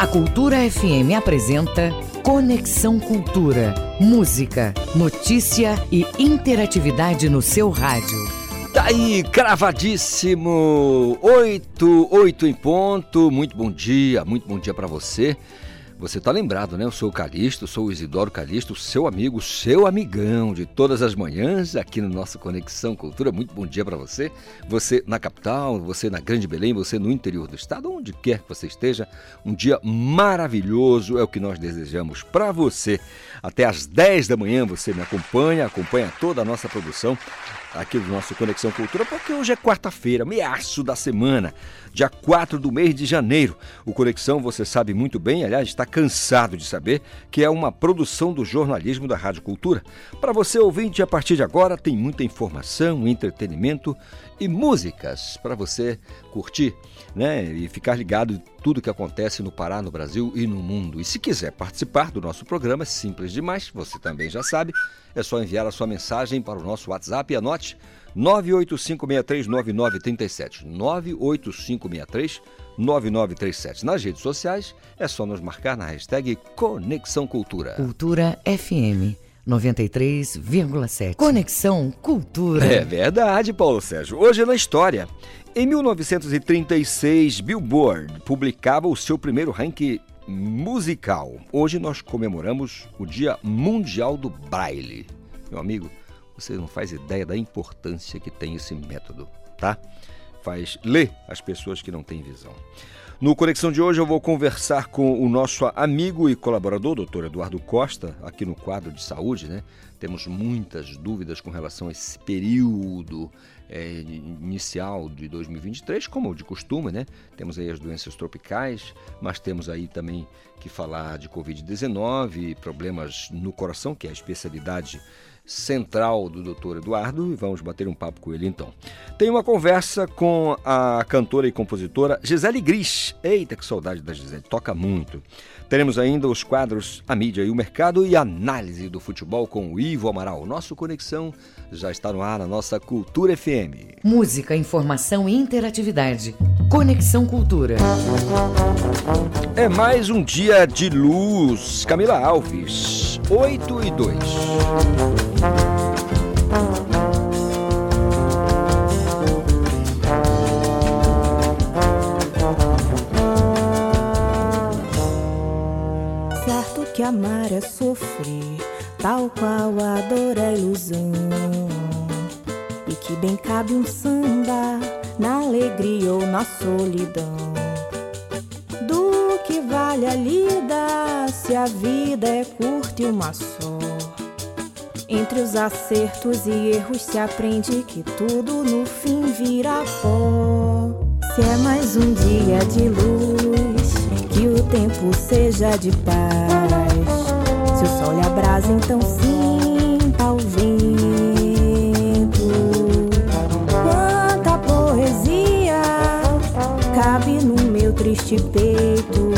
A Cultura FM apresenta Conexão Cultura. Música, notícia e interatividade no seu rádio. Tá aí, cravadíssimo! Oito, oito em ponto. Muito bom dia, muito bom dia para você. Você está lembrado, né? Eu sou o Calixto, sou o Isidoro Calixto, seu amigo, seu amigão de todas as manhãs aqui no nosso Conexão Cultura. Muito bom dia para você. Você na capital, você na Grande Belém, você no interior do estado, onde quer que você esteja. Um dia maravilhoso é o que nós desejamos para você. Até às 10 da manhã você me acompanha, acompanha toda a nossa produção aqui do nosso Conexão Cultura, porque hoje é quarta-feira, meaço da semana, dia 4 do mês de janeiro. O Conexão, você sabe muito bem, aliás, está cansado de saber que é uma produção do jornalismo da Rádio Cultura. Para você ouvinte, a partir de agora tem muita informação, entretenimento e músicas para você curtir, né? E ficar ligado em tudo que acontece no Pará, no Brasil e no mundo. E se quiser participar do nosso programa, é simples demais, você também já sabe, é só enviar a sua mensagem para o nosso WhatsApp e anote 985639937. 985639937. Nas redes sociais é só nos marcar na hashtag Conexão Cultura. Cultura FM 93,7. Conexão Cultura. É verdade, Paulo Sérgio. Hoje é na história. Em 1936, Billboard publicava o seu primeiro ranking musical. Hoje nós comemoramos o Dia Mundial do Braille. Meu amigo, você não faz ideia da importância que tem esse método, tá? Faz ler as pessoas que não têm visão. No Conexão de hoje eu vou conversar com o nosso amigo e colaborador, doutor Eduardo Costa, aqui no quadro de saúde, né? Temos muitas dúvidas com relação a esse período é, inicial de 2023, como de costume, né? Temos aí as doenças tropicais, mas temos aí também que falar de Covid-19, problemas no coração, que é a especialidade central do Dr. Eduardo e vamos bater um papo com ele então. Tem uma conversa com a cantora e compositora Gisele Gris. Eita, que saudade da Gisele, toca muito. Teremos ainda os quadros A Mídia e o Mercado e análise do futebol com o Ivo Amaral. Nosso Conexão já está no ar na nossa Cultura FM. Música, informação e interatividade. Conexão Cultura. É mais um dia de luz. Camila Alves, 8 e 2. Que amar é sofrer, tal qual a dor é ilusão. E que bem cabe um samba na alegria ou na solidão. Do que vale a lida se a vida é curta e uma só? Entre os acertos e erros se aprende que tudo no fim vira pó. Se é mais um dia de luz, que o tempo seja de paz. Se o sol lhe abrasa, então sinta o vento. Quanta poesia cabe no meu triste peito.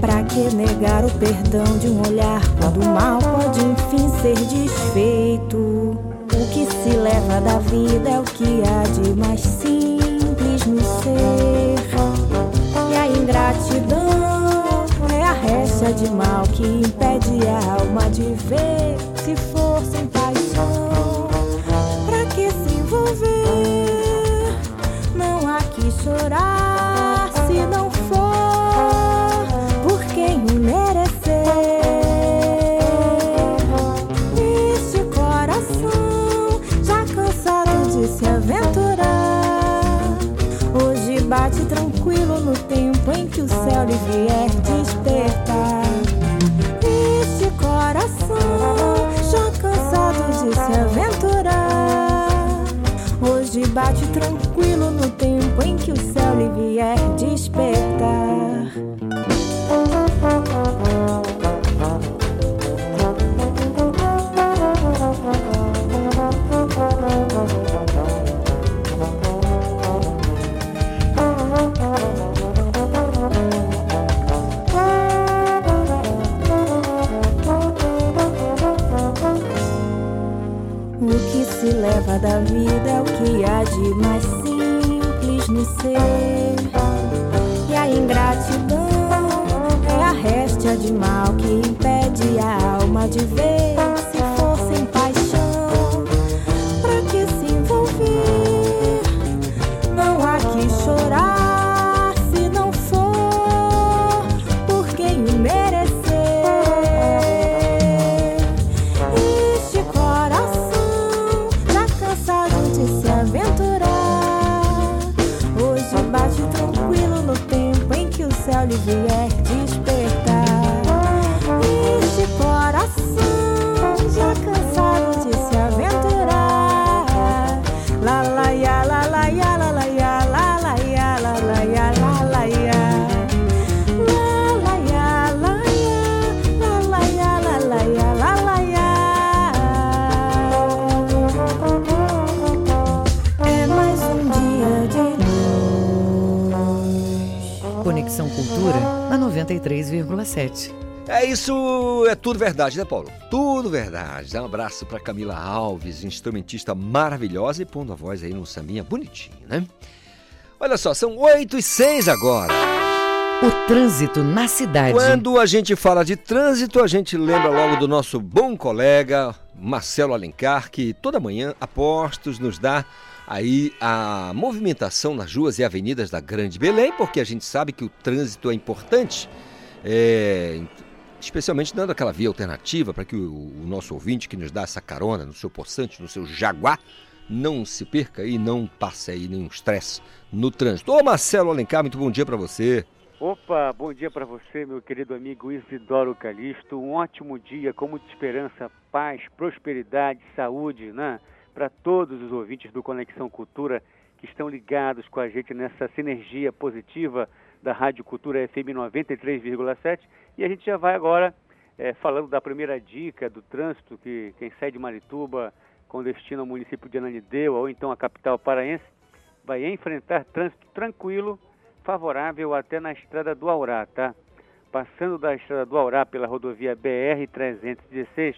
Pra que negar o perdão de um olhar quando o mal pode enfim ser desfeito? O que se leva da vida é o que há de mais simples no ser. E a ingratidão é a recha de mal que impede céu verdade, né, Paulo? Tudo verdade. Dá um abraço para Camila Alves, instrumentista maravilhosa e pondo a voz aí no sambinha bonitinho, né? Olha só, são 8 e 6 agora. O trânsito na cidade. Quando a gente fala de trânsito, a gente lembra logo do nosso bom colega Marcelo Alencar, que toda manhã, a postos, nos dá aí a movimentação nas ruas e avenidas da Grande Belém, porque a gente sabe que o trânsito é importante, é, especialmente dando aquela via alternativa para que o, o nosso ouvinte que nos dá essa carona no seu poçante, no seu jaguar, não se perca e não passe aí nenhum estresse no trânsito. Ô Marcelo Alencar, muito bom dia para você. Opa, bom dia para você, meu querido amigo Isidoro Calixto. Um ótimo dia com muita esperança, paz, prosperidade, saúde, né? Para todos os ouvintes do Conexão Cultura que estão ligados com a gente nessa sinergia positiva da Rádio Cultura FM 93,7. E a gente já vai agora eh, falando da primeira dica do trânsito que quem sai de Marituba com destino ao município de Ananindeua ou então a capital paraense vai enfrentar trânsito tranquilo favorável até na estrada do Aurá, tá? Passando da estrada do Aurá pela rodovia BR-316,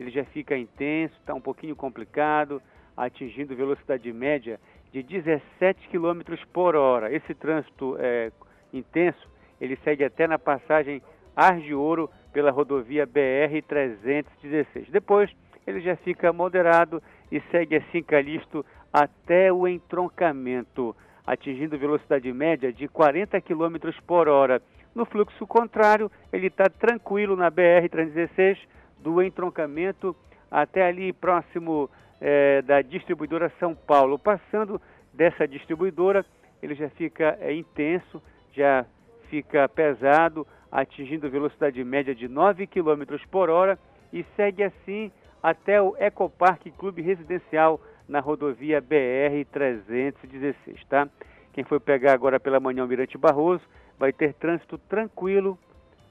ele já fica intenso, está um pouquinho complicado, atingindo velocidade média de 17 km por hora. Esse trânsito é, intenso, ele segue até na passagem Ar de Ouro pela rodovia BR-316. Depois, ele já fica moderado e segue assim Calixto até o entroncamento atingindo velocidade média de 40 km por hora. No fluxo contrário, ele está tranquilo na BR-316, do entroncamento até ali próximo eh, da distribuidora São Paulo. Passando dessa distribuidora, ele já fica é, intenso, já fica pesado, atingindo velocidade média de 9 km por hora e segue assim até o Ecoparque Clube Residencial na rodovia BR-316, tá? Quem for pegar agora pela manhã o Mirante Barroso vai ter trânsito tranquilo,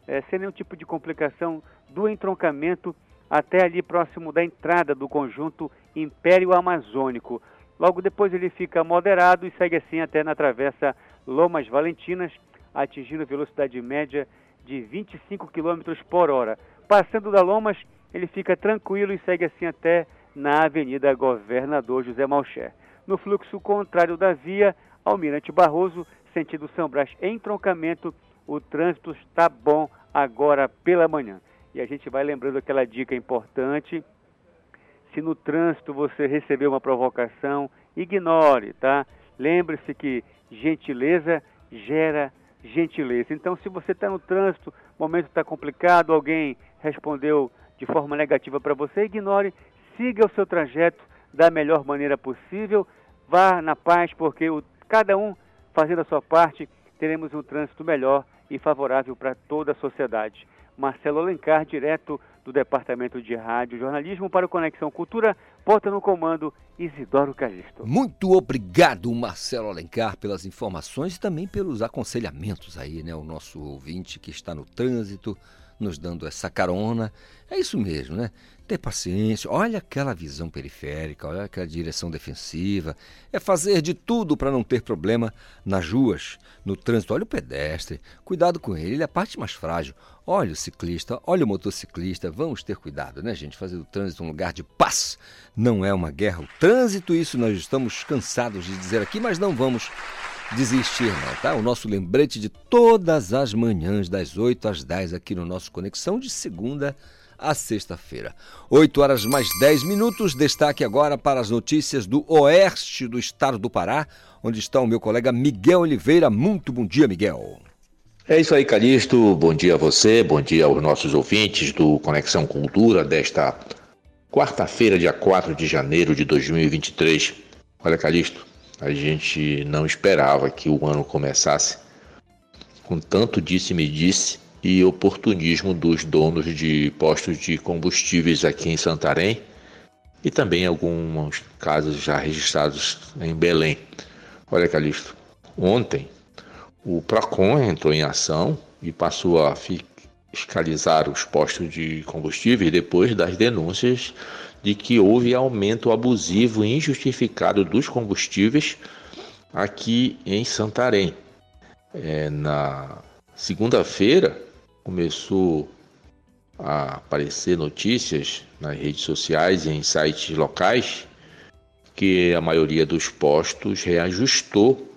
é, sem nenhum tipo de complicação do entroncamento até ali próximo da entrada do conjunto Império Amazônico. Logo depois ele fica moderado e segue assim até na travessa Lomas Valentinas, atingindo velocidade média de 25 km por hora. Passando da Lomas, ele fica tranquilo e segue assim até na Avenida Governador José Malcher. No fluxo contrário da via, Almirante Barroso, sentido São Brás, em troncamento, o trânsito está bom agora pela manhã. E a gente vai lembrando aquela dica importante. Se no trânsito você receber uma provocação, ignore, tá? Lembre-se que gentileza gera gentileza. Então, se você está no trânsito, o momento está complicado, alguém respondeu de forma negativa para você, ignore, siga o seu trajeto da melhor maneira possível, vá na paz, porque o, cada um fazendo a sua parte, teremos um trânsito melhor e favorável para toda a sociedade. Marcelo Alencar, direto do Departamento de Rádio e Jornalismo para o Conexão Cultura, porta no comando Isidoro Calixto. Muito obrigado, Marcelo Alencar, pelas informações e também pelos aconselhamentos aí, né? O nosso ouvinte que está no trânsito, nos dando essa carona. É isso mesmo, né? Ter paciência, olha aquela visão periférica, olha aquela direção defensiva. É fazer de tudo para não ter problema nas ruas, no trânsito. Olha o pedestre, cuidado com ele, ele é a parte mais frágil. Olha o ciclista, olha o motociclista. Vamos ter cuidado, né, gente? Fazer do trânsito um lugar de paz. Não é uma guerra. O trânsito, isso nós estamos cansados de dizer aqui, mas não vamos desistir não, tá? O nosso lembrete de todas as manhãs, das 8 às 10, aqui no nosso Conexão, de segunda a sexta-feira. 8 horas mais 10 minutos, destaque agora para as notícias do oeste do estado do Pará, onde está o meu colega Miguel Oliveira. Muito bom dia, Miguel. É isso aí, Calixto. Bom dia a você, bom dia aos nossos ouvintes do Conexão Cultura desta quarta-feira, dia 4 de janeiro de 2023. Olha, Calixto, a gente não esperava que o ano começasse com tanto disse-me disse e oportunismo dos donos de postos de combustíveis aqui em Santarém e também alguns casos já registrados em Belém. Olha, Calixto, ontem o PROCON entrou em ação e passou a fiscalizar os postos de combustíveis depois das denúncias de que houve aumento abusivo e injustificado dos combustíveis aqui em Santarém. É, na segunda-feira começou a aparecer notícias nas redes sociais e em sites locais que a maioria dos postos reajustou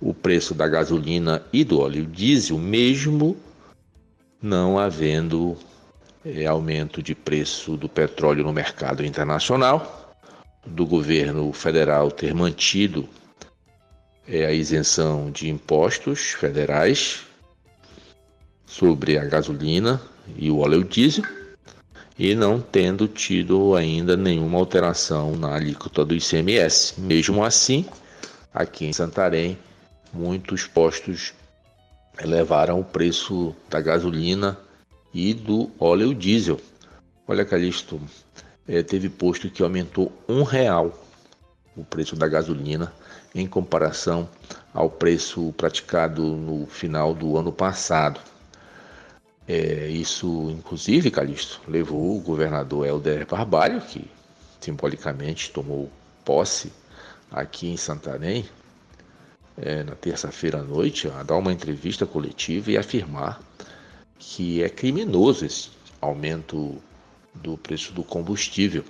o preço da gasolina e do óleo diesel, mesmo não havendo é, aumento de preço do petróleo no mercado internacional, do governo federal ter mantido é, a isenção de impostos federais sobre a gasolina e o óleo diesel e não tendo tido ainda nenhuma alteração na alíquota do ICMS. Mesmo assim, aqui em Santarém, muitos postos elevaram o preço da gasolina e do óleo diesel. Olha, Calixto, é, teve posto que aumentou um real o preço da gasolina em comparação ao preço praticado no final do ano passado. É, isso, inclusive, Calixto, levou o governador Helder Barbalho, que simbolicamente tomou posse aqui em Santarém, é, na terça-feira à noite, a dar uma entrevista coletiva e afirmar que é criminoso esse aumento do preço do combustível.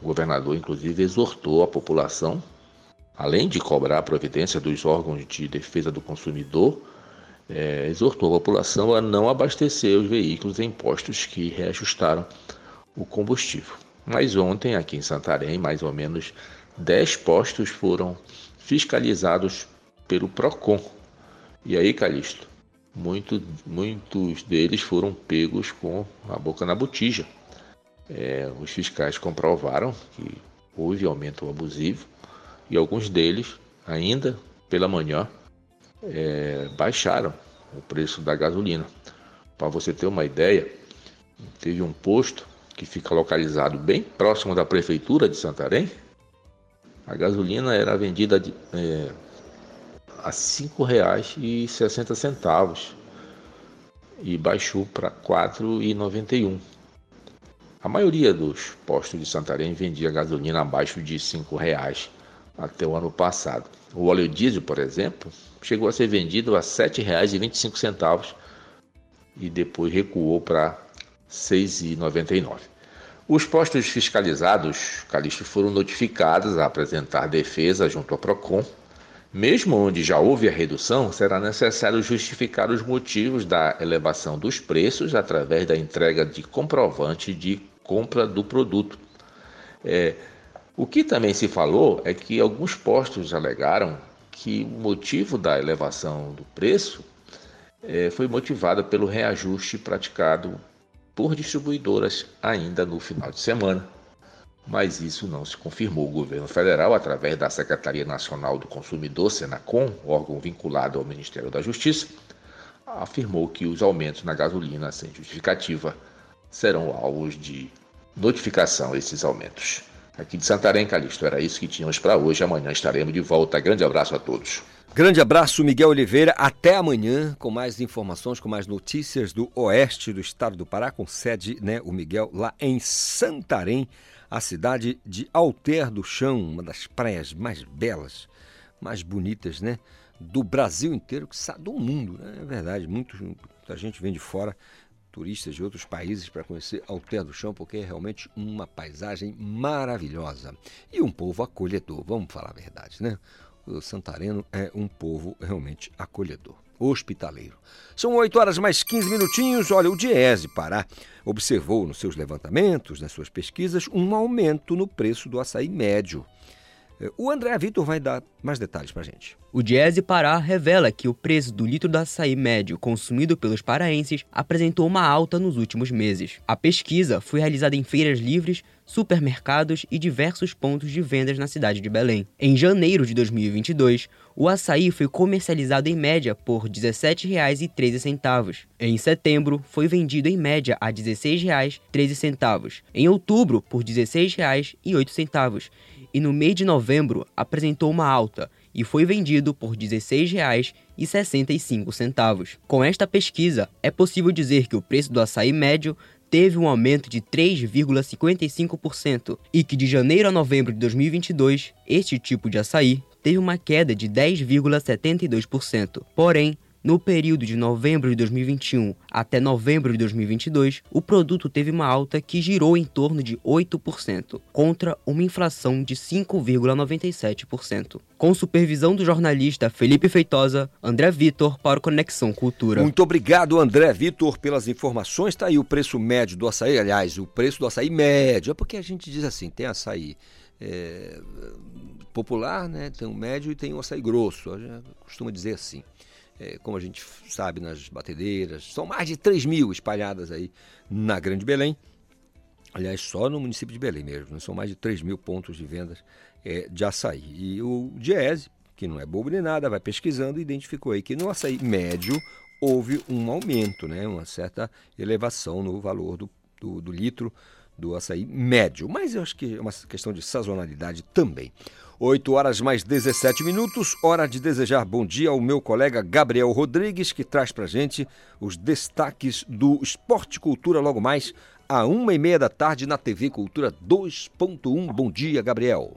O governador, inclusive, exortou a população, além de cobrar a providência dos órgãos de defesa do consumidor, é, exortou a população a não abastecer os veículos em postos que reajustaram o combustível. Mas ontem, aqui em Santarém, mais ou menos 10 postos foram fiscalizados pelo PROCON. E aí, Calixto, muito, muitos deles foram pegos com a boca na botija. É, os fiscais comprovaram que houve aumento abusivo e alguns deles, ainda pela manhã, é, baixaram o preço da gasolina. Para você ter uma ideia, teve um posto que fica localizado bem próximo da prefeitura de Santarém. A gasolina era vendida de, é, a R$ 5,60 e baixou para R$ 4,91. A maioria dos postos de Santarém vendia gasolina abaixo de R$ 5,00 até o ano passado. O óleo diesel, por exemplo, chegou a ser vendido a R$ 7,25 e depois recuou para R$ 6,99. Os postos fiscalizados, Calixto, foram notificados a apresentar defesa junto ao PROCON mesmo onde já houve a redução, será necessário justificar os motivos da elevação dos preços através da entrega de comprovante de compra do produto. É, o que também se falou é que alguns postos alegaram que o motivo da elevação do preço é, foi motivado pelo reajuste praticado por distribuidoras ainda no final de semana mas isso não se confirmou. O governo federal, através da Secretaria Nacional do Consumidor, Senacom, órgão vinculado ao Ministério da Justiça, afirmou que os aumentos na gasolina sem justificativa serão alvos de notificação esses aumentos. Aqui de Santarém, Calixto, era isso que tínhamos para hoje. Amanhã estaremos de volta. Grande abraço a todos. Grande abraço, Miguel Oliveira. Até amanhã com mais informações, com mais notícias do oeste do estado do Pará, com sede, né, o Miguel, lá em Santarém a cidade de Alter do Chão, uma das praias mais belas, mais bonitas, né? Do Brasil inteiro, que sabe do mundo, né? É verdade, muito, muita gente vem de fora, turistas de outros países, para conhecer Alter do Chão, porque é realmente uma paisagem maravilhosa. E um povo acolhedor, vamos falar a verdade, né? o santareno é um povo realmente acolhedor hospitaleiro. São 8 horas mais 15 minutinhos. Olha, o Diese Pará observou nos seus levantamentos, nas suas pesquisas, um aumento no preço do açaí médio. O André Vitor vai dar mais detalhes para gente. O Diese Pará revela que o preço do litro do açaí médio consumido pelos paraenses apresentou uma alta nos últimos meses. A pesquisa foi realizada em feiras livres, supermercados e diversos pontos de vendas na cidade de Belém. Em janeiro de 2022, o açaí foi comercializado em média por R$ 17,13. Em setembro, foi vendido em média a R$ 16,13. Em outubro, por R$ 16,08 e no mês de novembro apresentou uma alta e foi vendido por R$ 16,65. Com esta pesquisa, é possível dizer que o preço do açaí médio teve um aumento de 3,55% e que de janeiro a novembro de 2022, este tipo de açaí teve uma queda de 10,72%. Porém, no período de novembro de 2021 até novembro de 2022, o produto teve uma alta que girou em torno de 8%, contra uma inflação de 5,97%. Com supervisão do jornalista Felipe Feitosa, André Vitor para o Conexão Cultura. Muito obrigado, André Vitor, pelas informações. Está aí o preço médio do açaí, aliás, o preço do açaí médio. É porque a gente diz assim, tem açaí é, popular, né? tem o médio e tem o açaí grosso. A gente costuma dizer assim é, como a gente sabe nas batedeiras. São mais de 3 mil espalhadas aí na Grande Belém. Aliás, só no município de Belém mesmo. Né? São mais de 3 mil pontos de vendas é, de açaí. E o Diese, que não é bobo nem nada, vai pesquisando e identificou aí que no açaí médio houve um aumento, né? uma certa elevação no valor do, do, do litro do açaí médio. Mas eu acho que é uma questão de sazonalidade também. 8 horas mais 17 minutos, hora de desejar bom dia ao meu colega Gabriel Rodrigues, que traz pra gente os destaques do Esporte Cultura logo mais, a uma e meia da tarde na TV Cultura 2.1. Bom dia, Gabriel.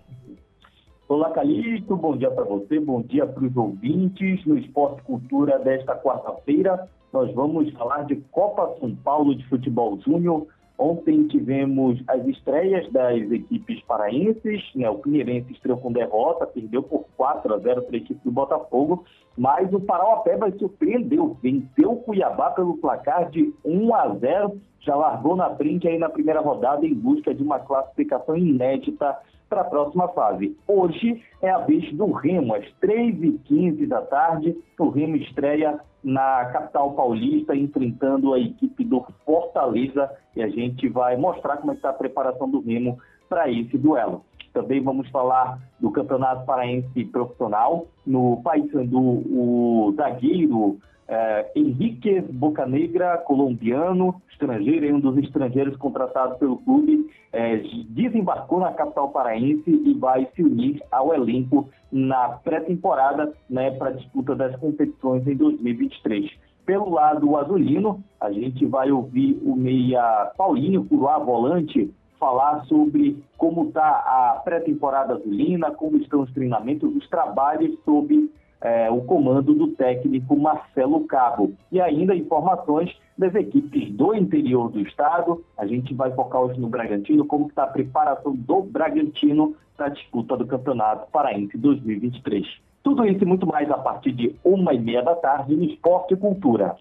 Olá, Calixto, bom dia para você, bom dia para os ouvintes. No Esporte Cultura desta quarta-feira, nós vamos falar de Copa São Paulo de Futebol Júnior, Ontem tivemos as estreias das equipes paraenses, né? o Pinheirense estreou com derrota, perdeu por 4 a 0 para a equipe do Botafogo, mas o Parauapebas surpreendeu, venceu o Cuiabá pelo placar de 1 a 0, já largou na frente aí na primeira rodada em busca de uma classificação inédita para a próxima fase. Hoje é a vez do Remo, às 3h15 da tarde, o Remo estreia na capital paulista, enfrentando a equipe do Fortaleza, e a gente vai mostrar como é está a preparação do Remo para esse duelo. Também vamos falar do Campeonato Paraense Profissional. No Paysandu, o zagueiro é, Henrique Bocanegra, colombiano, estrangeiro, é um dos estrangeiros contratados pelo clube, é, desembarcou na capital paraense e vai se unir ao elenco na pré-temporada né, para a disputa das competições em 2023. Pelo lado azulino, a gente vai ouvir o meia Paulinho Curuá, volante, falar sobre como está a pré-temporada azulina, como estão os treinamentos, os trabalhos sob é, o comando do técnico Marcelo Cabo. E ainda informações das equipes do interior do estado. A gente vai focar hoje no Bragantino, como está a preparação do Bragantino para a disputa do Campeonato Paraense 2023. Tudo isso e muito mais a partir de uma e meia da tarde no Esporte e Cultura.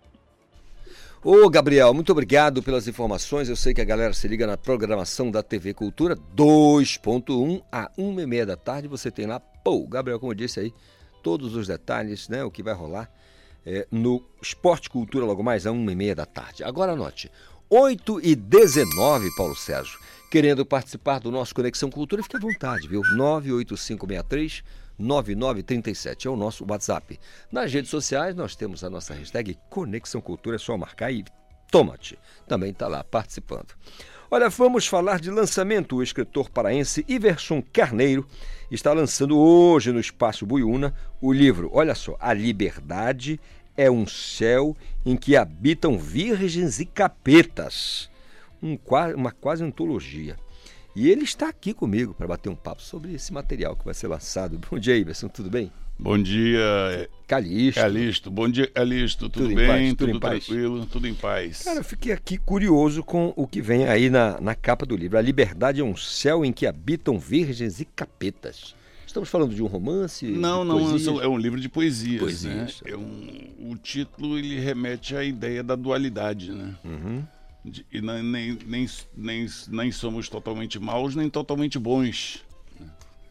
Ô Gabriel, muito obrigado pelas informações. Eu sei que a galera se liga na programação da TV Cultura 2.1 a uma e meia da tarde. Você tem lá, pô, Gabriel, como eu disse aí, todos os detalhes, né? O que vai rolar é, no Esporte Cultura logo mais a uma e meia da tarde. Agora anote, 8 e 19, Paulo Sérgio. Querendo participar do nosso Conexão Cultura, fique à vontade, viu? 98563 9937 é o nosso WhatsApp. Nas redes sociais nós temos a nossa hashtag Conexão Cultura, é só marcar e toma-te. Também está lá participando. Olha, vamos falar de lançamento. O escritor paraense Iverson Carneiro está lançando hoje no Espaço Buiúna o livro, olha só, A Liberdade é um céu em que habitam virgens e capetas. Um, uma quase antologia. E ele está aqui comigo para bater um papo sobre esse material que vai ser lançado. Bom dia, Iverson, tudo bem? Bom dia, Calixto. Calixto. Bom dia, Calixto. Tudo, tudo bem? Paz, tudo, tudo tranquilo? Tudo em paz. Cara, eu fiquei aqui curioso com o que vem aí na, na capa do livro. A liberdade é um céu em que habitam virgens e capetas. Estamos falando de um romance? Não, não, poesias? é um livro de poesias. poesias. Né? É um, o título ele remete à ideia da dualidade, né? Uhum. De, e nem, nem, nem, nem somos totalmente maus, nem totalmente bons.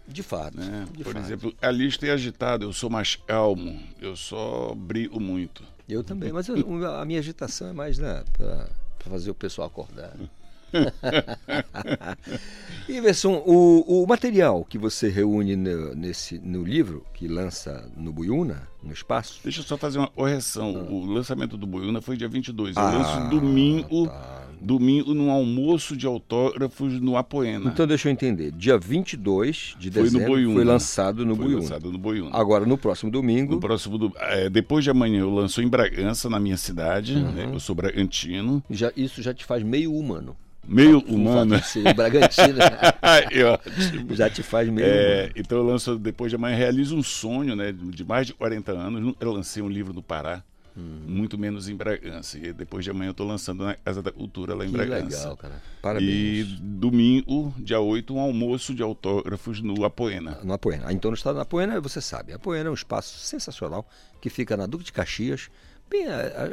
De fato. Né? De Por fato. exemplo, a lista é agitada, eu sou mais calmo, eu só brigo muito. Eu também, mas eu, a minha agitação é mais né, para fazer o pessoal acordar. Iverson, o, o material que você reúne no, nesse, no livro, que lança no Buiuna, no espaço. Deixa eu só fazer uma correção. Ah. O lançamento do Buiuna foi dia 22. Eu ah, lanço domingo. Tá domingo num almoço de autógrafos no Apoena. Então deixa eu entender, dia 22 de foi dezembro no foi lançado no foi lançado no Boiúna. Agora no próximo domingo... No próximo do... é, depois de amanhã eu lanço em Bragança, na minha cidade, uhum. né? eu sou bragantino. Já, isso já te faz meio humano. Meio humano. Bragantino. já te faz meio é, humano. Então eu lanço depois de amanhã, realizo um sonho né, de mais de 40 anos. Eu lancei um livro no Pará Hum. Muito menos em Bragança. E depois de amanhã eu estou lançando na Casa da Cultura lá em que Bragança. legal, cara. Parabéns. E domingo, dia 8, um almoço de autógrafos no Apoena. No Apoena. Então no estado da Apoena, você sabe, Apoena é um espaço sensacional que fica na Duque de Caxias. Bem,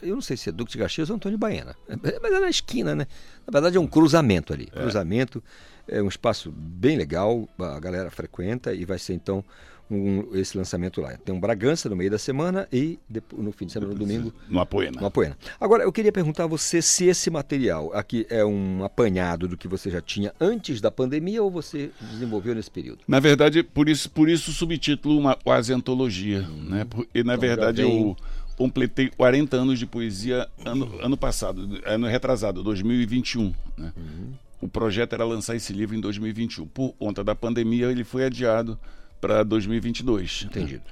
eu não sei se é Duque de Caxias ou Antônio Baena, mas é na esquina, né? Na verdade é um cruzamento ali. É. Cruzamento, é um espaço bem legal, a galera frequenta e vai ser então um, esse lançamento lá. Tem um Bragança no meio da semana e depois, no fim de semana, no domingo. No Apoena. No Apoena. Agora, eu queria perguntar a você se esse material aqui é um apanhado do que você já tinha antes da pandemia ou você desenvolveu nesse período? Na verdade, por isso, por isso o subtítulo uma quase antologia. Hum. Né? E na então, verdade vem... eu completei 40 anos de poesia ano, ano passado, ano retrasado, 2021. Né? Uhum. O projeto era lançar esse livro em 2021. Por conta da pandemia, ele foi adiado para 2022. Entendido.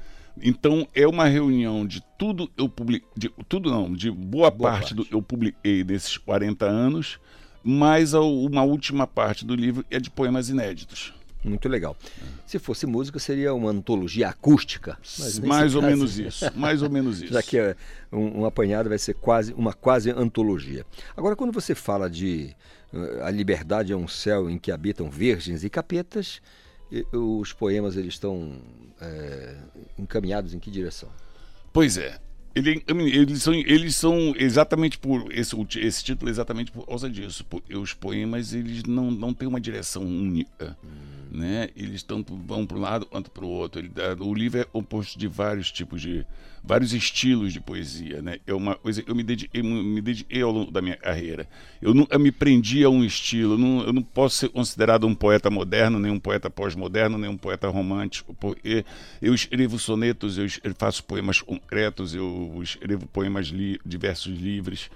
Então é uma reunião de tudo eu publiquei, de tudo não, de boa, boa parte, parte, do eu publiquei nesses 40 anos, mais uma última parte do livro é de poemas inéditos. Muito legal. Se fosse música, seria uma antologia acústica. mais ou caso, menos isso. Mais ou menos isso. Já que é um, um, apanhado vai ser quase uma quase antologia. Agora, quando você fala de uh, a liberdade é um céu em que habitam virgens e capetas, os poemas eles estão é, encaminhados em que direção? Pois é. Ele, eles, são, eles são exatamente por esse, esse título é exatamente por causa disso. Os poemas eles não, não têm uma direção única. Hum né? Eles tanto vão para um lado quanto para o outro. Ele, o livro é composto de vários tipos de vários estilos de poesia, né? É uma coisa eu me dediquei, me dediquei ao longo da minha carreira. Eu nunca me prendi a um estilo. Eu não, eu não posso ser considerado um poeta moderno, nem um poeta pós-moderno, nem um poeta romântico, porque eu escrevo sonetos, eu faço poemas concretos, eu escrevo poemas li, diversos livres.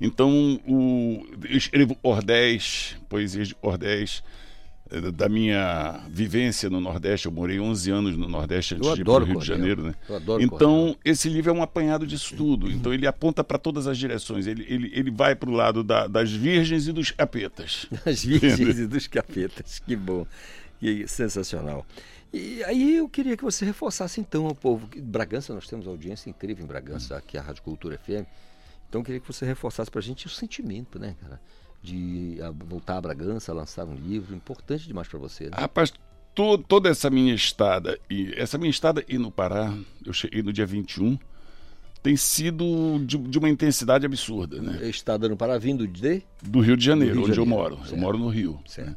Então, o, eu escrevo cordéis, poesias de cordéis da minha vivência no Nordeste, eu morei 11 anos no Nordeste antes de ir para o Rio de Janeiro, né? então, esse livro é um apanhado disso tudo. Então, ele aponta para todas as direções. Ele, ele, ele vai para o lado da, das virgens e dos capetas. Das virgens e dos capetas, que bom. Que sensacional. E aí eu queria que você reforçasse então ao povo. Bragança, nós temos audiência incrível em Bragança, aqui a Rádio Cultura FM. Então eu queria que você reforçasse para a gente o sentimento, né, cara? De voltar a Bragança, lançar um livro importante demais para você. Né? Rapaz, to, toda essa minha estada, e essa minha estada e no Pará, eu cheguei no dia 21, tem sido de, de uma intensidade absurda. Né? Estada no Pará vindo de? Do Rio de Janeiro, Rio de onde Janeiro. eu moro. Certo. Eu moro no Rio. Né? Certo. Né?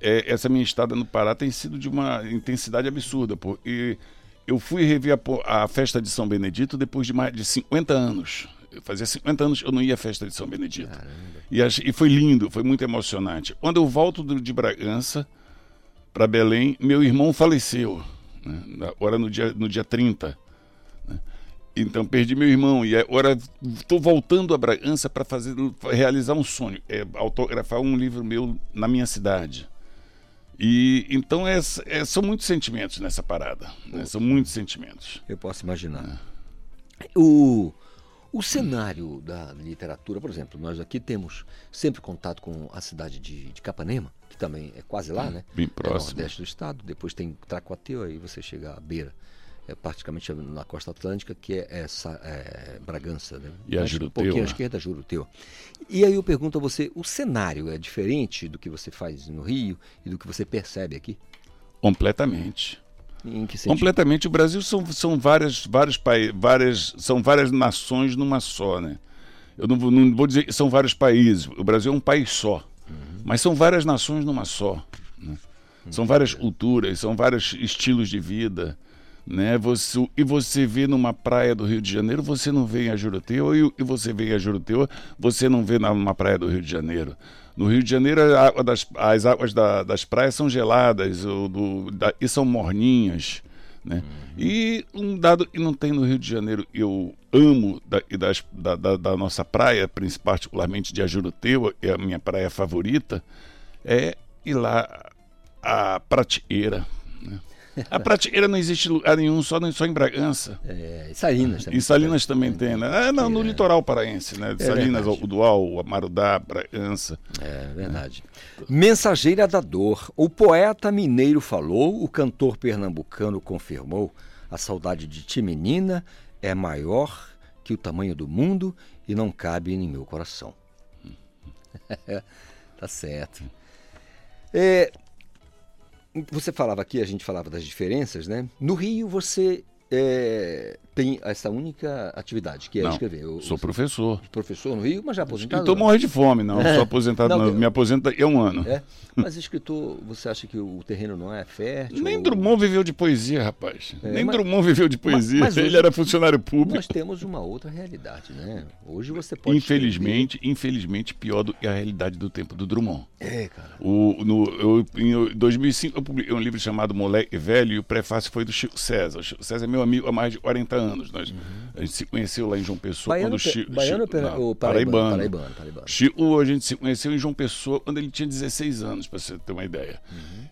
É, essa minha estada no Pará tem sido de uma intensidade absurda, porque eu fui rever a, a festa de São Benedito depois de mais de 50 anos fazia 50 anos que eu não ia à festa de São Benedito. E, e, foi lindo, foi muito emocionante. Quando eu volto de Bragança para Belém, meu irmão faleceu, né? agora no dia, no dia 30. Né? Então perdi meu irmão e agora estou voltando a Bragança para fazer realizar um sonho, é autografar um livro meu na minha cidade. E então é, é, são muitos sentimentos nessa parada, né? são muitos sentimentos. Eu posso imaginar. É. O o cenário da literatura, por exemplo, nós aqui temos sempre contato com a cidade de, de Capanema, que também é quase lá, né? Bem próximo. É nordeste do estado. Depois tem Tracuateu, aí você chega à beira. É praticamente na costa atlântica, que é essa é, Bragança, né? E a Juruteu. Um pouquinho à né? esquerda, Juruteu. E aí eu pergunto a você, o cenário é diferente do que você faz no Rio e do que você percebe aqui? Completamente. Em que sentido? Completamente. O Brasil são, são várias, vários países, várias, são várias nações numa só, né? Eu não, vou- não vou dizer que são vários países. O Brasil é um país só. Mas são várias nações numa só. né? São várias culturas, são vários estilos de vida. Né? Você, e você vê numa praia do Rio de Janeiro, você não vê em Ajuruteua, e, e você vê em Ajuruteua, você não vê na- numa praia do Rio de Janeiro. No Rio de Janeiro, água das, as águas da- das praias são geladas o do- da- e são morninhas. Né? E um dado que não tem no Rio de Janeiro, eu amo da, das- da, da- da nossa praia, particularmente de Ajuruteua, é a minha praia favorita, é ir lá a Pratieira. A Pratieira não existe em lugar nenhum, só, só em Bragança. É, e Salinas também. E Salinas também tem, né? Ah, não, no litoral paraense, né? Salinas, verdade. Udual, Marudá, Bragança. É verdade. Mensageira da Dor. O poeta mineiro falou, o cantor pernambucano confirmou. A saudade de ti, menina, é maior que o tamanho do mundo e não cabe em meu coração. tá certo. É, você falava aqui, a gente falava das diferenças, né? No Rio você é, tem essa única atividade, que é Não, escrever. Eu- Sou professor. professor no Rio, mas já aposentado. Estou morrendo de fome, não. É. Sou aposentado, Não, não. Me aposenta há um ano. É? Mas escritor, você acha que o terreno não é fértil? Nem ou- Drummond viveu de poesia, rapaz. É, Nem mas- Drummond viveu de poesia. mas hoje- Ele era funcionário público. Nós temos uma outra realidade, né? Hoje você pode. Infelizmente, infelizmente, pior do que a realidade do tempo do Drummond. escrever- É, cara. O, no, eu, em 2005 eu publiquei um livro chamado Moleque Velho e o prefácio foi do Chico César. O Chico César é meu amigo há mais de 40 anos. Nós, A gente se conheceu lá em João Pessoa. Baiano, quando o Chico, baiano Chico- não, ou paraibano? paraibano. Paraibano, paraibano. Chico, a gente se conheceu em João Pessoa quando ele tinha 16 anos, para você ter uma ideia.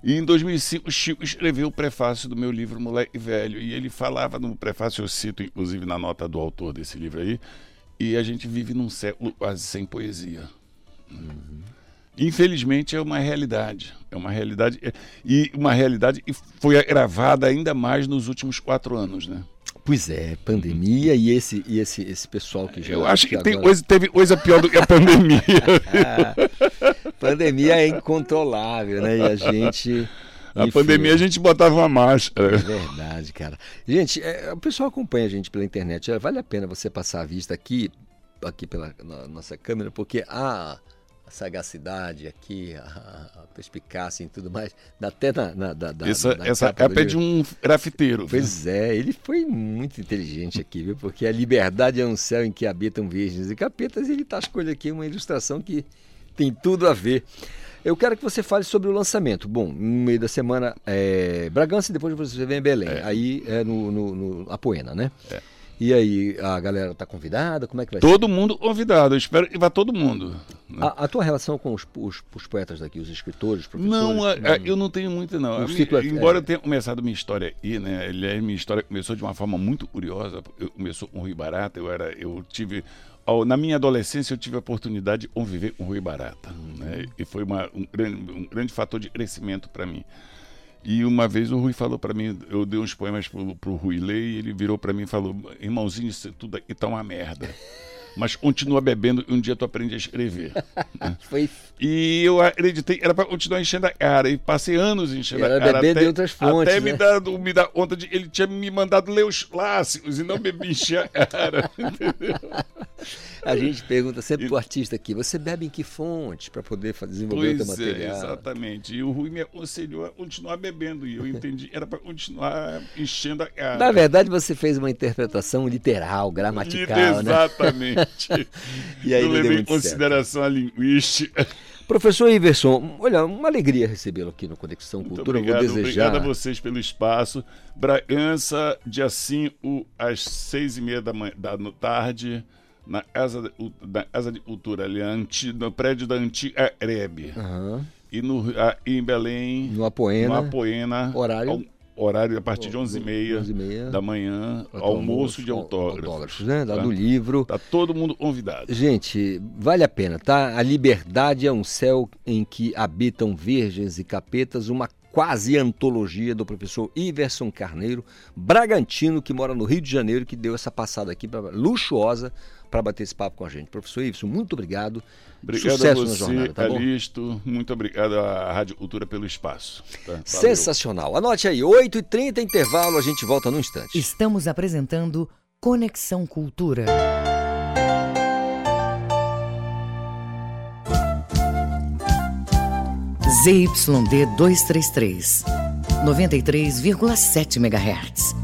E em 2005, o Chico escreveu o prefácio do meu livro Moleque Velho. E ele falava no prefácio, eu cito inclusive na nota do autor desse livro aí, e a gente vive num século quase sem poesia. Infelizmente é uma realidade, é uma realidade é- e uma realidade que foi agravada ainda mais nos últimos quatro anos, né? Pois é, pandemia e esse, e esse, esse pessoal que já. Eu acho que, tem agora- teve coisa pior do que a pandemia. Pandemia é incontrolável, né? E a gente. a pandemia a gente botava uma É máscara. verdade, cara. Gente, é, o pessoal acompanha a gente pela internet. É, vale a pena você passar a vista aqui, aqui pela nossa câmera, porque a, a sagacidade aqui, a, a perspicácia e tudo mais, dá até na, na da, Essa, da essa capa é de um grafiteiro. Pois é, ele foi muito inteligente aqui, viu? Porque a liberdade é um céu em que habitam virgens e capetas, e ele está escolhendo aqui uma ilustração que tem tudo a ver. Eu quero que você fale sobre o lançamento. Bom, no meio da semana é Bragança e depois você vem em Belém. Aí é no, no, no Apoena, né? É. E aí, a galera tá convidada? Como é que vai Todo mundo convidado. Eu espero que vá todo mundo. né? ser? A, a tua relação com os, os, os poetas daqui, os escritores, os professores? Não, a- como- a- eu não tenho muito, não. Ciclo é- embora é. eu tenha começado minha história aí, né? Aliás, minha história começou de uma forma muito curiosa. Eu começou com o Rui Barata, eu era. Eu tive. Na minha adolescência, eu tive a oportunidade de conviver com o Rui Barata. Né? E foi uma- um, grande, um grande fator de crescimento para mim. E uma vez o Rui falou para mim, eu dei uns poemas pro, pro Rui ler e ele virou para mim e falou: Irmãozinho, isso tudo aqui tá uma merda. Mas continua bebendo e um dia tu aprende a escrever. Foi E eu acreditei, era para continuar enchendo a cara. E passei anos enchendo Era a cara. bebendo de outras fontes, Até me, né? dar, me dar conta de ele tinha me mandado ler os clássicos e não bebi encher a cara. entendeu? A gente pergunta sempre pro artista aqui, você bebe em que fontes para poder desenvolver o Pois é, material? exatamente. E o Rui me aconselhou a continuar bebendo. E eu entendi, era para continuar enchendo a cara. Na verdade, você fez uma interpretação literal, gramatical, né? Exatamente. E aí eu levei em muito certo. consideração a linguística. Professor Iverson, olha, uma alegria recebê-lo aqui no Conexão Muito Cultura. obrigado, Vou desejar. obrigado a vocês pelo espaço. Bragança, dia 5, às seis e meia da, manhã, da tarde, na Casa, de- da Casa de Cultura, ali, anti- no prédio da antiga Areb. Aham. E no, a- em Belém, No Apoena. no Apoena, Horário? ao- horário a partir de 11h30 11h30. da manhã, Para almoço de au- autógrafos. autógrafos, né? Tá? Do livro. Tá todo mundo convidado. Gente, vale a pena, tá? A liberdade é um céu em que habitam virgens e capetas, uma quase antologia do professor Iverson Carneiro, Bragantino, que mora no Rio de Janeiro, que deu essa passada aqui pra, luxuosa para bater esse papo com a gente. Professor Iverson, muito obrigado. Obrigado Sucesso a você, na jornada, tá bom? Muito obrigado à Rádio Cultura pelo espaço. tá? Sensacional. Anote aí, 8h30 intervalo, a gente volta num instante. Estamos apresentando Conexão Cultura. ZYD 233, 93,7 MHz.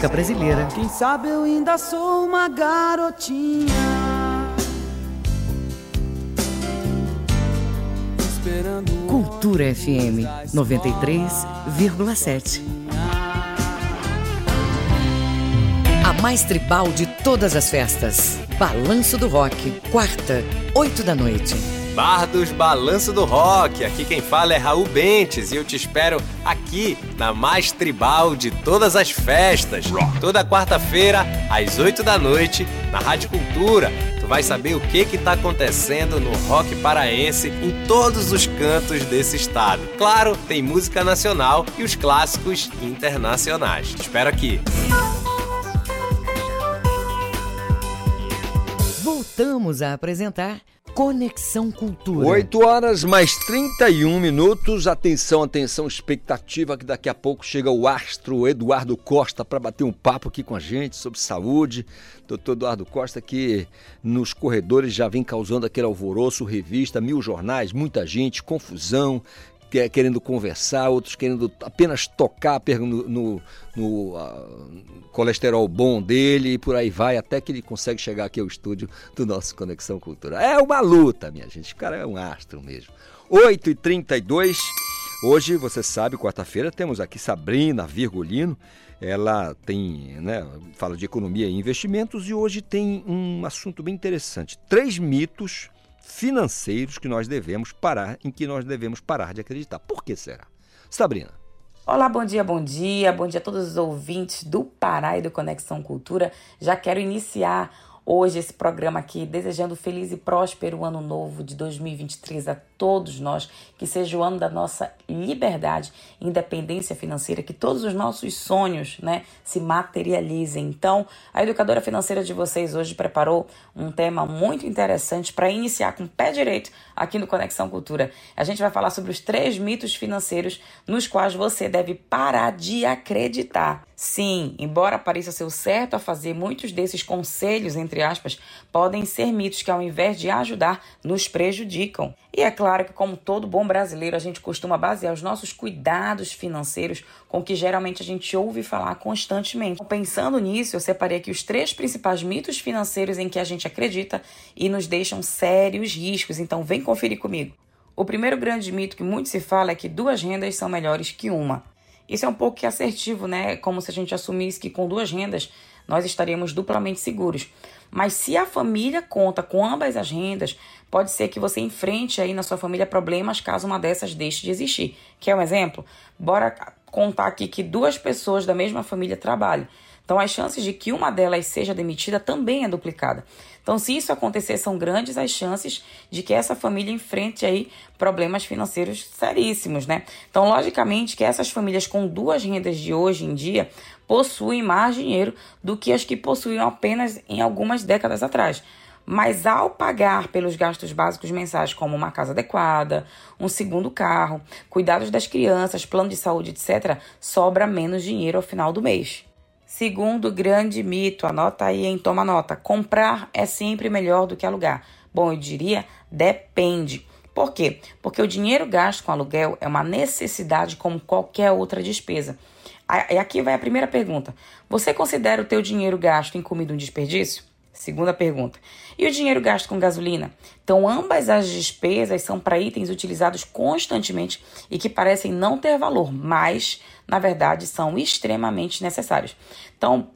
Música brasileira. Quem sabe eu ainda sou uma garotinha. Cultura FM 93,7. A mais tribal de todas as festas. Balanço do Rock, quarta, 8 da noite. Bar dos Balanço do Rock. Aqui quem fala é Raul Bentes e eu te espero aqui na mais tribal de todas as festas. Toda quarta-feira, às 8 da noite, na Rádio Cultura. Tu vai saber o que que tá acontecendo no rock paraense em todos os cantos desse estado. Claro, tem música nacional e os clássicos internacionais. Te espero aqui. Voltamos a apresentar Conexão Cultura. 8 horas mais 31 minutos. Atenção, atenção, expectativa que daqui a pouco chega o astro Eduardo Costa para bater um papo aqui com a gente sobre saúde. Doutor Eduardo Costa que nos corredores já vem causando aquele alvoroço, revista, mil jornais, muita gente, confusão, querendo conversar, outros querendo apenas tocar no, no- no, ah, colesterol bom dele e por aí vai, até que ele consegue chegar aqui ao estúdio do nosso Conexão Cultura. É uma luta, minha gente. O cara é um astro mesmo. 8h32. Hoje, você sabe, quarta-feira, temos aqui Sabrina Virgulino. Ela tem, né, fala de economia e investimentos e hoje tem um assunto bem interessante. Três mitos financeiros que nós devemos parar, em que nós devemos parar de acreditar. Por que será? Sabrina. Olá, bom dia, bom dia, bom dia a todos os ouvintes do Pará e do Conexão Cultura. Já quero iniciar hoje esse programa aqui desejando feliz e próspero ano novo de 2023 a todos nós, que seja o ano da nossa liberdade, independência financeira, que todos os nossos sonhos, né, se materializem. Então, a educadora financeira de vocês hoje preparou um tema muito interessante para iniciar com o pé direito aqui no Conexão Cultura. A gente vai falar sobre os três mitos financeiros nos quais você deve parar de acreditar. Sim, embora pareça ser o certo a fazer, muitos desses conselhos, entre aspas, podem ser mitos que, ao invés de ajudar, nos prejudicam. E é claro que, como todo bom brasileiro, a gente costuma basear os nossos cuidados financeiros com o que geralmente a gente ouve falar constantemente. Pensando nisso, eu separei aqui os três principais mitos financeiros em que a gente acredita e nos deixam sérios riscos. Então, vem conferir comigo. O primeiro grande mito que muito se fala é que duas rendas são melhores que uma. Isso é um pouco que assertivo, né? Como se a gente assumisse que com duas rendas nós estaríamos duplamente seguros. Mas se a família conta com ambas as rendas, pode ser que você enfrente aí na sua família problemas caso uma dessas deixe de existir. Quer um exemplo? Bora contar aqui que duas pessoas da mesma família trabalham. Então, as chances de que uma delas seja demitida também é duplicada. Então, se isso acontecer, são grandes as chances de que essa família enfrente aí problemas financeiros seríssimos, né? Então, logicamente que essas famílias com duas rendas de hoje em dia possuem mais dinheiro do que as que possuíam apenas em algumas décadas atrás. Mas ao pagar pelos gastos básicos mensais, como uma casa adequada, um segundo carro, cuidados das crianças, plano de saúde, etc., sobra menos dinheiro ao final do mês. Segundo grande mito, anota aí, hein? Toma nota. Comprar é sempre melhor do que alugar. Bom, eu diria depende. Por quê? Porque o dinheiro gasto com aluguel é uma necessidade como qualquer outra despesa. E aqui vai a primeira pergunta. Você considera o teu dinheiro gasto em comida um desperdício? Segunda pergunta. E o dinheiro gasto com gasolina? Então, ambas as despesas são para itens utilizados constantemente e que parecem não ter valor, mas, na verdade, são extremamente necessários. Então,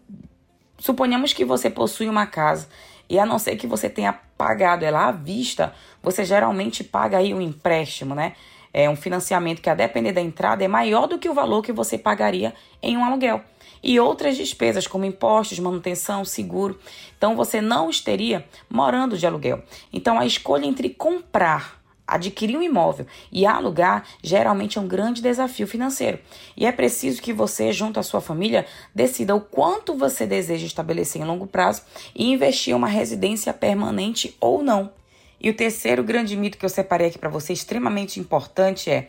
suponhamos que você possui uma casa e a não ser que você tenha pagado ela à vista, você geralmente paga aí um empréstimo, né? É um financiamento que, a depender da entrada, é maior do que o valor que você pagaria em um aluguel e outras despesas como impostos, manutenção, seguro. Então você não estaria morando de aluguel. Então a escolha entre comprar Adquirir um imóvel e alugar geralmente é um grande desafio financeiro. E é preciso que você, junto à sua família, decida o quanto você deseja estabelecer em longo prazo e investir em uma residência permanente ou não. E o terceiro grande mito que eu separei aqui para você, extremamente importante, é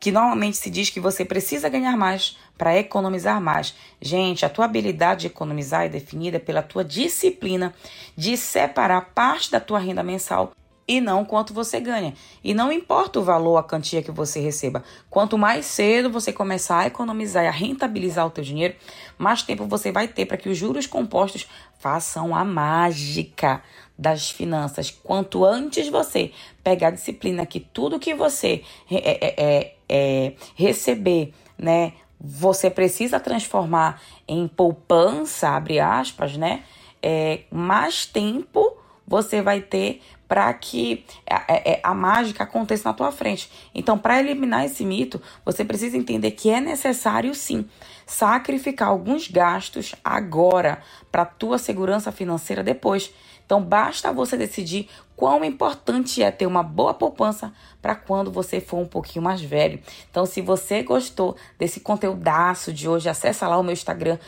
que normalmente se diz que você precisa ganhar mais para economizar mais. Gente, a tua habilidade de economizar é definida pela tua disciplina de separar parte da tua renda mensal e não quanto você ganha. E não importa o valor, a quantia que você receba. Quanto mais cedo você começar a economizar e a rentabilizar o teu dinheiro, mais tempo você vai ter para que os juros compostos façam a mágica das finanças. Quanto antes você pegar a disciplina que tudo que você é, é, é, é, receber, né, você precisa transformar em poupança, abre aspas, né, é, mais tempo você vai ter para que a, a, é, a, mágica aconteça na tua frente. Então, para eliminar esse mito, você precisa entender que é necessário sim sacrificar alguns gastos agora para tua segurança financeira depois. Então, basta você decidir quão importante é ter uma boa poupança para quando você for um pouquinho mais velho. Então, se você gostou desse conteúdaço de hoje, acessa lá o meu Instagram,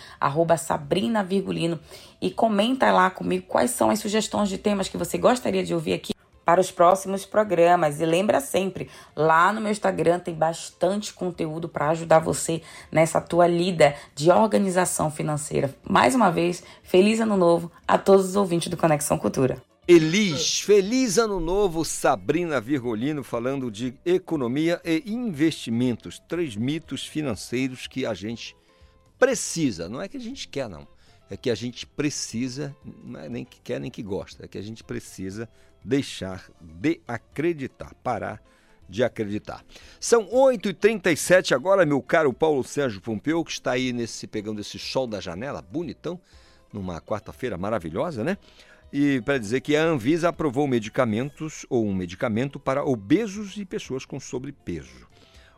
Sabrina Virgulino, e comenta lá comigo quais são as sugestões de temas que você gostaria de ouvir aqui para os próximos programas. E lembra sempre, lá no meu Instagram tem bastante conteúdo para ajudar você nessa tua lida de organização financeira. Mais uma vez, feliz ano novo a todos os ouvintes do Conexão Cultura. Elis, feliz ano novo, Sabrina Virgolino falando de economia e investimentos, três mitos financeiros que a gente precisa, não é que a gente quer não, é que a gente precisa, não é nem que quer nem que gosta, é que a gente precisa deixar de acreditar, parar de acreditar. São 8h37 agora, meu caro Paulo Sérgio Pompeu, que está aí nesse pegando esse sol da janela, bonitão, numa quarta-feira maravilhosa, né? E para dizer que a Anvisa aprovou medicamentos ou um medicamento para obesos e pessoas com sobrepeso.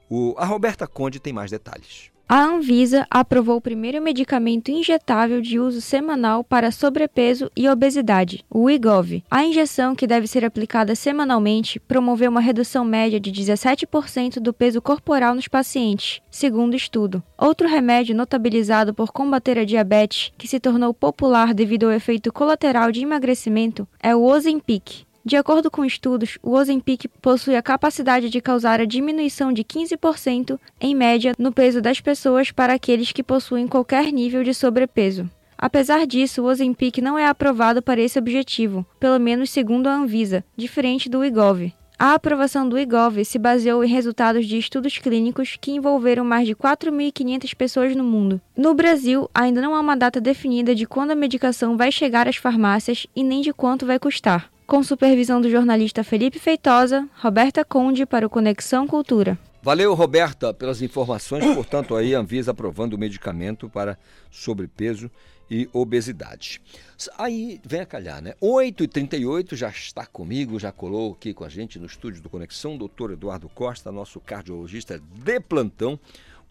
O, a Roberta Conde tem mais detalhes. A Anvisa aprovou o primeiro medicamento injetável de uso semanal para sobrepeso e obesidade, o Wegovy. A injeção, que deve ser aplicada semanalmente, promoveu uma redução média de 17% do peso corporal nos pacientes, segundo estudo. Outro remédio notabilizado por combater a diabetes, que se tornou popular devido ao efeito colateral de emagrecimento, é o Ozempic. De acordo com estudos, o Ozempic possui a capacidade de causar a diminuição de 15% em média no peso das pessoas para aqueles que possuem qualquer nível de sobrepeso. Apesar disso, o Ozempic não é aprovado para esse objetivo, pelo menos segundo a Anvisa, diferente do Wegovy. A aprovação do Wegovy se baseou em resultados de estudos clínicos que envolveram mais de 4.500 pessoas no mundo. No Brasil, ainda não há uma data definida de quando a medicação vai chegar às farmácias e nem de quanto vai custar com supervisão do jornalista Felipe Feitosa, Roberta Conde para o Conexão Cultura. Valeu, Roberta, pelas informações. Portanto, aí a Anvisa aprovando o medicamento para sobrepeso e obesidade. Aí vem a calhar, né? 8h38 já está comigo, já colou aqui com a gente no estúdio do Conexão, doutor Eduardo Costa, nosso cardiologista de plantão,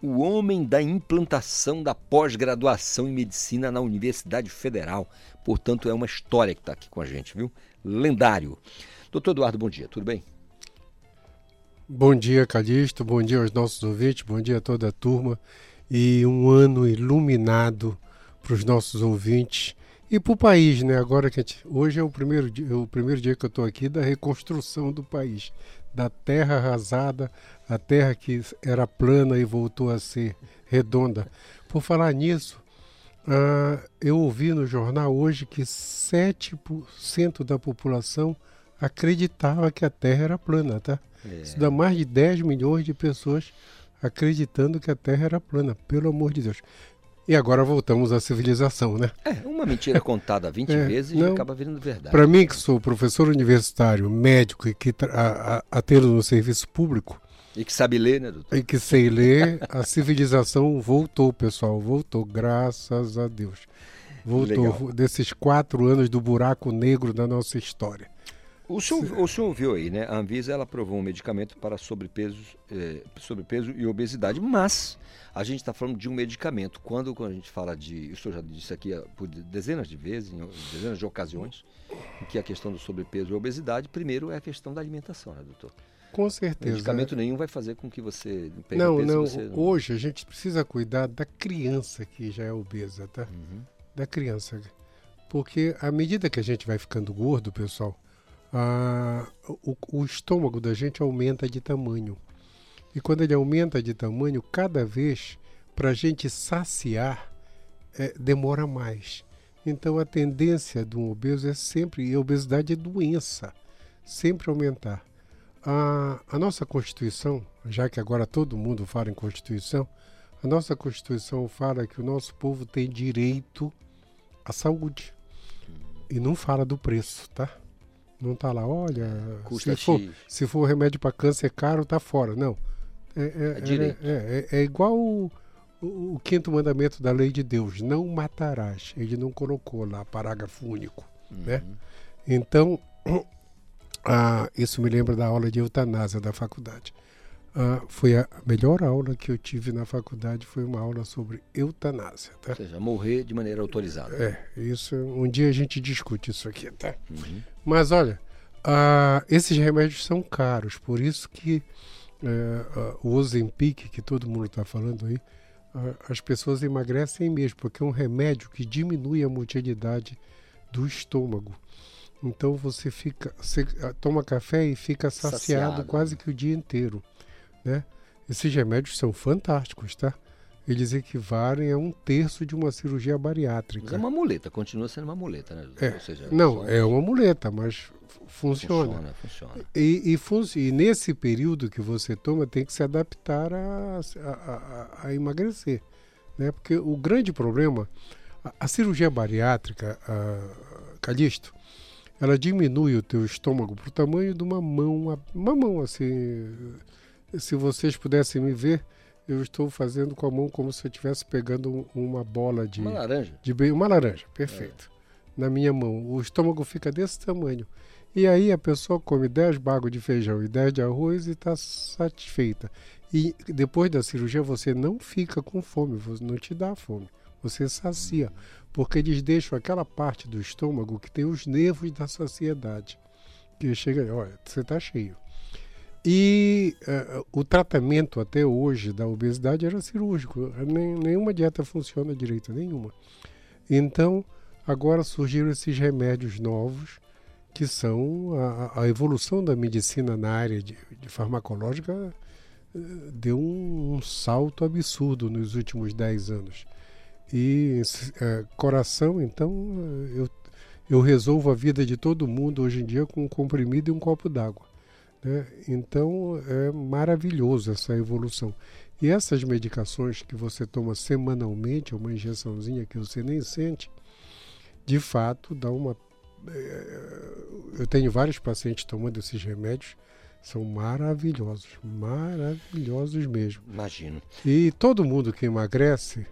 o homem da implantação da pós-graduação em medicina na Universidade Federal. Portanto, é uma história que está aqui com a gente, viu? Lendário. Doutor Eduardo, bom dia, tudo bem? Bom dia, Calixto, bom dia aos nossos ouvintes, bom dia a toda a turma e um ano iluminado para os nossos ouvintes e para o país, né? Agora que gente, hoje é o primeiro dia, é o primeiro dia que eu estou aqui da reconstrução do país, da terra arrasada, a terra que era plana e voltou a ser redonda. Por falar nisso, ah, eu ouvi no jornal hoje que 7% da população acreditava que a Terra era plana, tá? É. Isso dá mais de 10 milhões de pessoas acreditando que a Terra era plana, pelo amor de Deus. E agora voltamos à civilização, né? É, uma mentira contada 20 é, vezes não, acaba virando verdade. Para mim, que sou professor universitário, médico e que atendo no serviço público. E que sabe ler, né, doutor? E que sei ler, a civilização voltou, pessoal, voltou, graças a Deus. Voltou Legal. desses quatro anos do buraco negro da nossa história. O senhor, o senhor viu aí, né? A Anvisa ela aprovou um medicamento para sobrepeso, eh, sobrepeso e obesidade, mas a gente está falando de um medicamento. Quando, quando a gente fala de. O senhor já disse aqui por dezenas de vezes, em dezenas de ocasiões, que a questão do sobrepeso e obesidade, primeiro é a questão da alimentação, né, doutor? Com certeza. Medicamento nenhum vai fazer com que você não, peso. Não, você... hoje a gente precisa cuidar da criança que já é obesa, tá? Uhum. Da criança. Porque à medida que a gente vai ficando gordo, pessoal, a, o, o estômago da gente aumenta de tamanho. E quando ele aumenta de tamanho, cada vez para a gente saciar é, demora mais. Então a tendência de um obeso é sempre, e a obesidade é doença, sempre aumentar. A, a nossa Constituição, já que agora todo mundo fala em Constituição, a nossa Constituição fala que o nosso povo tem direito à saúde. E não fala do preço, tá? Não tá lá, olha, se for, se for remédio para câncer caro, tá fora. Não. É, é, é, é, é igual o, o, o, quinto mandamento da lei de Deus, não matarás. Ele não colocou lá parágrafo único, né? uhum. né? Então, Ah, isso me lembra da aula de eutanásia da faculdade. Ah, foi a melhor aula que eu tive na faculdade, foi uma aula sobre eutanásia. Tá? Ou seja, morrer de maneira autorizada. É, isso, um dia a gente discute isso aqui, tá? Uhum. Mas olha, ah, esses remédios são caros, por isso que é, o Ozempic, que todo mundo está falando aí, as pessoas emagrecem mesmo, porque é um remédio que diminui a motilidade do estômago. Então você fica, você ah, toma café e fica saciado, saciado, quase que o dia inteiro, né? Esses remédios são fantásticos, tá? Eles equivalem a um terço de uma cirurgia bariátrica. Mas é uma muleta, continua sendo uma muleta, né? É. Seja, não, é uma muleta, mas funciona. Funciona, funciona. E, e, e, nesse período que você toma, tem que se adaptar a, a, a, a emagrecer. Né? Porque o grande problema, a, cirurgia bariátrica, a, Calixto, ela diminui o teu estômago para o tamanho de uma mão, uma mão assim. Se vocês pudessem me ver, eu estou fazendo com a mão como se eu estivesse pegando uma bola de uma laranja, de uma laranja, perfeito. É. Na minha mão, o estômago fica desse tamanho. E aí a pessoa come 10 bagos de feijão e 10 de arroz e está satisfeita. E depois da cirurgia você não fica com fome, não te dá fome, você sacia porque eles deixam aquela parte do estômago que tem os nervos da saciedade. Que chega, olha, você está cheio. E uh, o tratamento até hoje da obesidade era cirúrgico. Nem, nenhuma dieta funciona direito, nenhuma. Então, agora surgiram esses remédios novos, que são a, a evolução da medicina na área de, de farmacológica uh, deu um, um salto absurdo nos últimos 10 anos. E é, coração, então, eu, eu resolvo a vida de todo mundo hoje em dia com um comprimido e um copo d'água. Né? Então, é maravilhoso essa evolução. E essas medicações que você toma semanalmente, uma injeçãozinha que você nem sente, de fato dá uma. É, eu tenho vários pacientes tomando esses remédios, são maravilhosos, maravilhosos mesmo. Imagino. E todo mundo que emagrece,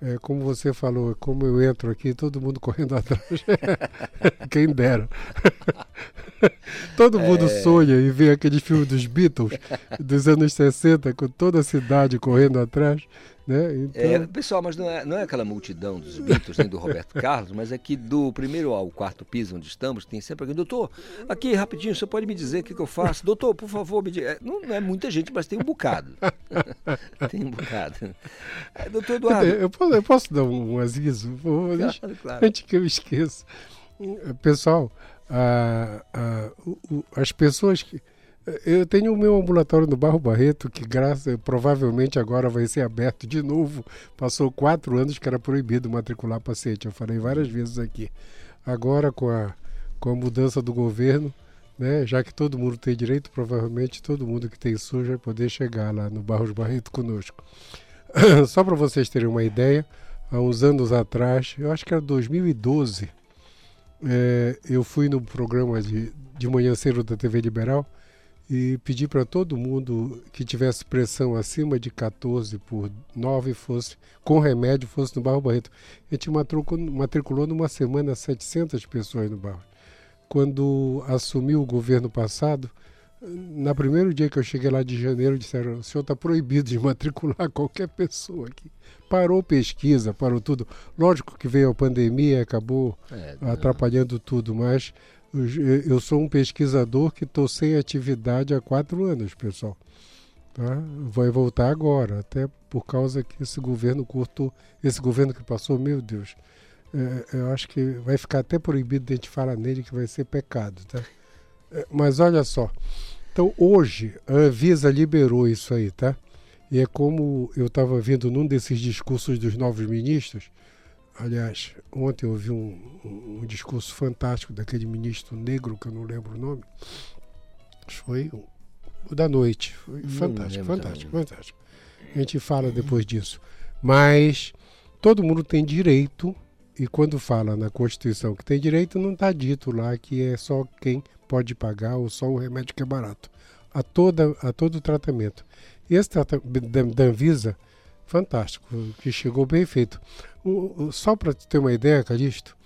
é, como você falou, como eu entro aqui, todo mundo correndo atrás. Quem dera. todo mundo é... sonha e vê aquele filme dos Beatles dos anos 60, com toda a cidade correndo atrás. Né? Então... É, pessoal, mas não é, não é aquela multidão dos Beatles nem do Roberto Carlos, mas é que do primeiro ao quarto piso onde estamos, tem sempre alguém, doutor, aqui rapidinho, você pode me dizer o que, que eu faço? Doutor, por favor, me diga. É, não, não, é muita gente, mas tem um bocado. tem um bocado. É, doutor Eduardo. Eu posso, eu posso dar um aviso? Claro, claro. Antes que eu esqueça. Pessoal, a, a, o, as pessoas que eu tenho o meu ambulatório no Barro Barreto, que graças, provavelmente agora vai ser aberto de novo. Passou quatro anos que era proibido matricular paciente. Eu falei várias vezes aqui. Agora, com a, com a mudança do governo, né, já que todo mundo tem direito, provavelmente todo mundo que tem SUS vai poder chegar lá no Barros Barreto conosco. Só para vocês terem uma ideia, há uns anos atrás, eu acho que era 2012, é, eu fui no programa de, de manhã cedo da TV Liberal e pedi para todo mundo que tivesse pressão acima de 14 por 9 fosse com remédio fosse no Barro Barreto. A gente matriculou, numa semana 700 pessoas no Barro. Quando assumiu o governo passado, na primeiro dia que eu cheguei lá de janeiro, disseram: o senhor está proibido de matricular qualquer pessoa aqui. Parou pesquisa, parou tudo. Lógico que veio a pandemia, acabou é, atrapalhando tudo, mas eu sou um pesquisador que estou sem atividade há quatro anos, pessoal. Tá? Vai voltar agora, até por causa que esse governo curto, esse governo que passou, meu Deus, é, eu acho que vai ficar até proibido de a gente falar nele que vai ser pecado, tá? É, mas olha só, então hoje a Anvisa liberou isso aí, tá? E é como eu estava vendo num desses discursos dos novos ministros, Aliás, ontem eu ouvi um, um, um, discurso fantástico daquele ministro negro, que eu não lembro o nome. Foi o, da noite. Foi fantástico, fantástico, também. fantástico. A gente fala depois disso. Mas todo mundo tem direito, e quando fala na Constituição que tem direito, não está dito lá que é só quem pode pagar ou só o remédio que é barato. A, toda, a todo tratamento. E esse tratamento da Anvisa fantástico, que chegou bem feito. Só para ter uma ideia, Calixto,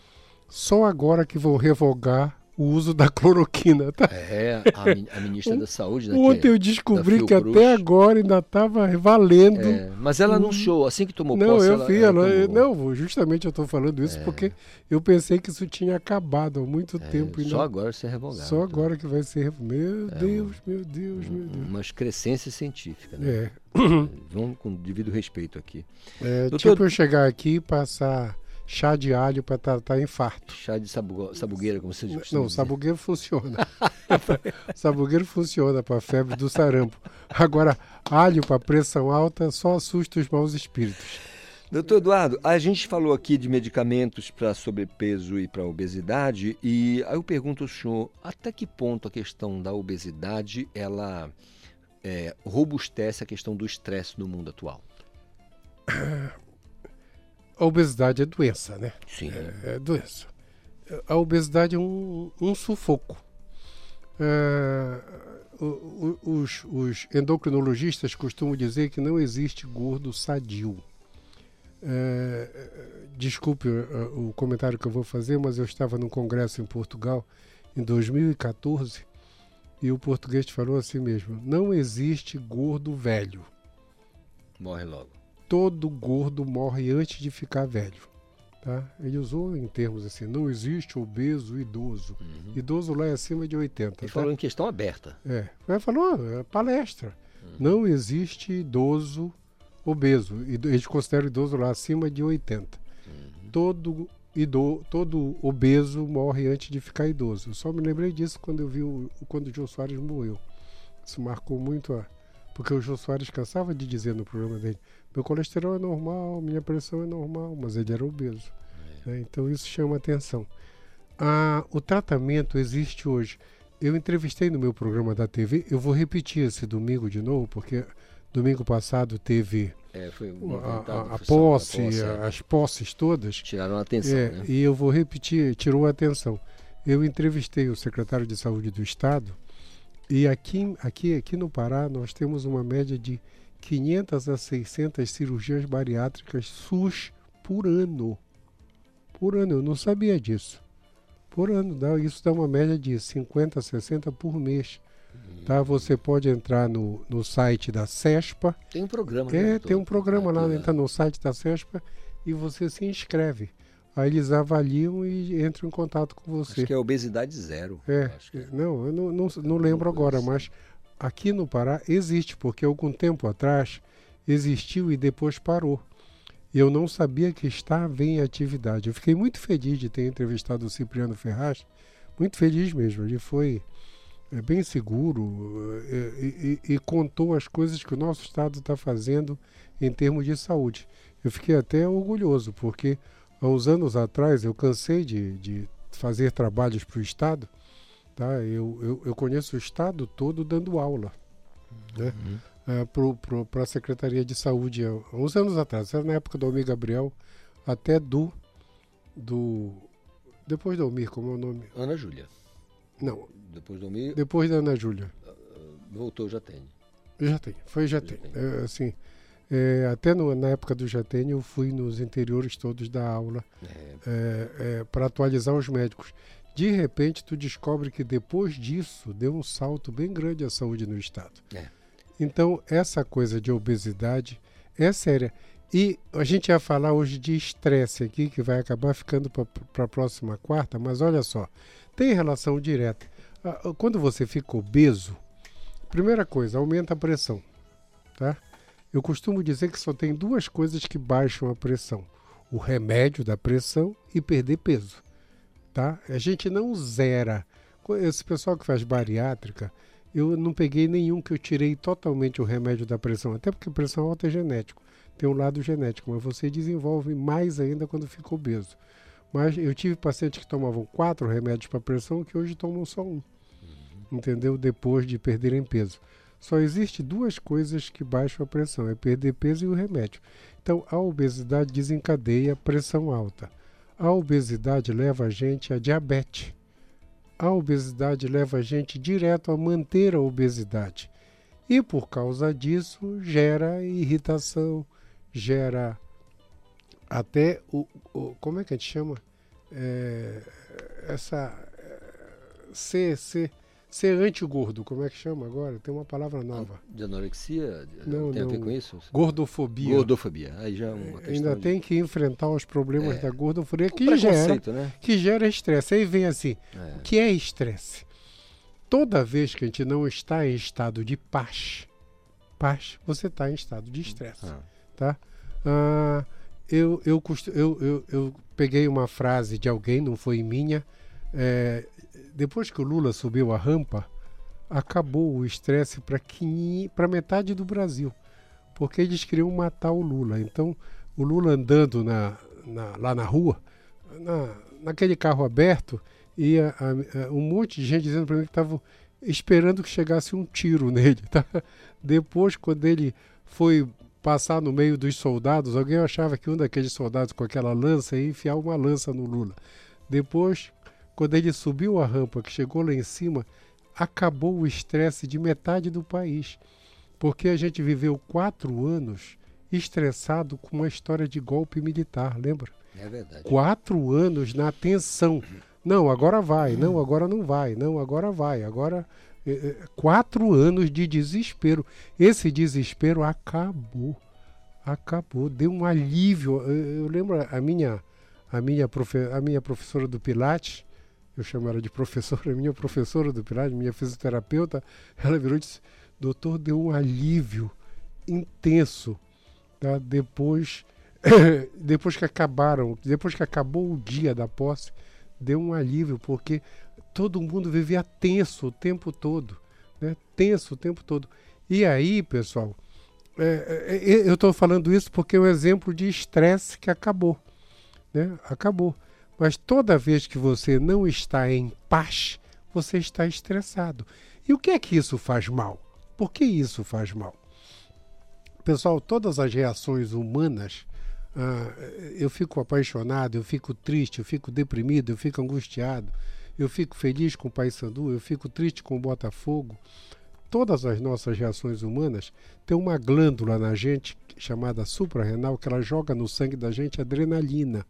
só agora que vão revogar o uso da cloroquina. Tá? É, a, a ministra da Saúde. Né, Ontem eu descobri que até agora ainda estava valendo. É, mas ela anunciou, assim que tomou não, posse. Eu vi, ela, ela não, justamente eu estou falando isso é. porque eu pensei que isso tinha acabado há muito é, tempo. Só agora ser revogado. Só então. agora que vai ser Meu é Deus, meu Deus, meu Deus. Uma excrescência científica, né? É. Vamos com devido respeito aqui. É, Doutor... Tipo eu chegar aqui e passar chá de alho para tratar infarto. Chá de sabu sabugueira, como você diz. Não, sabugueiro funciona. sabugueiro funciona para febre do sarampo. Agora, alho para pressão alta só assusta os maus espíritos. Doutor Eduardo, a gente falou aqui de medicamentos para sobrepeso e para obesidade e aí eu pergunto ao senhor, até que ponto a questão da obesidade ela é, robustece a questão do estresse no mundo atual? a obesidade é doença, né? Sim. É, é doença. A obesidade é um, um sufoco. É, os, os, endocrinologistas costumam dizer que não existe gordo sadio. É, desculpe o, o comentário que eu vou fazer, mas eu estava num congresso em Portugal em 2014 e o português falou assim mesmo: não existe gordo velho. Morre logo todo gordo morre antes de ficar velho. Tá? Ele usou em termos assim, não existe obeso idoso. Uhum. Idoso lá é acima de 80. Ele tá? falou em questão aberta. É, ele falou, é palestra. Uhum. Não existe idoso obeso. Eles consideram idoso lá acima de 80. Uhum. Todo, ido, todo obeso morre antes de ficar idoso. Eu só me lembrei disso quando eu vi o, quando o João Soares morreu. Isso marcou muito a. Porque o João Soares cansava de dizer no programa dele: meu colesterol é normal, minha pressão é normal, mas ele era obeso. É. Né? Então isso chama atenção. Ah, o tratamento existe hoje. Eu entrevistei no meu programa da TV, eu vou repetir esse domingo de novo, porque domingo passado teve é, a, a, a posse, posse é. as posses todas. Tiraram a atenção. É, né? E eu vou repetir, tirou a atenção. Eu entrevistei o secretário de Saúde do Estado e aqui, aqui, aqui no Pará nós temos uma média de 500 a 600 cirurgias bariátricas SUS por ano. Por ano, eu não sabia disso. Por ano, dá, isso dá uma média de 50 a 60 por mês. Tá? Você pode entrar no, no site da CESPA. Tem um programa, É, né, tem um programa lá, entra no site da CESPA e você se inscreve. Aí eles avaliam e entram em contato com você. Acho que é obesidade zero. É, é. não, eu não, não, não lembro agora, mas aqui no Pará existe, porque algum tempo atrás existiu e depois parou. Eu não sabia que estava em atividade. Eu fiquei muito feliz de ter entrevistado o Cipriano Ferraz, muito feliz mesmo. Ele foi é, bem seguro é, e, e, e, contou as coisas que o nosso Estado está fazendo em termos de saúde. Eu fiquei até orgulhoso, porque há uns anos atrás eu cansei de, de fazer trabalhos para o Estado Tá? Eu, eu, eu conheço o estado todo dando aula né? uhum. é, para a Secretaria de Saúde há uns anos atrás, era na época do Almir Gabriel, até do. do depois do Almir, como é o nome? Ana Júlia. Não. Depois do Almir. Depois da Ana Júlia. Voltou, já tem. Já tem, foi já, tem. É, assim, é, até no, na época do Jaten eu fui nos interiores todos da aula é. para atualizar os médicos. De repente tu descobre que depois disso deu um salto bem grande a saúde no estado. Então essa coisa de obesidade é séria. E a gente ia falar hoje de estresse aqui, que vai acabar ficando para a próxima quarta, mas olha só, tem relação direta. Quando você fica obeso, primeira coisa, aumenta a pressão, tá? Eu costumo dizer que só tem duas coisas que baixam a pressão: o remédio da pressão e perder peso, tá? A gente não zera. Esse pessoal que faz bariátrica, eu não peguei nenhum que eu tirei totalmente o remédio da pressão, até porque a pressão alta é genético tem um lado genético, mas você desenvolve mais ainda quando fica obeso. Mas eu tive pacientes que tomavam quatro remédios para pressão que hoje tomam só um. Uhum. Entendeu? Depois de perderem peso. Só existe duas coisas que baixam a pressão, é perder peso e o remédio. Então, a obesidade desencadeia pressão alta. A obesidade leva a gente a diabetes. A obesidade leva a gente direto a manter a obesidade. E por causa disso gera irritação, gera até o, o, como é que a gente chama é, essa é, ser, anti-gordo, como é que chama agora? Tem uma palavra nova. De anorexia? Não, tem não. a ver com isso? Gordofobia. Gordofobia. Aí já é uma questão Ainda de... tem que enfrentar os problemas É. da gordofobia Um que gera, né? que gera estresse. Aí vem assim, É. o que é estresse? Toda vez que a gente não está em estado de paz, paz, você está em estado de estresse, Ah. tá? Ah, eu, eu, eu, eu, eu peguei uma frase de alguém, não foi minha. é, depois que o Lula subiu a rampa, acabou o estresse para metade do Brasil, porque eles queriam matar o Lula. Então, o Lula andando na, na- lá na rua, na, naquele carro aberto, e a- a- um monte de gente dizendo para mim que estavam esperando que chegasse um tiro nele. Tá? Depois, quando ele foi passar no meio dos soldados, alguém achava que um daqueles soldados com aquela lança ia enfiar uma lança no Lula. Depois, quando ele subiu a rampa, que chegou lá em cima, acabou o estresse de metade do país. Porque a gente viveu quatro anos estressado com uma história de golpe militar, lembra? É verdade. Quatro anos na tensão. Não, agora vai, não, agora não vai, não, agora vai, agora. eh, eh, quatro anos de desespero. Esse desespero acabou. Acabou. Deu um alívio. Eu, eu lembro a minha, a, minha profe, a minha professora do Pilates, eu chamo ela de professora, a minha professora do Pilates, minha fisioterapeuta, ela virou e disse: Doutor, deu um alívio intenso. Tá? Depois, depois que acabaram, depois que acabou o dia da posse, deu um alívio, porque todo mundo vivia tenso o tempo todo. Né? Tenso o tempo todo. E aí, pessoal, é, é, é, eu estou falando isso porque é um exemplo de estresse que acabou. Né? Acabou. Mas toda vez que você não está em paz, você está estressado. E o que é que isso faz mal? Por que isso faz mal? Pessoal, todas as reações humanas, ah, eu fico apaixonado, eu fico triste, eu fico deprimido, eu fico angustiado, eu fico feliz com o Paysandu, eu fico triste com o Botafogo. Todas as nossas reações humanas têm uma glândula na gente chamada suprarrenal que ela joga no sangue da gente adrenalina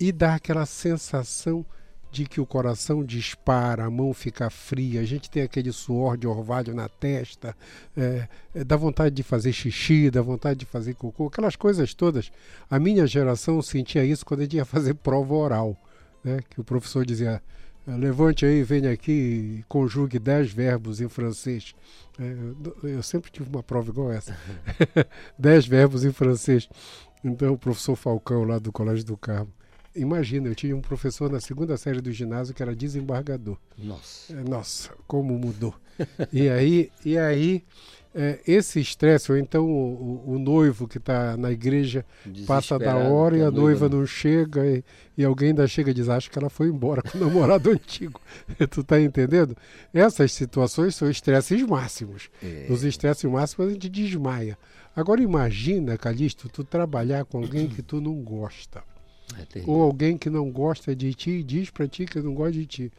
e dá aquela sensação de que o coração dispara, a mão fica fria, a gente tem aquele suor de orvalho na testa, é, é, dá vontade de fazer xixi, dá vontade de fazer cocô, aquelas coisas todas. A minha geração sentia isso quando a gente ia fazer prova oral, né? que o professor dizia, levante aí, venha aqui e conjugue dez verbos em francês. É, eu, eu sempre tive uma prova igual essa. dez verbos em francês. Então, o professor Falcão, lá do Colégio do Carmo, Imagina, eu tinha um professor na segunda série do ginásio que era desembargador. Nossa. É, Nossa, como mudou. e aí, e aí é, esse estresse, ou então o, o- o noivo que está na igreja passa da hora e a a noiva noiva não chega e, e alguém ainda chega e diz, acho que ela foi embora com o namorado antigo. tu tá entendendo? Essas situações são estresses máximos. É. Nos estresses máximos a gente desmaia. Agora imagina, Calixto, tu trabalhar com alguém que tu não gosta. É ou alguém que não gosta de ti e diz para ti que não gosta de ti.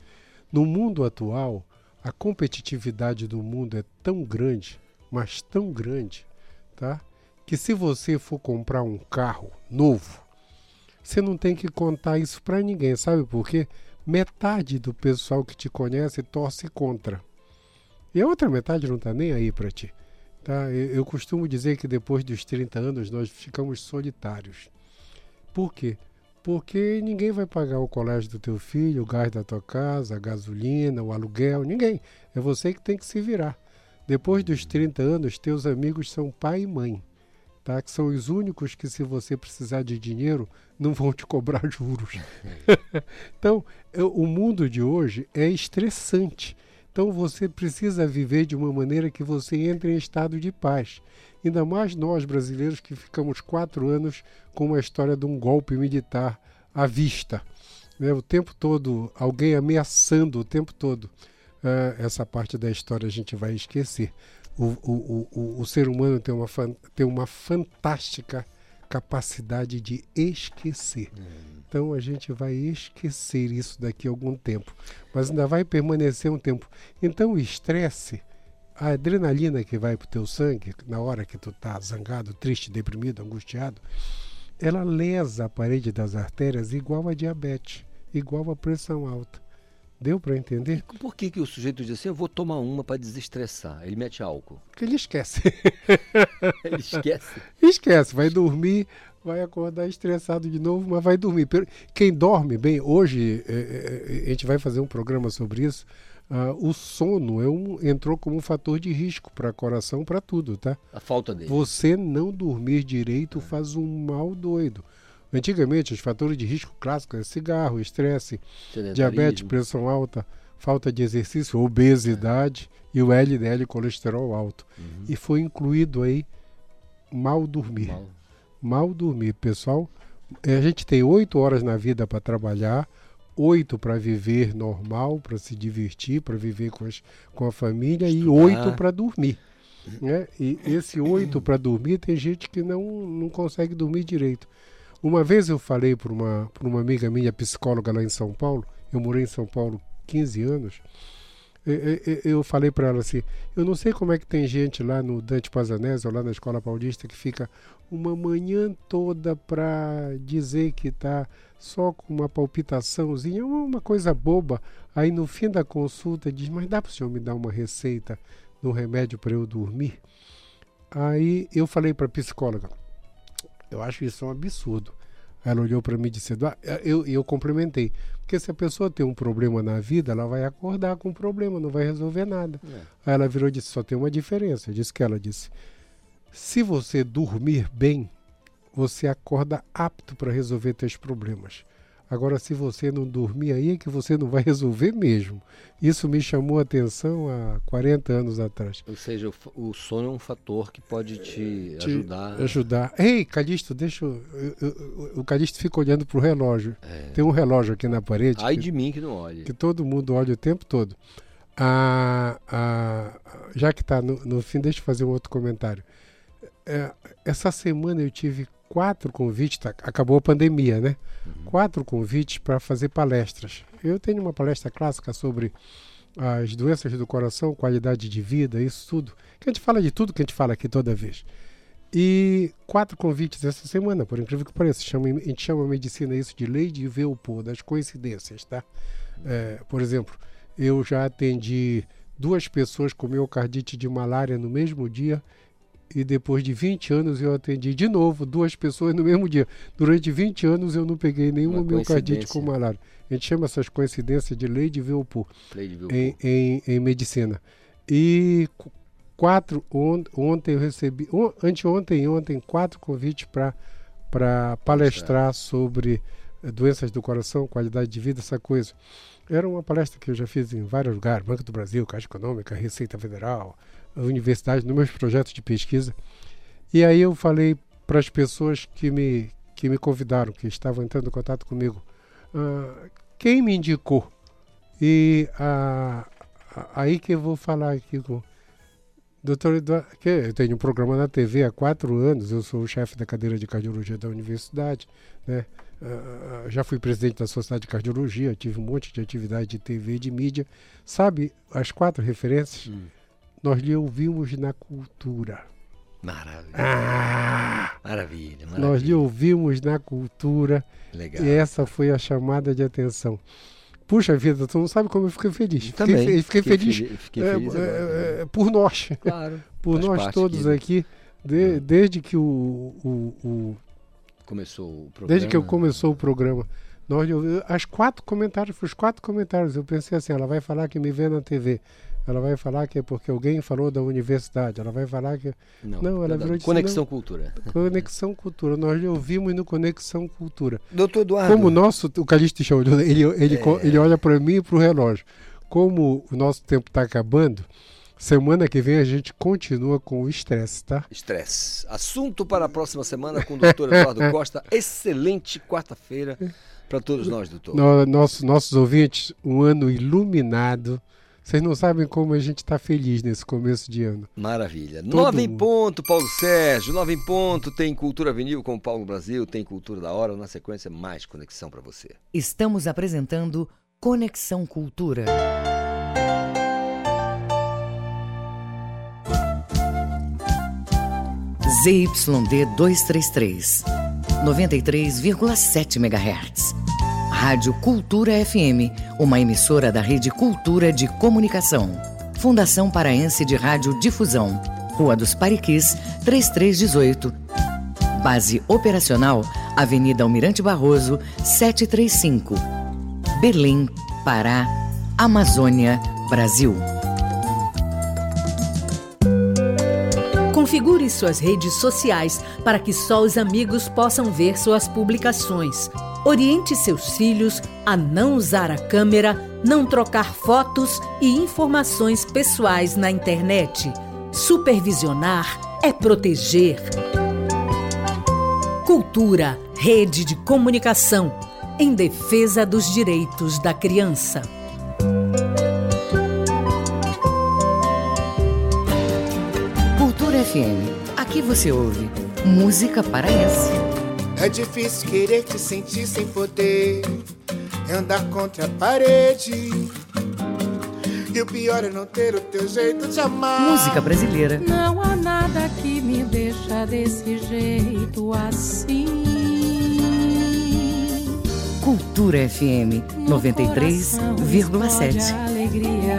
No mundo atual, a competitividade do mundo é tão grande, mas tão grande, tá? Que se você for comprar um carro novo, você não tem que contar isso para ninguém, sabe por quê? Metade do pessoal que te conhece torce contra. E a outra metade não está nem aí para ti. Tá? Eu, costumo dizer que depois dos 30 anos nós ficamos solitários. Por quê? Porque ninguém vai pagar o colégio do teu filho, o gás da tua casa, a gasolina, o aluguel, ninguém. É você que tem que se virar. Depois dos 30 anos, teus amigos são pai e mãe, tá? Que são os únicos que, se você precisar de dinheiro, não vão te cobrar juros. então, o mundo de hoje é estressante. Então, você precisa viver de uma maneira que você entre em estado de paz. Ainda mais nós brasileiros que ficamos quatro anos com uma história de um golpe militar à vista. Né? O tempo todo, alguém ameaçando o tempo todo. Uh, essa parte da história a gente vai esquecer. O, o, o, o ser humano tem uma, tem uma fantástica capacidade de esquecer. Então a gente vai esquecer isso daqui a algum tempo, mas ainda vai permanecer um tempo. Então o estresse a adrenalina que vai para o teu sangue na hora que tu tá zangado, triste, deprimido, angustiado, ela lesa a parede das artérias igual a diabetes, igual a pressão alta. Deu para entender? E por que, que o sujeito diz assim, eu vou tomar uma para desestressar? Ele mete álcool. Porque ele esquece. ele esquece? esquece, vai dormir, vai acordar estressado de novo, mas vai dormir. Quem dorme bem, hoje é, é, a gente vai fazer um programa sobre isso, Uh, o sono é um, entrou como um fator de risco para coração, para tudo, tá? A falta dele. Você não dormir direito é. faz um mal doido. Antigamente, os fatores de risco clássicos é cigarro, estresse, diabetes, pressão alta, falta de exercício, obesidade é. e o LDL colesterol alto. Uhum. E foi incluído aí mal dormir. Mal, mal dormir. Pessoal, a gente tem oito horas na vida para trabalhar, oito para viver normal, para se divertir, para viver com, as, com a família Estudar. e oito para dormir. Né? E esse oito para dormir tem gente que não, não consegue dormir direito. Uma vez eu falei para uma, uma amiga minha, psicóloga lá em São Paulo, eu morei em São Paulo 15 anos, eu falei para ela assim: eu não sei como é que tem gente lá no Dante Pazanese ou lá na Escola Paulista que fica uma manhã toda para dizer que está só com uma palpitaçãozinha, uma coisa boba. Aí no fim da consulta diz: Mas dá para o senhor me dar uma receita no remédio para eu dormir? Aí eu falei para a psicóloga: Eu acho isso um absurdo. Ela olhou para mim e disse: eu, eu complementei. Porque se a pessoa tem um problema na vida, ela vai acordar com o problema, não vai resolver nada. É. Aí ela virou e disse: só tem uma diferença. Disse que ela disse: se você dormir bem, você acorda apto para resolver seus problemas. Agora, se você não dormir aí, é que você não vai resolver mesmo. Isso me chamou a atenção há 40 anos atrás. Ou seja, o, o sono é um fator que pode te, te ajudar. Ajudar. Ei, Calixto, deixa eu, eu, eu, o Calixto fica olhando para o relógio. É. Tem um relógio aqui na parede. Ai que, de mim que não olhe. Que todo mundo olha o tempo todo. Ah, ah, já que está no, no, fim, deixa eu fazer um outro comentário. É, essa semana eu tive quatro convites, tá, acabou a pandemia, né? Uhum. Quatro convites para fazer palestras. Eu tenho uma palestra clássica sobre as doenças do coração, qualidade de vida, isso tudo. Que a gente fala de tudo que a gente fala aqui toda vez. E quatro convites essa semana, por incrível que pareça. Chama, a gente chama a medicina isso de lei de Velpo, das coincidências, tá? É, por exemplo, eu já atendi duas pessoas com miocardite de malária no mesmo dia e depois de 20 anos eu atendi de novo duas pessoas no mesmo dia. Durante 20 anos eu não peguei nenhuma miocardite com malária. A gente chama essas coincidências de lei de Velpo em, em, em, medicina. E quatro, on, ontem eu recebi, on, anteontem e ontem, quatro convites para palestrar sobre eh, doenças do coração, qualidade de vida, essa coisa. Era uma palestra que eu já fiz em vários lugares, Banco do Brasil, Caixa Econômica, Receita Federal, universidade, nos meus projetos de pesquisa. E aí eu falei para as pessoas que me, que me convidaram, que estavam entrando em contato comigo, uh, quem me indicou? E uh, aí que eu vou falar aqui com. Doutor Eduardo, que eu tenho um programa na TV há quatro anos, eu sou o chefe da cadeira de cardiologia da universidade, né? Uh, já fui presidente da Sociedade de Cardiologia, tive um monte de atividade de TV e de mídia. Sabe as quatro referências? Hum. Nós lhe ouvimos na cultura. Maravilha. Ah, maravilha, maravilha. Nós lhe ouvimos na cultura. Legal. E essa foi a chamada de atenção. Puxa vida, tu não sabe como eu fiquei feliz. Também. Fiquei, fiquei, fiquei feliz, feliz, fiquei feliz é, é, por nós. Claro. por nós todos aqui, aqui de, desde que o, o, o, começou o programa. Desde que eu começou o programa. Nós, as quatro comentários, os quatro comentários, eu pensei assim, ela vai falar que me vê na TV. Ela vai falar que é porque alguém falou da universidade. Ela vai falar que. Não, não ela virou Conexão Cultura. Conexão Cultura. Nós lhe ouvimos no Conexão Cultura. Doutor Eduardo. Como o nosso. O Calixto Show, ele, ele, é... ele olha para mim e para o relógio. Como o nosso tempo está acabando, Semana que vem a gente continua com o estresse, tá? Estresse. Assunto para a próxima semana com o doutor Eduardo Costa. Excelente quarta-feira para todos nós, doutor. No, nosso, nossos ouvintes, um ano iluminado. Vocês não sabem como a gente está feliz nesse começo de ano. Maravilha. Todo nove mundo. em ponto, Paulo Sérgio. Nove em ponto, tem Cultura Vinil com o Paulo Brasil, tem Cultura da Hora. Na sequência, mais conexão para você. Estamos apresentando Conexão Cultura. ZYD 233, 93,7 MHz. Rádio Cultura FM, uma emissora da Rede Cultura de Comunicação. Fundação Paraense de Rádio Difusão. Rua dos Pariquis, 3318. Base operacional, Avenida Almirante Barroso, 735. Berlim, Pará, Amazônia, Brasil. Configure suas redes sociais para que só os amigos possam ver suas publicações. Oriente seus filhos a não usar a câmera, não trocar fotos e informações pessoais na internet. Supervisionar é proteger. Cultura, rede de comunicação, em defesa dos direitos da criança. FM. Aqui você ouve música paraense. É difícil querer te sentir sem poder andar contra a parede. E o pior é não ter o teu jeito de amar. Música brasileira. Não há nada que me deixa desse jeito assim. Cultura FM 93,7. Alegria.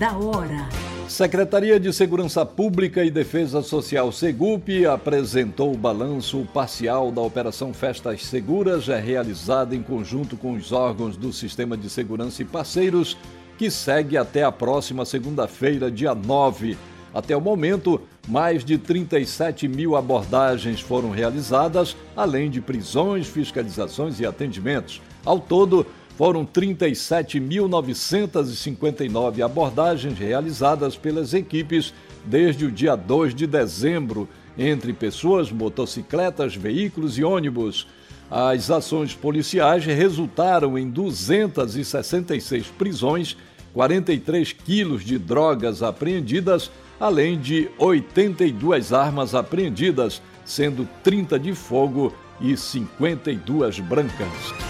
da Hora. Secretaria de Segurança Pública e Defesa Social Segup apresentou o balanço parcial da Operação Festas Seguras, é realizada em conjunto com os órgãos do Sistema de Segurança e parceiros, que segue até a próxima segunda-feira, dia 9. Até o momento, mais de 37 mil abordagens foram realizadas, além de prisões, fiscalizações e atendimentos. Ao todo, foram 37.959 abordagens realizadas pelas equipes desde o dia 2 de dezembro, entre pessoas, motocicletas, veículos e ônibus. As ações policiais resultaram em 266 prisões, 43 quilos de drogas apreendidas, além de 82 armas apreendidas, sendo 30 de fogo e 52 brancas.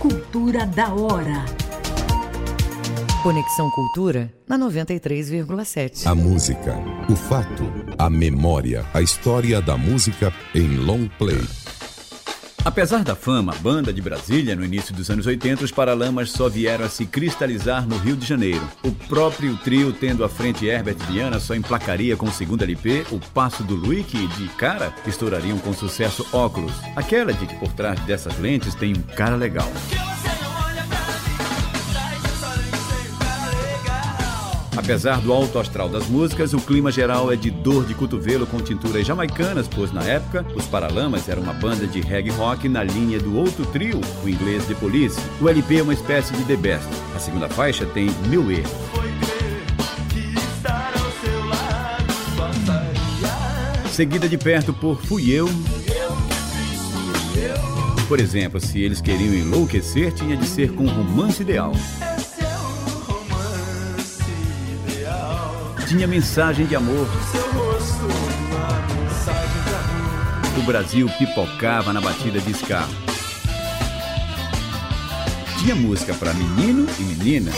Cultura da Hora. Conexão Cultura na 93,7. A música, o fato, a memória, a história da música em long play. Apesar da fama, banda de Brasília, no início dos anos 80, os Paralamas só vieram a se cristalizar no Rio de Janeiro. O próprio trio, tendo à frente Herbert Viana, só emplacaria com o segundo LP o Passo do Luiz, que de cara estourariam com sucesso óculos. Aquela de que por trás dessas lentes tem um cara legal. Apesar do alto astral das músicas, o clima geral é de dor de cotovelo com tinturas jamaicanas, pois na época, os Paralamas eram uma banda de reggae rock na linha do outro trio, o inglês The Police. O LP é uma espécie de The Best. A segunda faixa tem Mil Erros. Seguida de perto por Fui Eu. Por exemplo, se eles queriam enlouquecer, tinha de ser com romance ideal. Tinha mensagem de amor. O Brasil pipocava na batida de ska. Tinha música para menino e menina.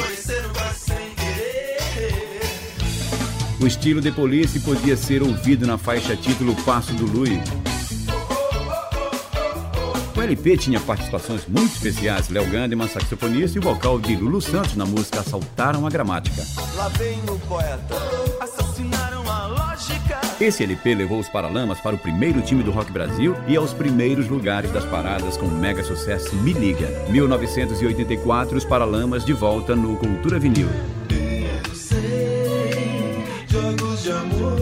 O estilo de Police podia ser ouvido na faixa título Passo do Lui. O LP tinha participações muito especiais, Léo Gandeman, saxofonista, e o vocal de Lulu Santos na música Assaltaram a Gramática. Lá vem o poeta. Esse LP levou os Paralamas para o primeiro time do Rock Brasil e aos primeiros lugares das paradas com o mega sucesso Me Liga. 1984, os Paralamas de volta no Cultura Vinil. Sei, jogos de amor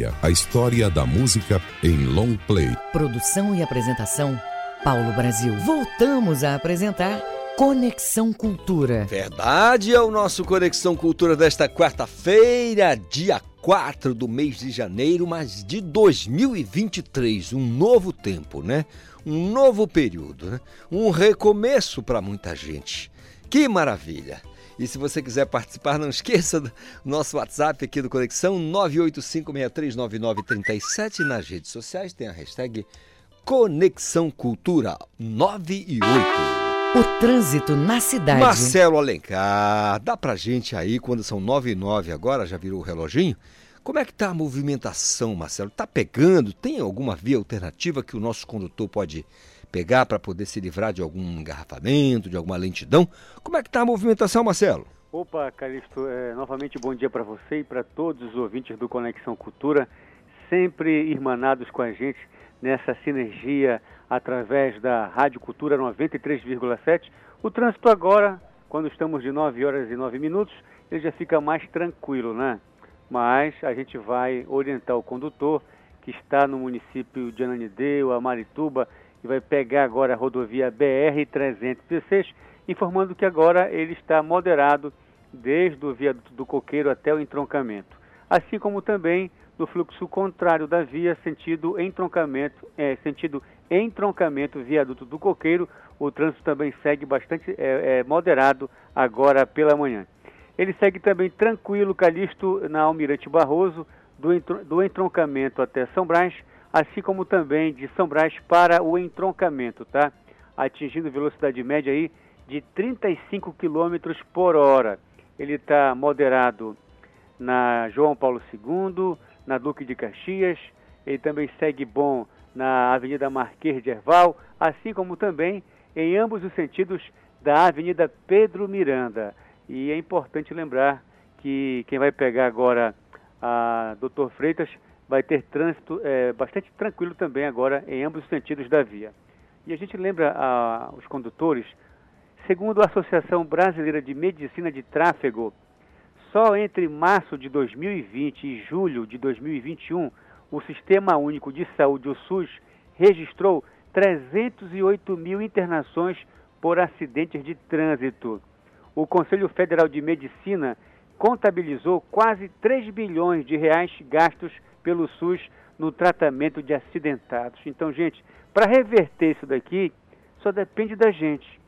memória, a história da música em long play. Produção e apresentação, Paulo Brasil. Voltamos a apresentar Conexão Cultura. Verdade é o nosso Conexão Cultura desta quarta-feira, dia 4 do mês de janeiro, mas de 2023, um novo tempo, né? Um novo período, né? Um recomeço para muita gente. Que maravilha! E se você quiser participar, não esqueça do nosso WhatsApp aqui do Conexão 985639937 nas redes sociais tem a hashtag Conexão Cultura 9 e 8. O trânsito na cidade. Marcelo Alencar, dá pra gente aí, quando são 9 e 9 agora, já virou o reloginho? Como é que tá a movimentação, Marcelo? Tá pegando? Tem alguma via alternativa que o nosso condutor pode pegar para poder se livrar de algum engarrafamento, de alguma lentidão? Como é que tá a movimentação, Marcelo? Opa, Calixto, é, novamente bom dia para você e para todos os ouvintes do Conexão Cultura, sempre irmanados com a gente nessa sinergia através da Rádio Cultura 93,7. O trânsito agora quando estamos de 9 horas e 9 minutos, ele já fica mais tranquilo, né? Mas a gente vai orientar o condutor que está no município de Ananideu, Amarituba, e vai pegar agora a rodovia BR-316, informando que agora ele está moderado desde o viaduto do Coqueiro até o entroncamento, assim como também no fluxo contrário da via, sentido entroncamento, é, sentido entroncamento viaduto do Coqueiro, o trânsito também segue bastante é, é, moderado agora pela manhã. Ele segue também tranquilo, Calixto, na Almirante Barroso, do, do entroncamento até São Brás, assim como também de São Brás para o entroncamento, tá? Atingindo velocidade média aí de 35 km por hora. Ele está moderado na João Paulo II, na Duque de Caxias, ele também segue bom na Avenida Marquês de Herval, assim como também em ambos os sentidos da Avenida Pedro Miranda. E é importante lembrar que quem vai pegar agora a Doutor Freitas vai ter trânsito é, bastante tranquilo também agora em ambos os sentidos da via. E a gente lembra a, os condutores, segundo a Associação Brasileira de Medicina de Tráfego, só entre março de 2020 e julho de 2021, o Sistema Único de Saúde, o SUS, registrou 308 mil internações por acidentes de trânsito. O Conselho Federal de Medicina contabilizou quase 3 bilhões de reais gastos pelo SUS no tratamento de acidentados. Então, gente, para reverter isso daqui, só depende da gente.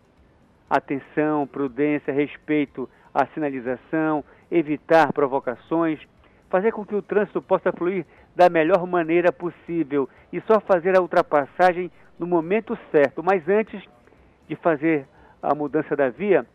Atenção, prudência, respeito à sinalização, evitar provocações, fazer com que o trânsito possa fluir da melhor maneira possível e só fazer a ultrapassagem no momento certo. Mas antes de fazer a mudança da via,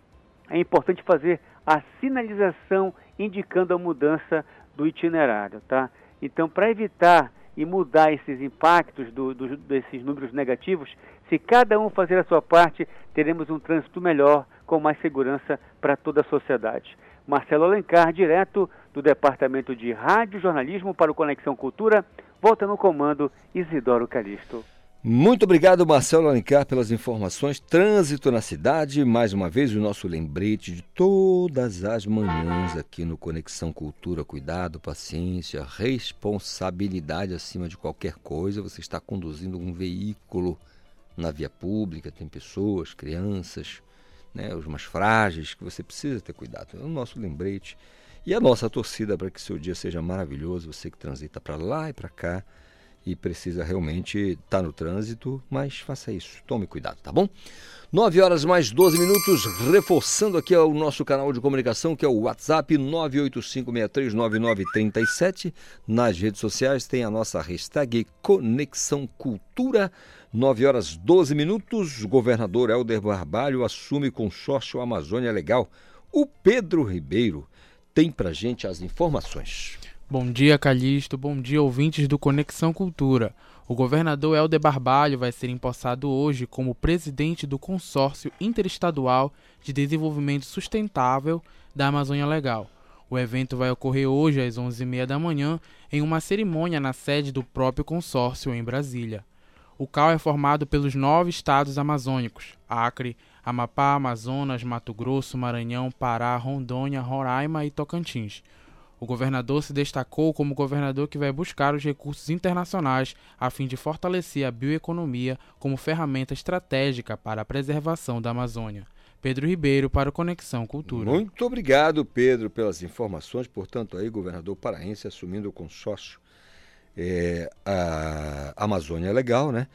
é importante fazer a sinalização indicando a mudança do itinerário, tá? Então, para evitar e mudar esses impactos do, do, desses números negativos, se cada um fazer a sua parte, teremos um trânsito melhor, com mais segurança para toda a sociedade. Marcelo Alencar, direto do Departamento de Rádio Jornalismo para o Conexão Cultura, volta no comando Isidoro Calixto. Muito obrigado, Marcelo Alencar, pelas informações. Trânsito na cidade, mais uma vez o nosso lembrete de todas as manhãs aqui no Conexão Cultura. Cuidado, paciência, responsabilidade acima de qualquer coisa. Você está conduzindo um veículo na via pública, tem pessoas, crianças, né, os mais frágeis, que você precisa ter cuidado. É o nosso lembrete e a nossa torcida para que seu dia seja maravilhoso. Você que transita para lá e para cá e precisa realmente estar tá no trânsito, mas faça isso, tome cuidado, tá bom? 9 horas mais 12 minutos, reforçando aqui o nosso canal de comunicação, que é o WhatsApp 985639937. Nas redes sociais tem a nossa hashtag Conexão Cultura. 9 horas 12 minutos, o governador Helder Barbalho assume consórcio Amazônia Legal. O Pedro Ribeiro tem pra gente as informações. Bom dia, Calixto. Bom dia, ouvintes do Conexão Cultura. O governador Helder Barbalho vai ser empossado hoje como presidente do Consórcio Interestadual de Desenvolvimento Sustentável da Amazônia Legal. O evento vai ocorrer hoje às 11h30 da manhã em uma cerimônia na sede do próprio consórcio em Brasília. O CAL é formado pelos nove estados amazônicos: Acre, Amapá, Amazonas, Mato Grosso, Maranhão, Pará, Rondônia, Roraima e Tocantins. O governador se destacou como governador que vai buscar os recursos internacionais a fim de fortalecer a bioeconomia como ferramenta estratégica para a preservação da Amazônia. Pedro Ribeiro para o Conexão Cultura. Muito obrigado, Pedro, pelas informações. Portanto, aí, governador paraense assumindo o consórcio é, a Amazônia Legal, né?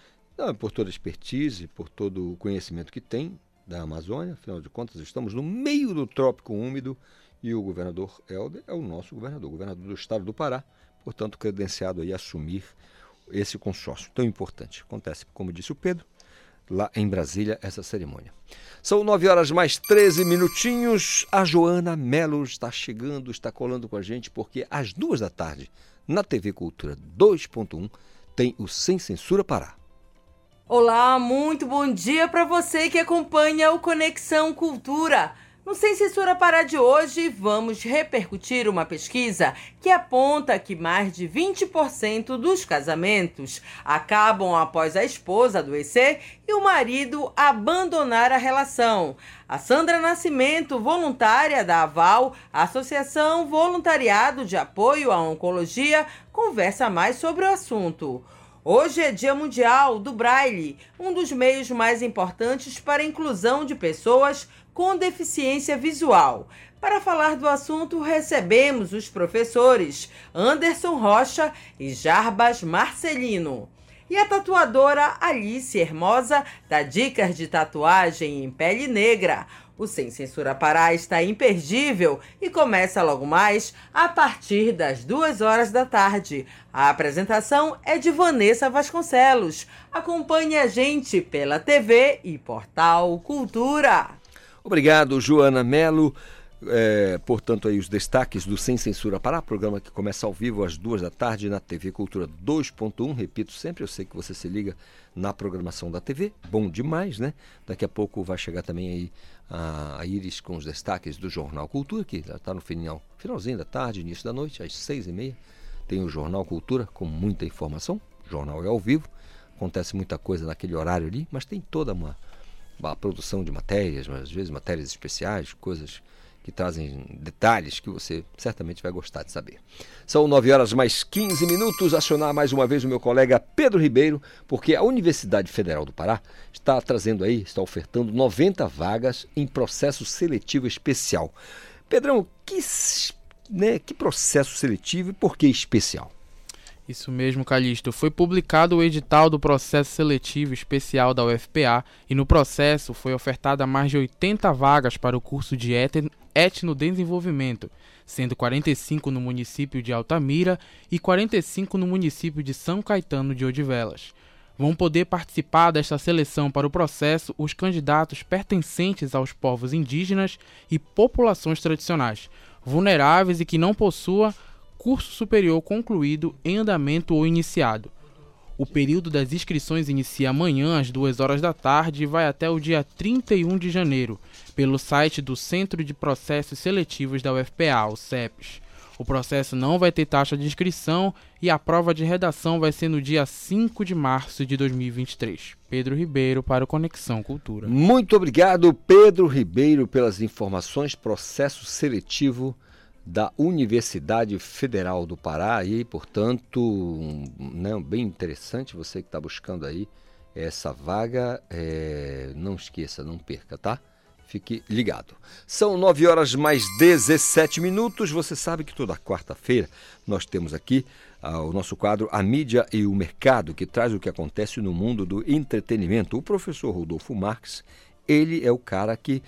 Por toda a expertise, por todo o conhecimento que tem da Amazônia. Afinal de contas, estamos no meio do trópico úmido e o governador Helder é o nosso governador, governador do estado do Pará, portanto, credenciado a assumir esse consórcio tão importante. Acontece, como disse o Pedro, lá em Brasília, essa cerimônia. São nove horas mais 13 minutinhos. A Joana Melo está chegando, está colando com a gente, porque às duas da tarde, na TV Cultura 2.1, tem o Sem Censura Pará. Olá, muito bom dia para você que acompanha o Conexão Cultura No Sem Censura para de hoje, vamos repercutir uma pesquisa que aponta que mais de 20% dos casamentos acabam após a esposa adoecer e o marido abandonar a relação. A Sandra Nascimento, voluntária da AVAL, Associação Voluntariado de Apoio à Oncologia, conversa mais sobre o assunto. Hoje é Dia Mundial do Braille, um dos meios mais importantes para a inclusão de pessoas com deficiência visual. Para falar do assunto, recebemos os professores Anderson Rocha e Jarbas Marcelino. E a tatuadora Alice Hermosa dá dicas de tatuagem em pele negra. O Sem Censura Pará está imperdível e começa logo mais a partir das duas horas da tarde. A apresentação é de Vanessa Vasconcelos. Acompanhe a gente pela TV e Portal Cultura. Obrigado, Joana Melo. É, portanto, aí os destaques do Sem Censura Pará, programa que começa ao vivo às duas da tarde na TV Cultura 2.1. Repito sempre, eu sei que você se liga na programação da TV. Bom demais, né? Daqui a pouco vai chegar também aí a, Iris com os destaques do Jornal Cultura, que está no final, finalzinho da tarde, início da noite, às seis e meia. Tem o Jornal Cultura com muita informação. O jornal é ao vivo. Acontece muita coisa naquele horário ali, mas tem toda uma a produção de matérias, às vezes matérias especiais, coisas que trazem detalhes que você certamente vai gostar de saber. São 9 horas mais 15 minutos. Acionar mais uma vez o meu colega Pedro Ribeiro, porque a Universidade Federal do Pará está trazendo aí, está ofertando 90 vagas em processo seletivo especial. Pedrão, que, né, que processo seletivo e por que especial? Isso mesmo, Calixto. Foi publicado o edital do processo seletivo especial da UFPA e no processo foi ofertada mais de 80 vagas para o curso de etnodesenvolvimento, sendo 45 no município de Altamira e 45 no município de São Caetano de Odivelas. Vão poder participar desta seleção para o processo os candidatos pertencentes aos povos indígenas e populações tradicionais, vulneráveis e que não possuam curso superior concluído, em andamento ou iniciado. O período das inscrições inicia amanhã às 2 horas da tarde e vai até o dia 31 de janeiro, pelo site do Centro de Processos Seletivos da UFPA, o CEPES. O processo não vai ter taxa de inscrição e a prova de redação vai ser no dia 5 de março de 2023. Pedro Ribeiro para o Conexão Cultura. Muito obrigado, Pedro Ribeiro, pelas informações. Processo seletivo da Universidade Federal do Pará e, portanto, um, né, bem interessante você que está buscando aí essa vaga, é, não esqueça, não perca, tá? Fique ligado. São 9 horas mais 17 minutos. Você sabe que toda quarta-feira nós temos aqui ah, o nosso quadro A Mídia e o Mercado, que traz o que acontece no mundo do entretenimento. O professor Rodolfo Marques, ele é o cara que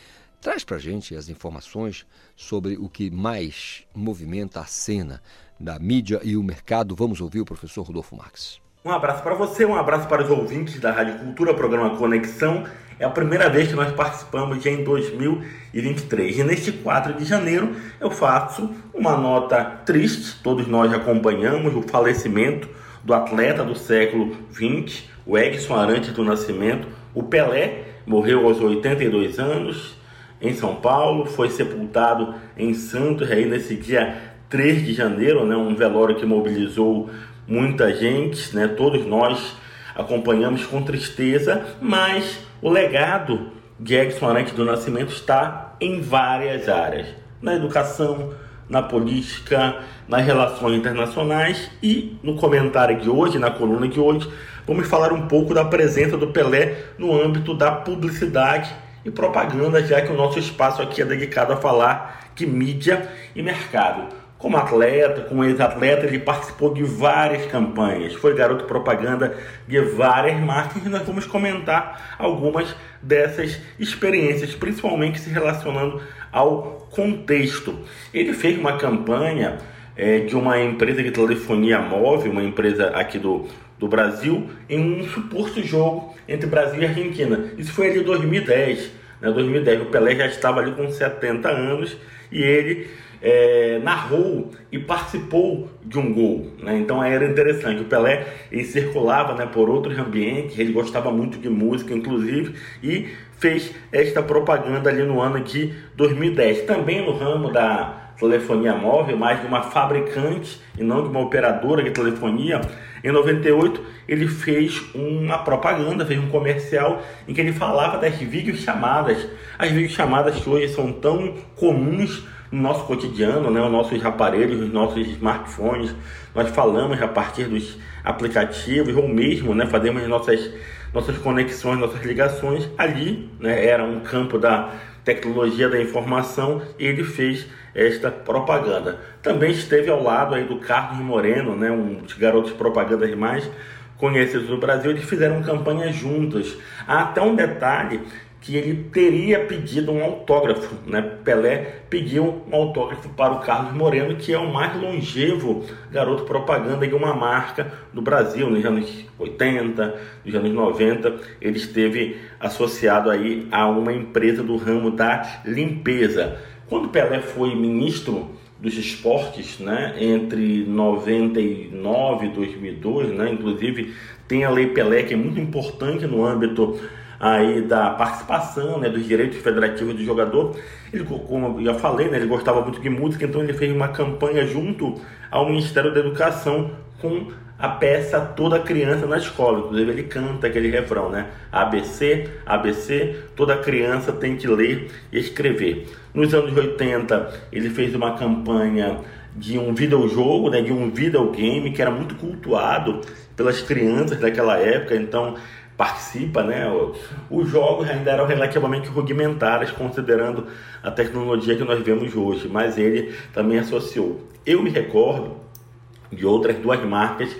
Traz para a gente as informações sobre o que mais movimenta a cena da mídia e o mercado. Vamos ouvir o professor Rodolfo Marques. Um abraço para você, um abraço para os ouvintes da Rádio Cultura, programa Conexão. É a primeira vez que nós participamos já em 2023. E neste 4 de janeiro eu faço uma nota triste, todos nós acompanhamos o falecimento do atleta do século 20, o Edson Arantes do Nascimento. O Pelé morreu aos 82 anos, em São Paulo, foi sepultado em Santos aí nesse dia 3 de janeiro, né, um velório que mobilizou muita gente, né, todos nós acompanhamos com tristeza, mas o legado de Edson Arantes do Nascimento está em várias áreas, na educação, na política, nas relações internacionais e no comentário de hoje, na coluna de hoje, vamos falar um pouco da presença do Pelé no âmbito da publicidade e propaganda, já que o nosso espaço aqui é dedicado a falar de mídia e mercado. Como atleta, como ex-atleta, ele participou de várias campanhas, foi garoto propaganda de várias marcas e nós vamos comentar algumas dessas experiências, principalmente se relacionando ao contexto. Ele fez uma campanha é, de uma empresa de telefonia móvel, uma empresa aqui do, do Brasil, em um suposto jogo entre Brasil e Argentina. Isso foi ali em 2010. Né, 2010, o Pelé já estava ali com 70 anos e ele é, narrou e participou de um gol. Né? Então era interessante. O Pelé ele circulava né, por outros ambientes, ele gostava muito de música, inclusive, e fez esta propaganda ali no ano de 2010. Também no ramo da telefonia móvel, mais de uma fabricante e não de uma operadora de telefonia. Em 98, ele fez uma propaganda, fez um comercial em que ele falava das videochamadas. As videochamadas que hoje são tão comuns no nosso cotidiano, né? os nossos aparelhos, os nossos smartphones. Nós falamos a partir dos aplicativos ou mesmo né? fazemos nossas, nossas conexões, nossas ligações. Ali né? era um campo da tecnologia da informação ele fez esta propaganda. Também esteve ao lado aí do Carlos Moreno, né, um dos garotos propagandas mais conhecidos do Brasil, eles fizeram campanha juntos. Há até um detalhe que ele teria pedido um autógrafo, né? Pelé pediu um autógrafo para o Carlos Moreno, que é o mais longevo garoto propaganda de uma marca do Brasil, nos anos 80, nos anos 90, ele esteve associado aí a uma empresa do ramo da limpeza. Quando Pelé foi ministro dos esportes, né, entre 99 e 2002, né, inclusive tem a Lei Pelé que é muito importante no âmbito aí da participação, né, dos direitos federativos do jogador. Ele, como eu já falei, né, ele gostava muito de música, então ele fez uma campanha junto ao Ministério da Educação com a peça Toda Criança na Escola. Inclusive ele canta aquele refrão, né? ABC, ABC, toda criança tem que ler e escrever. Nos anos 80 ele fez uma campanha de um videojogo, né, de um videogame que era muito cultuado pelas crianças daquela época, então participa, né? Os jogos ainda eram relativamente rudimentares, considerando a tecnologia que nós vemos hoje, mas ele também associou. Eu me recordo de outras duas marcas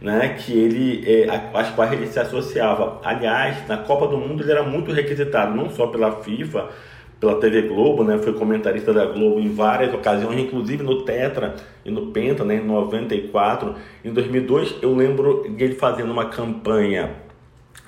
né, que ele, é, às quais ele se associava. Aliás, na Copa do Mundo ele era muito requisitado, não só pela FIFA, pela TV Globo, né, foi comentarista da Globo em várias ocasiões, inclusive no Tetra e no Penta, né, em 94. Em 2002, eu lembro dele fazendo uma campanha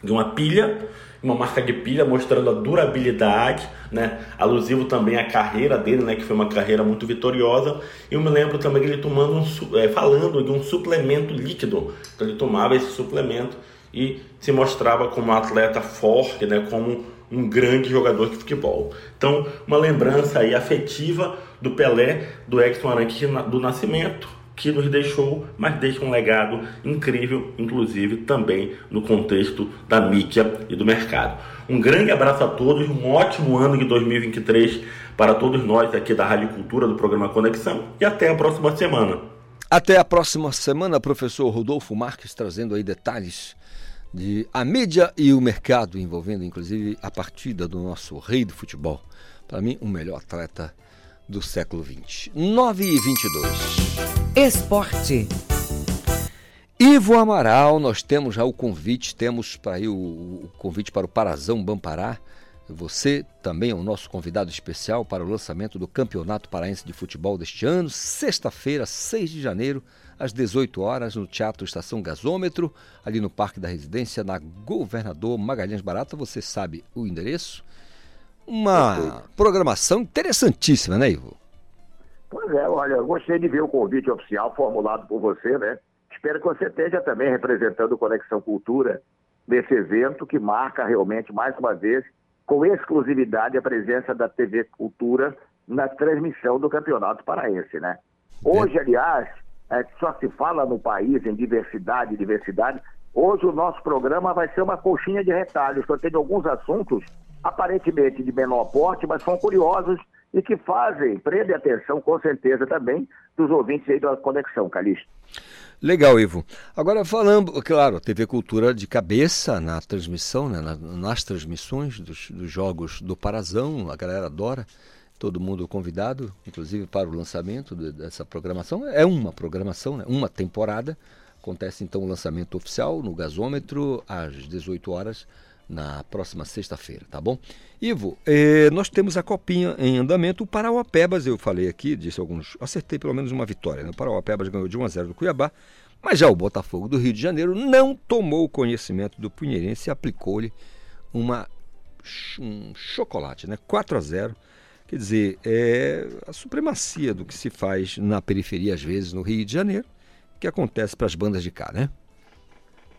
de uma pilha uma marca de pilha mostrando a durabilidade, né? Alusivo também à carreira dele, né? Que foi uma carreira muito vitoriosa. E eu me lembro também dele tomando um, é, falando de um suplemento líquido. Então ele tomava esse suplemento e se mostrava como um atleta forte, né? Como um grande jogador de futebol. Então, uma lembrança aí afetiva do Pelé, do Edson Arantes do Nascimento, que nos deixou, mas deixa um legado incrível, inclusive também no contexto da mídia e do mercado. Um grande abraço a todos, um ótimo ano de 2023 para todos nós aqui da Rádio Cultura do programa Conexão e até a próxima semana. Até a próxima semana, professor Rodolfo Marques trazendo aí detalhes de a mídia e o mercado, envolvendo inclusive a partida do nosso rei do futebol. Para mim, o melhor atleta do século XX. 9 e 22. Esporte. Ivo Amaral, nós temos já o convite, temos para aí o, o, convite para o Parazão Bampará. Você também é o nosso convidado especial para o lançamento do Campeonato Paraense de Futebol deste ano, sexta-feira, 6 de janeiro, às 18 horas, no Teatro Estação Gasômetro, ali no Parque da Residência, na Governador Magalhães Barata. Você sabe o endereço? Uma programação interessantíssima, né, Ivo? Pois é, olha, eu gostei de ver o convite oficial formulado por você, né? Espero que você esteja também representando o Conexão Cultura nesse evento que marca realmente, mais uma vez, com exclusividade, a presença da TV Cultura na transmissão do Campeonato Paraense, né? Hoje, aliás, é, só se fala no país em diversidade, diversidade. Hoje o nosso programa vai ser uma coxinha de retalhos, que eu tenho alguns assuntos aparentemente de menor porte, mas são curiosos e que fazem, prendem atenção com certeza também dos ouvintes aí da Conexão, Calixto. Legal, Ivo. Agora falando, claro, TV Cultura de cabeça na transmissão, né, nas transmissões dos, dos, jogos do Parazão, a galera adora, todo mundo convidado, inclusive para o lançamento dessa programação. É uma programação, né, uma temporada. Acontece então o lançamento oficial no gasômetro às 18 horas na próxima sexta-feira, tá bom? Ivo, eh, nós temos a copinha em andamento. O Parauapebas, eu falei aqui, disse alguns. Acertei pelo menos uma vitória. Né? O Parauapebas ganhou de 1 a 0 do Cuiabá, mas já o Botafogo do Rio de Janeiro não tomou conhecimento do Punheirense e aplicou-lhe uma um chocolate, né? 4 a 0 Quer dizer, é a supremacia do que se faz na periferia, às vezes, no Rio de Janeiro, que acontece para as bandas de cá, né?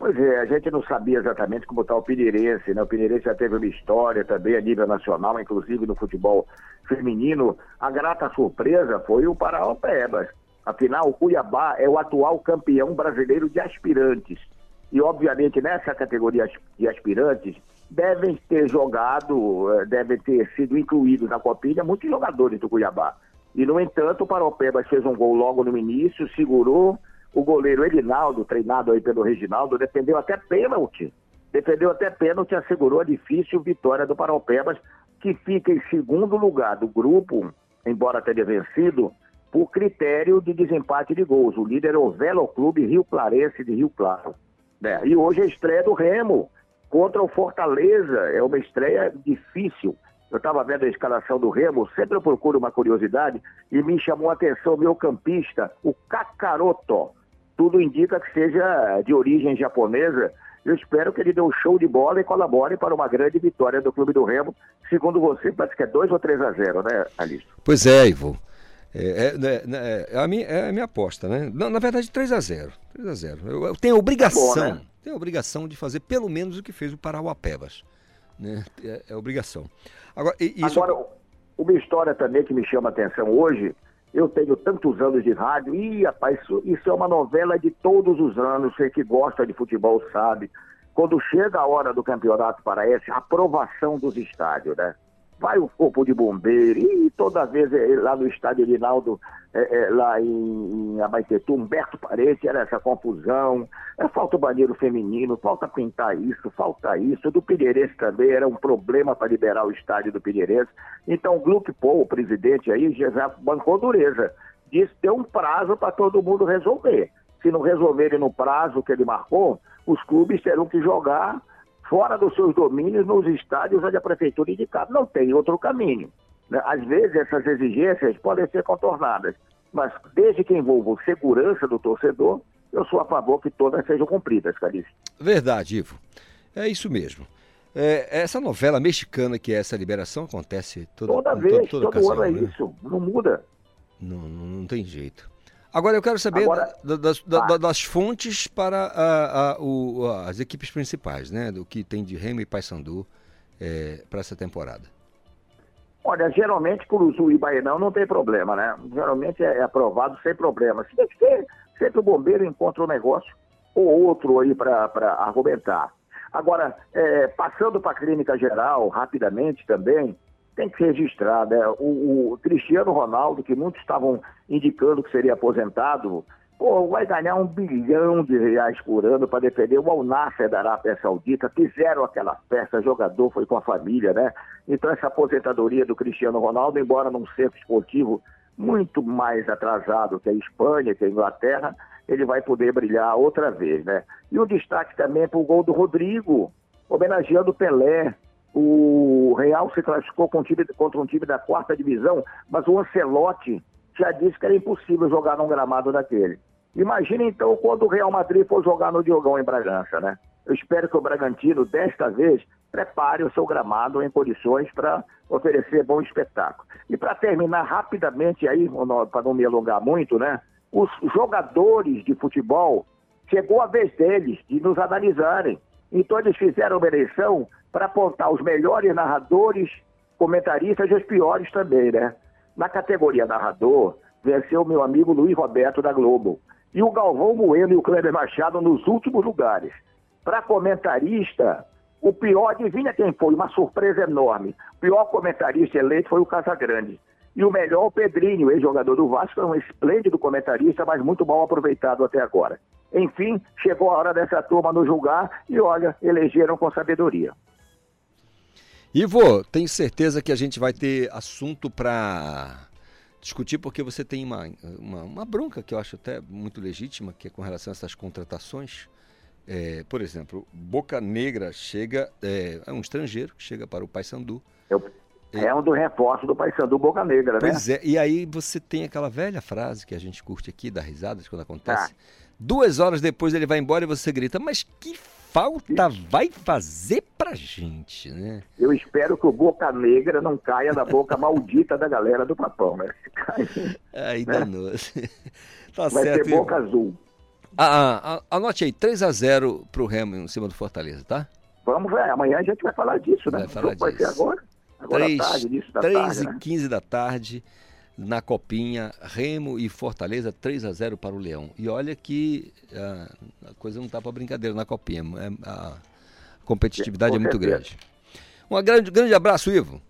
Pois é, a gente não sabia exatamente como está o Pinheirense, né? O Pinheirense já teve uma história também a nível nacional, inclusive no futebol feminino. A grata surpresa foi o Paraopebas. Afinal, o Cuiabá é o atual campeão brasileiro de aspirantes. E, obviamente, nessa categoria de aspirantes, devem ter jogado, eh, devem ter sido incluídos na copinha muitos jogadores do Cuiabá. E, no entanto, o Paropebas fez um gol logo no início, segurou. O goleiro Elinaldo, treinado aí pelo Reginaldo, defendeu até pênalti. Defendeu até pênalti assegurou a difícil vitória do Paropebas, que fica em segundo lugar do grupo, embora tenha vencido, por critério de desempate de gols. O líder é o Velo Clube Rio Clarense de Rio Claro. Né? E hoje é a estreia do Remo contra o Fortaleza. É uma estreia difícil. Eu estava vendo a escalação do Remo, sempre eu procuro uma curiosidade, e me chamou a atenção o meu campista, o Kakaroto. Tudo indica que seja de origem japonesa. Eu espero que ele dê um show de bola e colabore para uma grande vitória do Clube do Remo. Segundo você, parece que é 2 ou 3 a 0, né, Alice? Pois é, Ivo. É, é, né, né, é, a minha, é a minha aposta, né? Na, na verdade, 3 a 0 3 a 0 Eu, eu tenho a obrigação, bom, né? tenho a obrigação de fazer pelo menos o que fez o Parauapebas. Né? É, é obrigação. Agora, isso... Agora, uma história também que me chama a atenção hoje, eu tenho tantos anos de rádio, e rapaz, isso, isso é uma novela de todos os anos, você que gosta de futebol sabe. Quando chega a hora do campeonato paraense, a aprovação dos estádios, né? Vai o corpo de bombeiro, e toda vez é, lá no estádio Rinaldo, é, é, lá em, em Abaitetu, Humberto Parede, era essa confusão, é, falta o banheiro feminino, falta pintar isso, falta isso, do Pinheirense também era um problema para liberar o estádio do Pinheirense, então o Gluck o presidente aí, já bancou dureza, disse ter um prazo para todo mundo resolver, se não resolverem no prazo que ele marcou, os clubes terão que jogar fora dos seus domínios nos estádios onde a prefeitura indicar. Não tem outro caminho. Né? Às vezes essas exigências podem ser contornadas, mas desde que envolvam segurança do torcedor, eu sou a favor que todas sejam cumpridas, Carice. Verdade, Ivo. É isso mesmo. É, essa novela mexicana que é essa liberação acontece toda, toda vez, toda, toda todo ano é né? isso, não muda. Não, não, não tem jeito. Agora eu quero saber Agora, da, das, da, das, fontes para a, a, o, as equipes principais, né? Do que tem de Remo e Paysandu é, para essa temporada. Olha, geralmente Curuzu e Baenão não tem problema, né? Geralmente é, é aprovado sem problema. Se que ter, sempre o bombeiro encontra um negócio ou outro aí para argumentar. Agora, é, passando para a clínica geral, rapidamente também, tem que ser registrado. É, o, o, Cristiano Ronaldo, que muitos estavam indicando que seria aposentado, pô, vai ganhar um bilhão de reais por ano para defender o Al da Arábia Saudita. Fizeram aquela festa, jogador foi com a família, né? Então essa aposentadoria do Cristiano Ronaldo, embora num centro esportivo muito mais atrasado que a Espanha, que a Inglaterra, ele vai poder brilhar outra vez, né? E o destaque também para o gol do Rodrigo, homenageando o Pelé, o Real se classificou um time, contra um time da quarta divisão, mas o Ancelotti já disse que era impossível jogar num gramado daquele. Imagina então quando o Real Madrid for jogar no Diogão em Bragança, né? Eu espero que o Bragantino, desta vez, prepare o seu gramado em condições para oferecer bom espetáculo. E para terminar rapidamente aí, para não me alongar muito, né? Os jogadores de futebol, chegou a vez deles de nos analisarem. Então eles fizeram uma eleição para apontar os melhores narradores, comentaristas e os piores também, né? Na categoria narrador, venceu meu amigo Luiz Roberto da Globo. E o Galvão Bueno e o Kleber Machado nos últimos lugares. Para comentarista, o pior, adivinha quem foi? Uma surpresa enorme. O pior comentarista eleito foi o Casagrande. E o melhor, o Pedrinho, ex-jogador do Vasco, é um esplêndido comentarista, mas muito mal aproveitado até agora. Enfim, chegou a hora dessa turma nos julgar e, olha, elegeram com sabedoria. Ivo, tenho certeza que a gente vai ter assunto para discutir, porque você tem uma, uma, uma, bronca que eu acho até muito legítima, que é com relação a essas contratações. É, por exemplo, Boca Negra chega, é, é, um estrangeiro que chega para o Paysandu. É um dos reforços do Paysandu Boca Negra, né? Pois é, e aí você tem aquela velha frase que a gente curte aqui, dá risadas quando acontece. Ah. Duas horas depois ele vai embora e você grita, mas que falta vai fazer pra gente, né? Eu espero que o Boca Negra não caia na boca maldita da galera do Papão, né? Se cair, Aí né? danou. tá Vai certo. ser Boca Azul. Ah, ah, ah, anote aí, 3x0 pro Remo em cima do Fortaleza, tá? Vamos ver, amanhã a gente vai falar disso, né? Vai falar O jogo vai ser disso. agora? Agora à tarde, início da 3 tarde, e né? 15 da tarde, na Copinha, Remo e Fortaleza, 3 a 0 para o Leão. E olha que ah, a coisa não tá para brincadeira na Copinha. é- a competitividade Com é muito grande. Um grande, grande abraço, Ivo.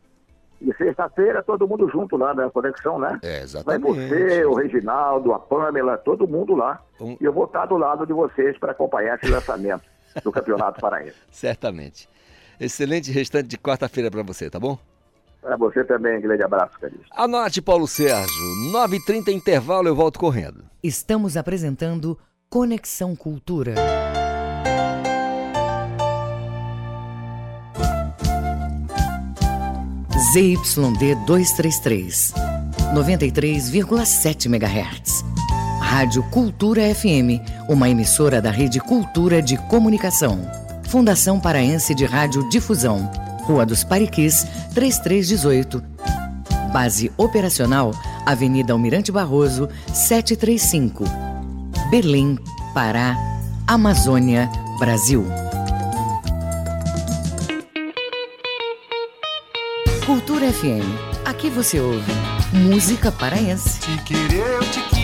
E sexta-feira todo mundo junto lá na conexão, né? É, Vai exatamente. você, o Reginaldo, a Pamela, todo mundo lá. Um- E eu vou estar do lado de vocês para acompanhar esse lançamento do Campeonato Paraense. Certamente. Excelente restante de quarta-feira para você, tá bom? Para você também, grande abraço, Calixto. Anote, Paulo Sérgio. 9h30 intervalo, eu volto correndo. Estamos apresentando Conexão Cultura. ZYD 233, 93,7 MHz. Rádio Cultura FM, uma emissora da Rede Cultura de Comunicação. Fundação Paraense de Rádio Difusão, Rua dos Pariquis, 3318. Base operacional, Avenida Almirante Barroso, 735. Belém, Pará, Amazônia, Brasil. Cultura FM. Aqui você ouve música paraense. Te querer, eu te quis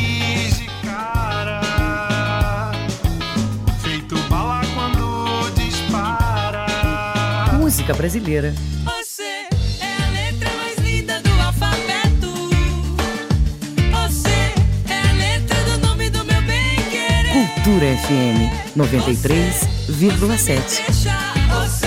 Música brasileira. Você é a letra mais linda do alfabeto. Você é a letra do nome do meu bem querer. Cultura FM 93,7. Deixa você.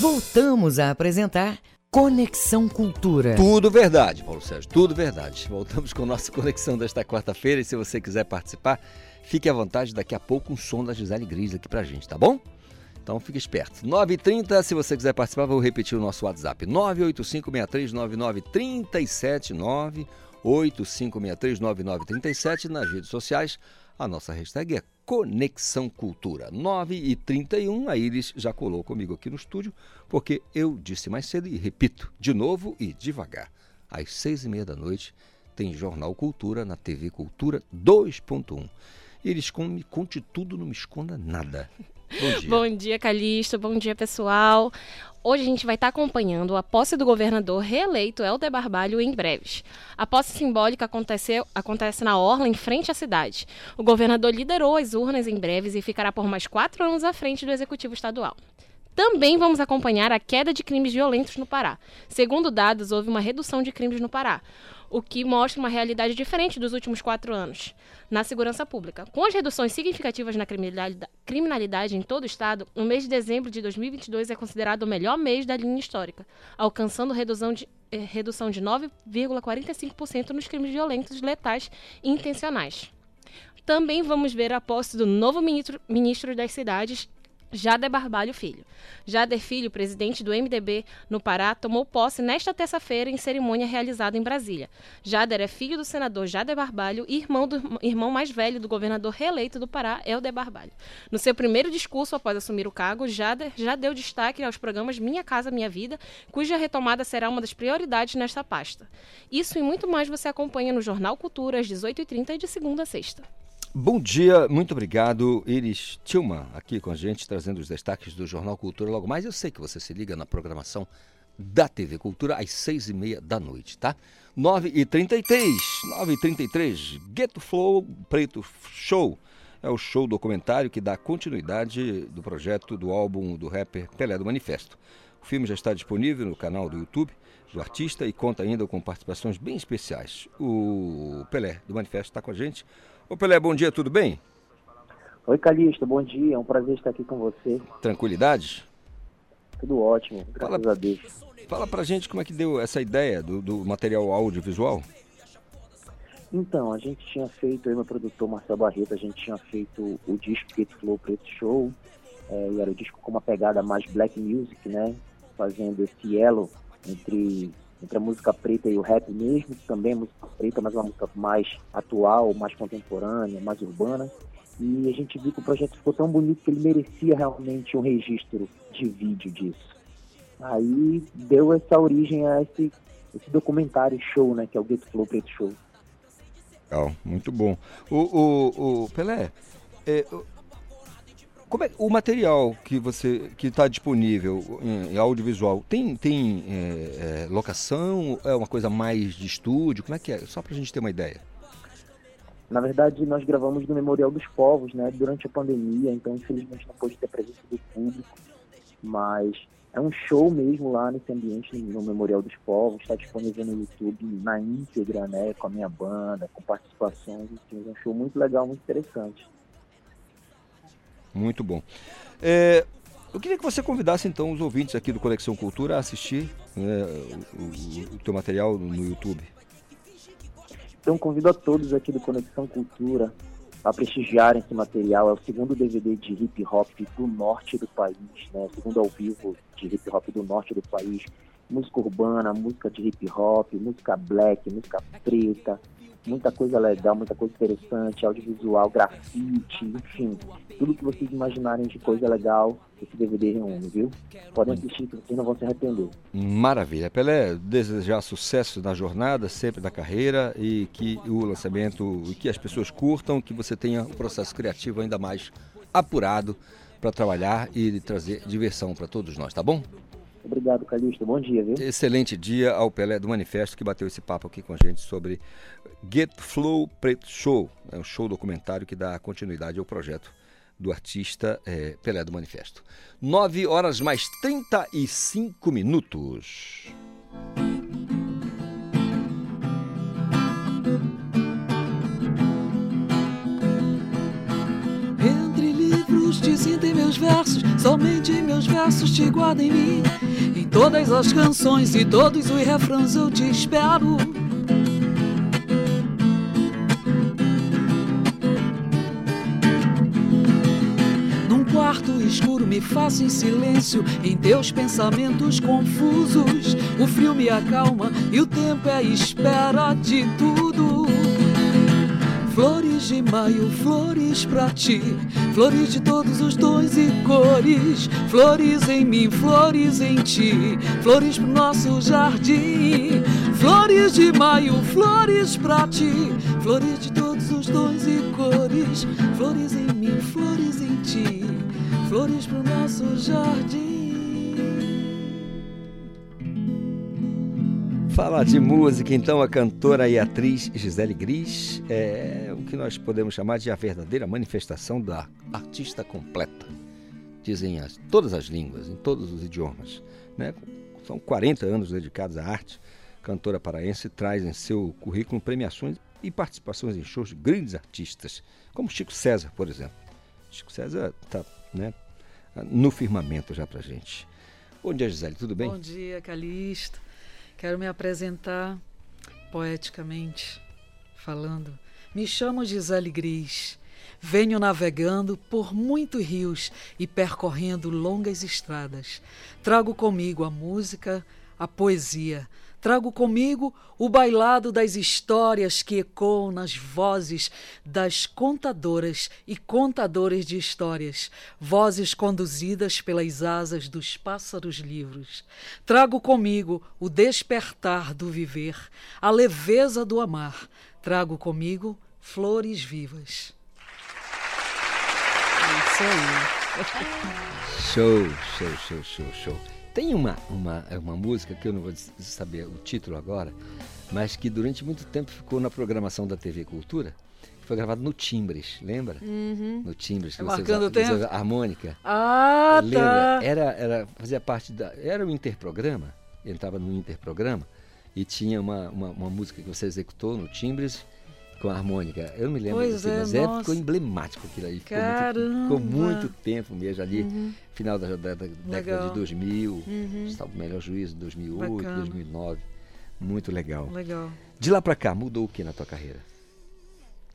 Voltamos a apresentar Conexão Cultura. Tudo verdade, Paulo Sérgio, tudo verdade. Voltamos com nossa conexão desta quarta-feira e se você quiser participar, fique à vontade. Daqui a pouco um som da Gisele Gris aqui pra gente, tá bom? Então fique esperto. 9h30, se você quiser participar, vou repetir o nosso WhatsApp. 985639937, 985639937 nas redes sociais. A nossa hashtag é Conexão Cultura. 9h31, a Iris já colou comigo aqui no estúdio, porque eu disse mais cedo e repito, de novo e devagar. Às seis e meia da noite tem Jornal Cultura na TV Cultura 2.1. Iris, come, conte tudo, não me esconda nada. Bom dia. Bom dia, Calixto. Bom dia, pessoal. Hoje a gente vai estar acompanhando a posse do governador reeleito Helder Barbalho em breves. A posse simbólica aconteceu, acontece na Orla, em frente à cidade. O governador liderou as urnas em breves e ficará por mais quatro anos à frente do Executivo Estadual. Também vamos acompanhar a queda de crimes violentos no Pará. Segundo dados, houve uma redução de crimes no Pará, o que mostra uma realidade diferente dos últimos quatro anos na segurança pública. Com as reduções significativas na criminalidade, em todo o estado, o mês de dezembro de 2022 é considerado o melhor mês da linha histórica, alcançando redução de, eh, redução de 9,45% nos crimes violentos, letais e intencionais. Também vamos ver a posse do novo ministro, ministro das cidades, Jader Barbalho Filho. Jader Filho, presidente do MDB no Pará, tomou posse nesta terça-feira em cerimônia realizada em Brasília. Jader é filho do senador Jader Barbalho e irmão, do, irmão mais velho do governador reeleito do Pará, Helder Barbalho. No seu primeiro discurso após assumir o cargo, Jader já deu destaque aos programas Minha Casa Minha Vida, cuja retomada será uma das prioridades nesta pasta. Isso e muito mais você acompanha no Jornal Cultura às 18h30 de segunda a sexta. Bom dia, muito obrigado. Iris Tilma aqui com a gente, trazendo os destaques do Jornal Cultura logo mais. Eu sei que você se liga na programação da TV Cultura às seis e meia da noite, tá? 9h33, 9h33, Get Flow Preto Show. É o show documentário que dá continuidade do projeto do álbum do rapper Pelé do Manifesto. O filme já está disponível no canal do YouTube do artista e conta ainda com participações bem especiais. O Pelé do Manifesto está com a gente. Ô Pelé, bom dia, tudo bem? Oi, Calixto, bom dia. É um prazer estar aqui com você. Tranquilidade? Tudo ótimo, graças Fala- a Deus. Fala pra gente como é que deu essa ideia do, do material audiovisual. Então, a gente tinha feito, eu e meu produtor Marcel Barreto, a gente tinha feito o disco Get Flow Preto Show, é, e era o disco com uma pegada mais black music, né? Fazendo esse elo entre entre a música preta e o rap mesmo, também é música preta, mas uma música mais atual, mais contemporânea, mais urbana. E a gente viu que o projeto ficou tão bonito que ele merecia realmente um registro de vídeo disso. Aí deu essa origem a esse, esse documentário show, né, que é o Get Flow Preto Show. Legal, muito bom. O, o, o Pelé, é, como é o material que você que está disponível em, em audiovisual tem tem é, é, locação? É uma coisa mais de estúdio? Como é que é? Só para a gente ter uma ideia. Na verdade, nós gravamos no Memorial dos Povos, né, durante a pandemia, então infelizmente não pôde ter presença do público, mas é um show mesmo lá nesse ambiente no Memorial dos Povos, está disponível no YouTube na íntegra, né, com a minha banda, com participações, enfim, é um show muito legal, muito interessante. Muito bom. É, eu queria que você convidasse então os ouvintes aqui do Conexão Cultura a assistir né, o, o, o teu material no YouTube. Então convido a todos aqui do Conexão Cultura a prestigiarem esse material. É o segundo DVD de hip hop do norte do país, né? Segundo ao vivo de hip hop do norte do país. Música urbana, música de hip hop, música black, música preta, muita coisa legal, muita coisa interessante, audiovisual, grafite, enfim, tudo que vocês imaginarem de coisa legal, esse DVD reúne, viu? Podem assistir que vocês não vão se arrepender. Maravilha. Pelé, desejar sucesso na jornada, sempre na carreira e que o lançamento, que as pessoas curtam, que você tenha um processo criativo ainda mais apurado para trabalhar e trazer diversão para todos nós, tá bom? Obrigado, Calixto. Bom dia, viu? Excelente dia ao Pelé do Manifesto que bateu esse papo aqui com a gente sobre Get Flow Preto Show. É um show documentário que dá continuidade ao projeto do artista eh, Pelé do Manifesto. 9 horas mais 35 minutos. Livros dizem meus versos, somente meus versos te guardam em mim. Em todas as canções e todos os refrãos eu te espero. Num quarto escuro me faço em silêncio, em teus pensamentos confusos. O frio me acalma e o tempo é espera de tudo. Flores de maio, flores pra ti, flores de todos os tons e cores, flores em mim, flores em ti, flores pro nosso jardim. Flores de maio, flores pra ti, flores de todos os tons e cores, flores em mim, flores em ti, flores pro nosso jardim. Falar de música, então, a cantora e atriz Gisele Gris é o que nós podemos chamar de a verdadeira manifestação da artista completa. Dizem as, todas as línguas, em todos os idiomas. Né? São 40 anos dedicados à arte. Cantora paraense traz em seu currículo premiações e participações em shows de grandes artistas, como Chico César, por exemplo. Chico César está né, no firmamento já pra gente. Bom dia, Gisele, tudo bem? Bom dia, Calixto. Quero me apresentar poeticamente, falando. Me chamo Gisele Gris. Venho navegando por muitos rios e percorrendo longas estradas. Trago comigo a música, a poesia. Trago comigo o bailado das histórias que ecoam nas vozes das contadoras e contadores de histórias, vozes conduzidas pelas asas dos pássaros livros. Trago comigo o despertar do viver, a leveza do amar. Trago comigo flores vivas. É isso aí. Show, show, show, show, show. Tem uma, uma, uma música que eu não vou saber o título agora, mas que durante muito tempo ficou na programação da TV Cultura, que foi gravado no Timbres, lembra? Uhum. No Timbres, que É você marcando o tempo? harmônica. Ah, Lembra? tá. Era, era, fazia parte da. Era o interprograma, entrava no interprograma e tinha uma, uma, uma música que você executou no Timbres com a harmônica. Eu não me lembro, Pois assim, é, mas é, nossa. ficou emblemático aquilo aí. Ficou muito, Caramba. ficou muito tempo mesmo ali, Uhum. final da, da- da década de 2000, Uhum. estava o melhor juízo, 2008, Bacana. 2009. Muito legal. Legal. De lá pra cá, mudou o que na tua carreira?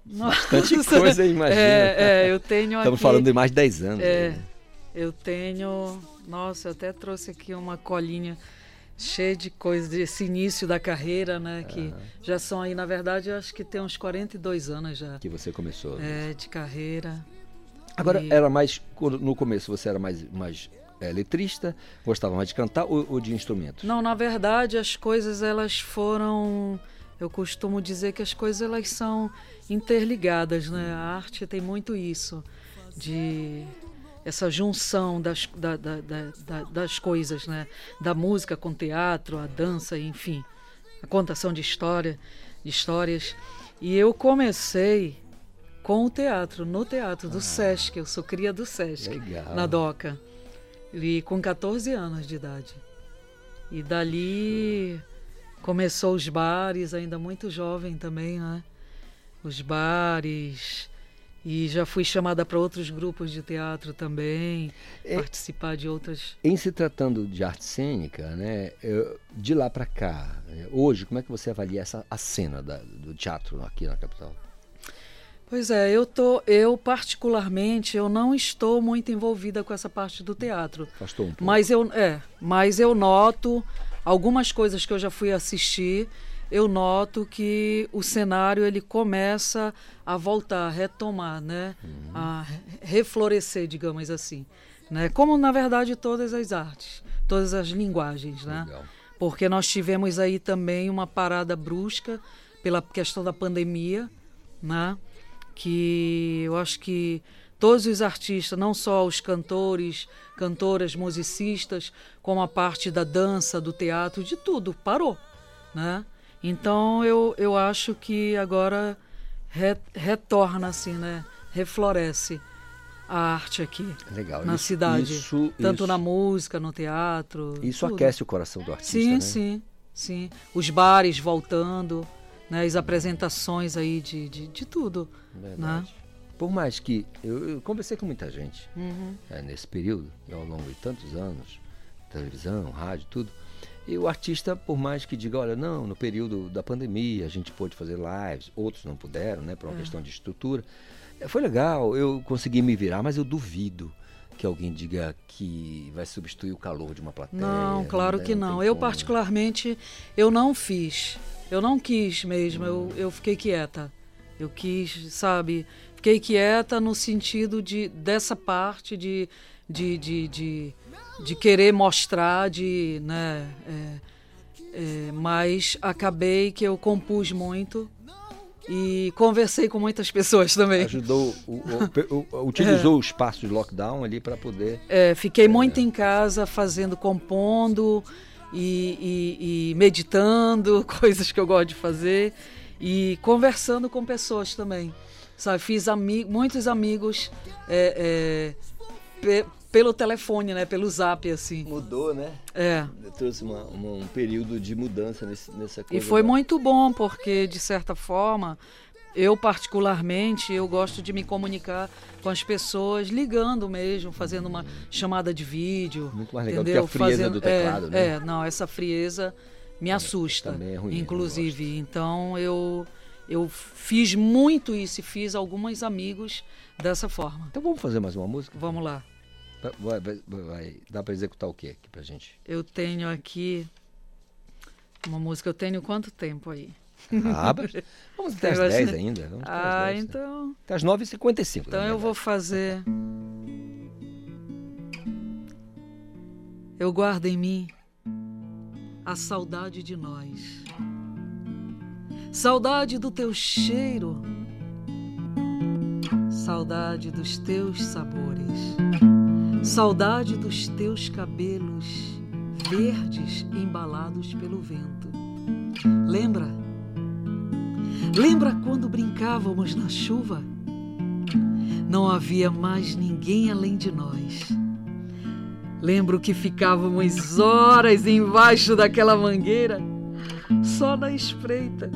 Nossa. Bastante coisa, imagina. É, é, eu tenho Estamos aqui- falando de mais de 10 anos. É, né? eu tenho... Nossa, eu até trouxe aqui uma colinha cheio de coisas, desse início da carreira, né? Que já são aí, na verdade, eu acho que tem uns 42 anos já. Que você começou. É, de carreira. Agora, E- era mais. No começo você era mais, mais é, letrista, gostava mais de cantar ou, ou de instrumentos? Não, na verdade, as coisas elas foram. Eu costumo dizer que as coisas elas são interligadas, né? A arte tem muito isso de essa junção das, da- da- da- da- das coisas, né? Da música com teatro, a dança, enfim, a contação de história, de histórias. E eu comecei com o teatro, no teatro do Sesc. Eu sou cria do Sesc, Legal. na Doca. E com 14 anos de idade. E dali começou os bares, ainda muito jovem também, né? Os bares. E já fui chamada para outros grupos de teatro também, participar de outras. Em se tratando de arte cênica, né, de lá para cá, é, hoje, como é que você avalia essa a cena da- do teatro aqui na capital? Pois é, eu tô, eu particularmente, eu não estou muito envolvida com essa parte do teatro. Afastou um pouco. Mas eu, é, mas eu noto algumas coisas que eu já fui assistir, eu noto que o cenário ele começa a voltar, a retomar, né? A re- reflorescer, digamos assim, né? Como na verdade todas as artes, todas as linguagens, né? Porque nós tivemos aí também uma parada brusca pela questão da pandemia, né? que eu acho que todos os artistas, não só os cantores, cantoras, musicistas, como a parte da dança, do teatro, de tudo, parou, né? Então eu, eu acho que agora re- retorna assim, né? Refloresce a arte aqui Legal. na Isso- cidade, isso- tanto isso- na música, no teatro. Isso tudo. aquece o coração do artista, Sim, né? sim, sim. Os bares voltando, né? As apresentações aí de, de, de tudo, né? Por mais que eu, eu conversei com muita gente Uhum. é, nesse período, ao longo de tantos anos, televisão, rádio, tudo. E o artista, por mais que diga, olha, não, no período da pandemia a gente pôde fazer lives, outros não puderam, né, por uma É. questão de estrutura. É, Foi legal, eu consegui me virar, mas eu duvido que alguém diga que vai substituir o calor de uma plateia. Não, claro né, que tem não. Eu como, né? particularmente, eu não fiz. Eu não quis mesmo, eu, eu fiquei quieta. Eu quis, sabe, fiquei quieta no sentido de dessa parte de, de, de, de, de querer mostrar, de, né, é, é, mas acabei que eu compus muito e conversei com muitas pessoas também. Ajudou, o- o- o- utilizou o espaço de lockdown ali para poder É, fiquei muito em casa fazendo, compondo e, e- e meditando, coisas que eu gosto de fazer, e conversando com pessoas também. Sabe, fiz ami muitos amigos é, é, pe- pelo telefone, né? Pelo zap, assim. Mudou, né? É. Trouxe uma- uma- um período de mudança nesse, nessa E coisa. foi da- muito bom, porque, de certa forma, eu particularmente, eu gosto de me comunicar com as pessoas ligando mesmo, fazendo uma chamada de vídeo. Muito mais legal do entendeu? que a frieza Fazendo- do teclado, é, né? É, não, essa frieza me assusta, também é ruim, não inclusive. Então, eu, eu fiz muito isso e fiz alguns amigos dessa forma. Então vamos fazer mais uma música? Vamos lá. Vai, vai, vai- dá para executar o que aqui pra gente? Eu tenho aqui uma música. Eu tenho quanto tempo aí? Ah, mas vamos até as Tem 10 bastante- ainda. Vamos Ah, 10, né? então. Até as 9h55. Então eu vou fazer. Eu guardo em mim a saudade de nós. Saudade do teu cheiro. Saudade dos teus sabores. Saudade dos teus cabelos verdes embalados pelo vento. Lembra? Lembra quando brincávamos na chuva? Não havia mais ninguém além de nós. Lembro que ficávamos horas embaixo daquela mangueira, só na espreita,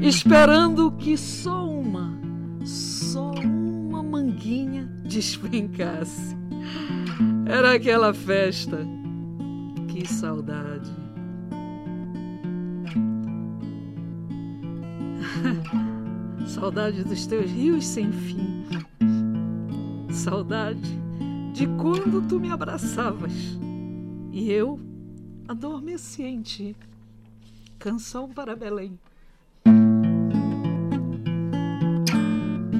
esperando que só uma, só uma manguinha despencasse. Era aquela festa. Que saudade. Saudade dos teus rios sem fim. Saudade de quando tu me abraçavas e eu adormeci em ti. Canção para Belém.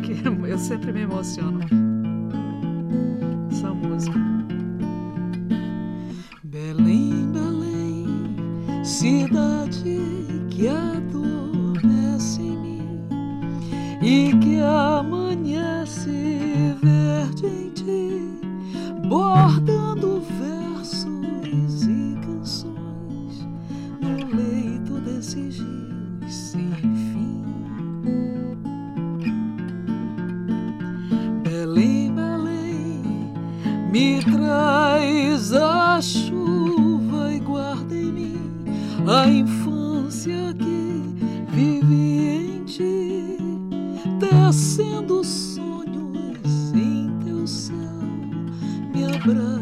Que eu sempre me emociono. Cidade que adormece em mim e que amanhece verde em ti, bordando versos e canções no leito desses rios sem fim. Belém, Belém, me traz a chuva a infância que vivi em ti, tecendo sonhos em teu céu. Me abrace,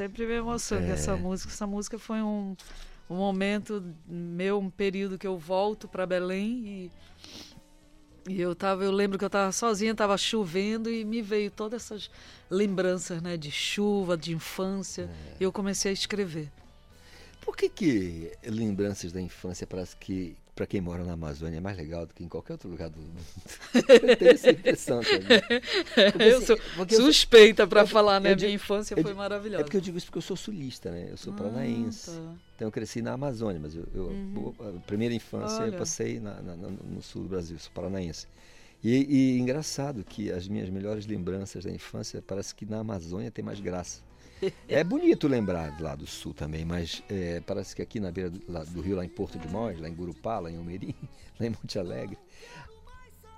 sempre me emociona com É. essa música. Essa música foi um, um momento meu, um período que eu volto para Belém e, e eu tava, eu lembro que eu estava sozinha, estava chovendo e me veio todas essas lembranças, né, de chuva, de infância. É. E eu comecei a escrever. Por que que lembranças da infância parece que para quem mora na Amazônia é mais legal do que em qualquer outro lugar do mundo? Eu tenho essa impressão também. Porque, Eu assim, sou eu sou- suspeita eu- falar, né? eu digo- Minha infância eu foi maravilhosa. É porque eu digo isso porque eu sou sulista, né? Eu sou Ah, paranaense. tá. Então eu cresci na Amazônia, mas eu, Uhum. a primeira infância Olha. eu passei na- na- no sul do Brasil, sou paranaense. E, e engraçado que as minhas melhores lembranças da infância parece que na Amazônia tem mais graça. É bonito lembrar lá do sul também, mas é, parece que aqui na beira do, lá do rio, lá em Porto de Mós, lá em Gurupá, lá em Almerim, lá em Monte Alegre,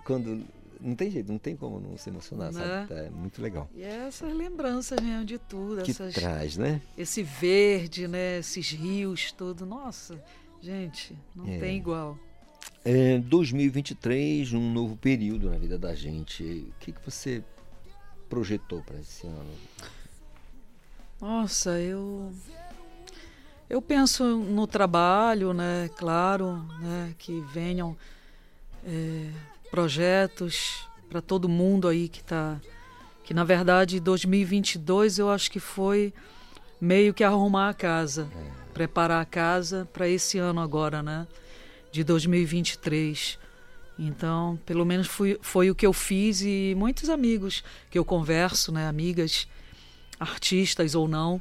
quando não tem jeito, não tem como não se emocionar, Né? sabe? É muito legal. E é essas lembranças mesmo de tudo, Que essas, traz, né? esse verde, né? Esses rios, tudo. Nossa, gente, não É. tem igual. É, 2023, um novo período na vida da gente. O que, que você projetou para esse ano? Nossa, eu eu penso no trabalho, né? Claro, né? Que venham é, projetos para todo mundo aí que tá que na verdade 2022 eu acho que foi meio que arrumar a casa, preparar a casa para esse ano agora, né? De 2023. Então, pelo menos foi, foi o que eu fiz e muitos amigos que eu converso, né? Amigas artistas ou não.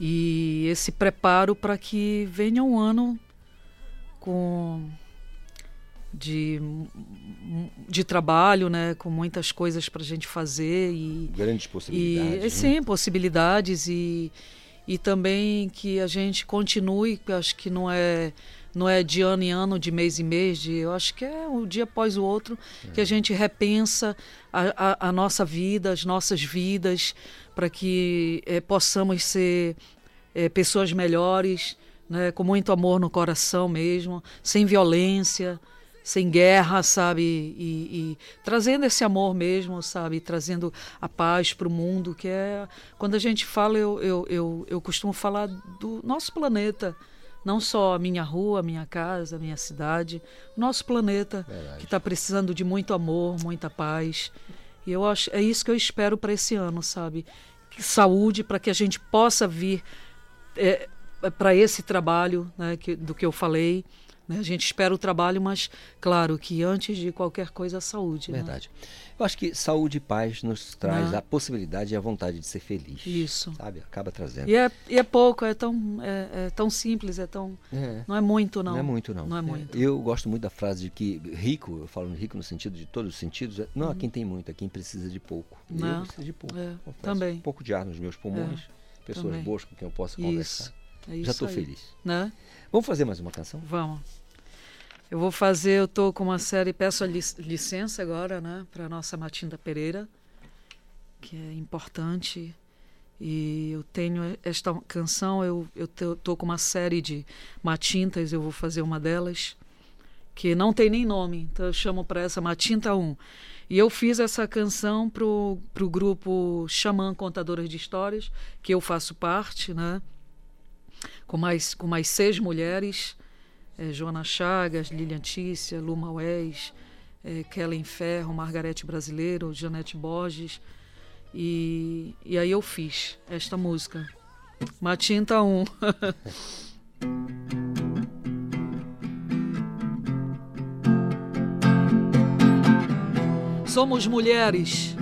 E esse preparo para que venha um ano com de, de trabalho, né, com muitas coisas para a gente fazer e Grandes possibilidades, E, né? sim, possibilidades e e também que a gente continue, acho que não é não é de ano em ano, de mês em mês, de, eu acho que é um dia após o outro que a gente repensa a, a, a nossa vida, as nossas vidas, para que eh, possamos ser eh, pessoas melhores, né, com muito amor no coração mesmo, sem violência, sem guerra, sabe? E, e trazendo esse amor mesmo, sabe? Trazendo a paz para o mundo, que é. Quando a gente fala, eu, eu, eu, eu costumo falar do nosso planeta. Não só a minha rua, a minha casa, a minha cidade, nosso planeta, que está precisando de muito amor, muita paz. E eu acho, é isso que eu espero para esse ano, sabe? Saúde, para que a gente possa vir é, para esse trabalho né, que, do que eu falei. Né? A gente espera o trabalho, mas claro que antes de qualquer coisa a saúde. né? Verdade. Eu acho que saúde e paz nos traz Né? a possibilidade e a vontade de ser feliz. Isso. Sabe? Acaba trazendo. E é, e é pouco, é tão, é, é tão simples, é tão. É. Não é muito, não. Não é muito, não. Não é muito. Eu gosto muito da frase de que rico, eu falo rico no sentido de todos os sentidos, é- não é quem tem muito, é quem precisa de pouco. Não. Eu preciso de pouco. É, confesso. também. Um pouco de ar nos meus pulmões, É, pessoas também. boas com quem eu posso Isso, conversar. é Já isso estou feliz. Né? Vamos fazer mais uma canção? Vamos. Eu vou fazer, eu tô com uma série, peço licença agora, né, para nossa Matinda Pereira, que é importante. E eu tenho esta canção, eu, eu tô, tô com uma série de matintas, eu vou fazer uma delas, que não tem nem nome, então eu chamo para essa Matinta 1. E eu fiz essa canção pro, pro grupo Xamã Contadoras de Histórias, que eu faço parte, né? Com mais, com mais seis mulheres, eh, Joana Chagas, Lilian Tícia, Luma Wes, eh, Kellen Ferro, Margarete Brasileiro, Janete Borges. E, e aí eu fiz esta música, Matinta 1. Somos mulheres,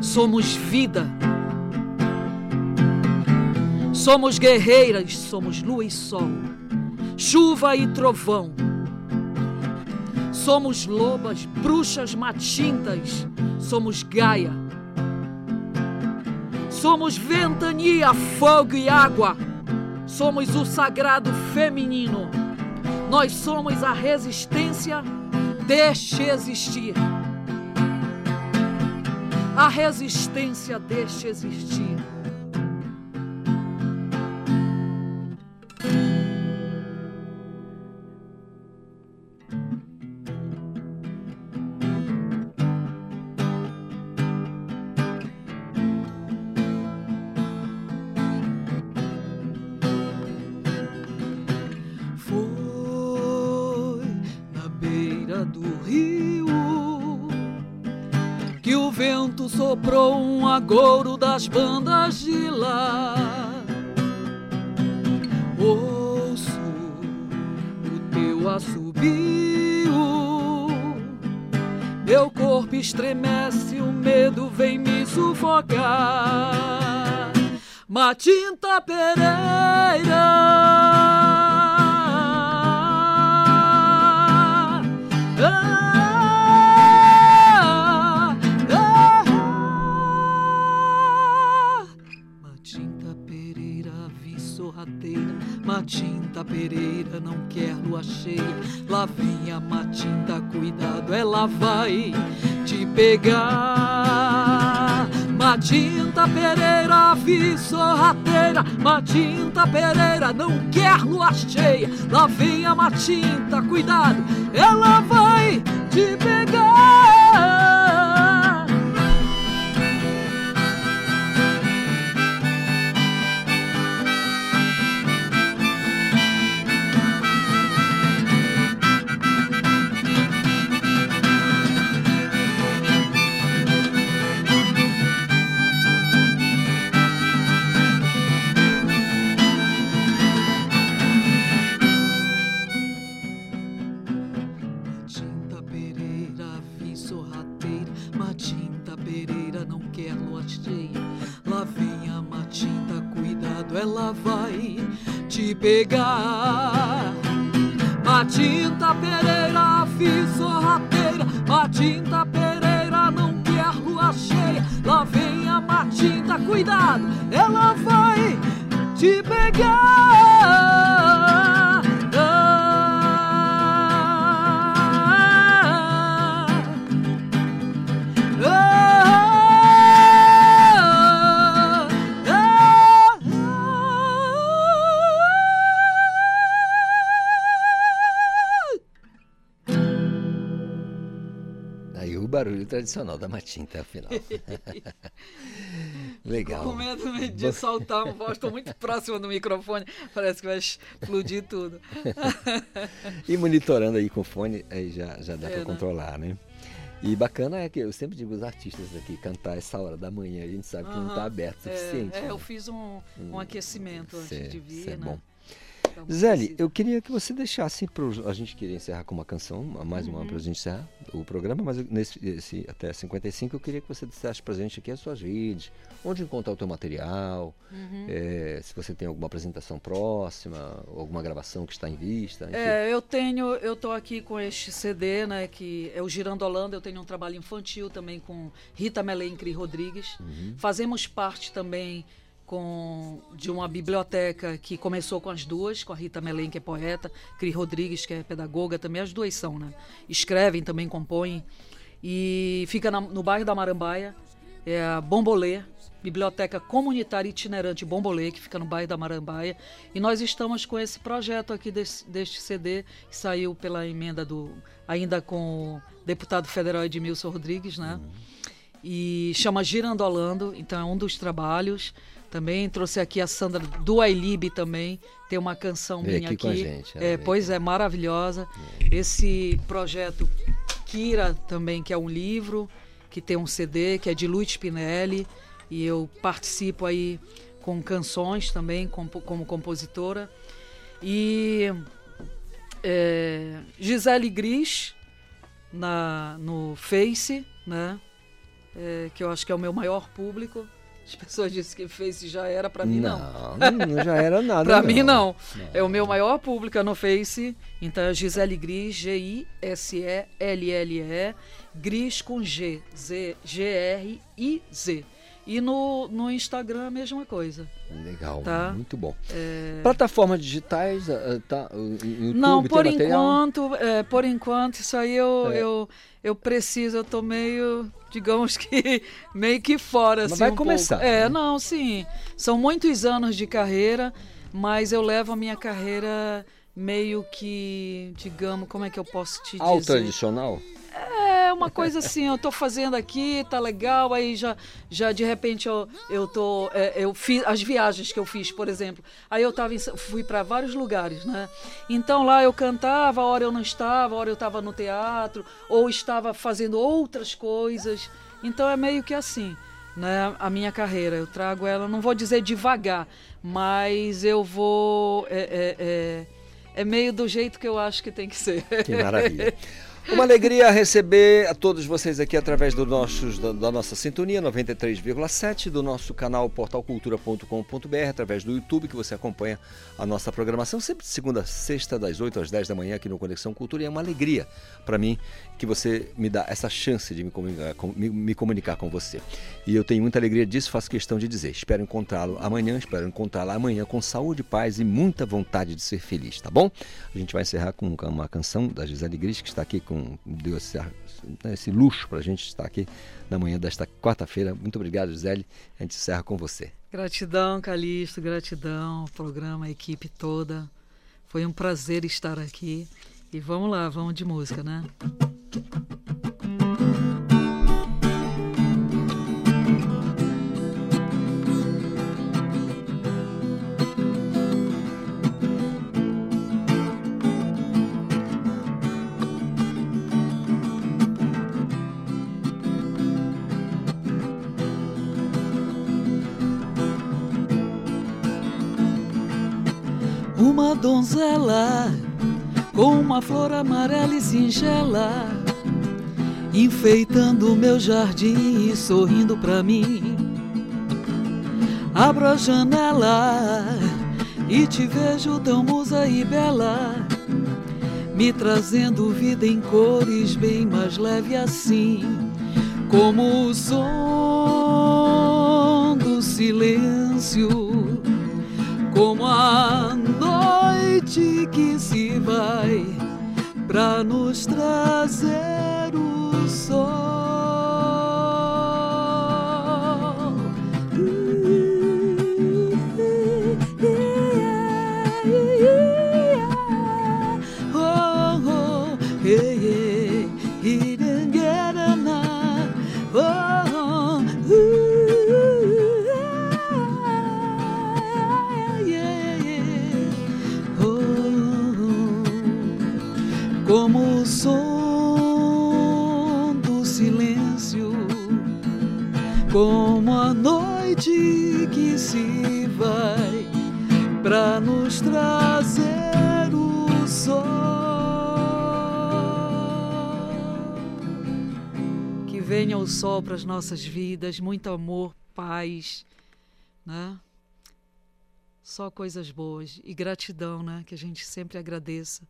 somos vida. Somos guerreiras, somos lua e sol, chuva e trovão. Somos lobas, bruxas matintas, somos Gaia. Somos ventania, fogo e água. Somos o sagrado feminino. Nós somos a resistência, deixe existir. A resistência deixe existir. Agouro das bandas de lá. Ouço o teu assobio, meu corpo estremece, o medo vem me sufocar. Matinta Pereira. Pereira não quer lua cheia. Lá vem a Matinta, cuidado, ela vai te pegar. Matinta Pereira, vi sorrateira. Matinta Pereira não quer lua cheia. Lá vem a Matinta, cuidado, ela vai te pegar. Pegar. Matinta Pereira, vi sorrateira. Matinta Pereira não quer lua cheia. Lá vem a Matinta, cuidado, ela vai te pegar. O tradicional da matinta, afinal. Legal. Tô com medo de soltar uma voz, estou muito próxima do microfone, parece que vai explodir tudo. e monitorando aí com fone, aí já, já dá É, para né? controlar, né? E bacana é que eu sempre digo os artistas aqui, cantar essa hora da manhã, a gente sabe que não está aberto o É, suficiente. É, né? eu fiz um, um aquecimento antes Cê- de vir, é né? bom. Zeli, eu queria que você deixasse para a gente queria encerrar com uma canção, mais uma Uhum. para a gente encerrar o programa, mas nesse esse, até 55 eu queria que você dissesse para a gente aqui as suas redes, onde encontrar o teu material, Uhum. eh, se você tem alguma apresentação próxima, alguma gravação que está em vista. É, eu tenho, eu tô aqui com este CD, né, que é o Girandolando, eu tenho um trabalho infantil também com Rita Melencre Rodrigues. Uhum. Fazemos parte também com de uma biblioteca que começou com as duas, com a Rita Melen, que é poeta, Cri Rodrigues, que é pedagoga, também as duas são, né? Escrevem, também compõem. E fica na- no bairro da Marambaia, é a Bombolê, Biblioteca Comunitária Itinerante Bombolê, que fica no bairro da Marambaia. E nós estamos com esse projeto aqui desse, deste CD, que saiu pela emenda do. ainda com o deputado federal Edmilson Rodrigues, né? E chama Girandolando, então é um dos trabalhos. Também trouxe aqui a Sandra do Ailib também, tem uma canção Veio minha aqui aqui. gente, é, pois é, maravilhosa. Esse projeto Kira também, que é um livro, que tem um CD, que é de Luiz Spinelli, e eu participo aí com canções também, compo- como compositora. E é, Gisele Gris na, no Face, né? É, que eu acho que é o meu maior público. As pessoas dizem que Face já era, para mim não. Não, não já era nada, para mim não. Não. É o meu maior público é no Face. Então é Gisele Gris, G-I-S-E-L-L-E, Gris com G, Z, G-R-I-Z. E no, no Instagram a mesma coisa. Legal, Tá? muito bom. É, Plataformas digitais, ah, ah, tá, YouTube, não, por enquanto, é, por enquanto, isso aí eu, É. eu, eu preciso, eu tô meio, digamos que, meio que fora. Mas assim, vai um começar, pouco. É, né? não, sim. São muitos anos de carreira, mas eu levo a minha carreira meio que, digamos, como é que eu posso te Ao dizer? tradicional? É uma coisa assim, eu tô fazendo aqui, tá legal, aí já, já de repente eu, eu tô. é, eu fiz as viagens que eu fiz, por exemplo. Aí eu tava em fui para vários lugares, né? Então lá eu cantava, a hora eu não estava, a hora eu estava no teatro, ou estava fazendo outras coisas. Então é meio que assim, né? A minha carreira. Eu trago ela, não vou dizer devagar, mas eu vou. É, é, é, é meio do jeito que eu acho que tem que ser. Que maravilha. Uma alegria receber a todos vocês aqui através do nossos, da, da nossa sintonia 93,7, do nosso canal portalcultura.com.br, através do YouTube que você acompanha a nossa programação, sempre de segunda a sexta, das 8 às 10 da manhã aqui no Conexão Cultura. E é uma alegria para mim que você me dá essa chance de me comunicar, com, me, me comunicar com você. E eu tenho muita alegria disso, faço questão de dizer. Espero encontrá-lo amanhã, espero encontrá-lo amanhã com saúde, paz e muita vontade de ser feliz, tá bom? A gente vai encerrar com uma canção da Gisele Gris, que está aqui com deu esse, né, esse luxo para a gente estar aqui na manhã desta quarta-feira. Muito obrigado, Gisele. A gente encerra com você. Gratidão, Calixto, gratidão, programa, equipe toda. Foi um prazer estar aqui. E vamos lá, vamos de música, né? Uma donzela com uma flor amarela e singela, enfeitando meu jardim e sorrindo pra mim. Abro a janela e te vejo tão musa e bela, me trazendo vida em cores bem mais leve assim, como o som do silêncio como a noite que se vai pra nos trazer o sol. Noite que se vai para nos trazer o sol. Que venha o sol para as nossas vidas, muito amor, paz, né? Só coisas boas e gratidão, né? Que a gente sempre agradeça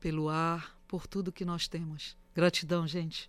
pelo ar, por tudo que nós temos. Gratidão, gente.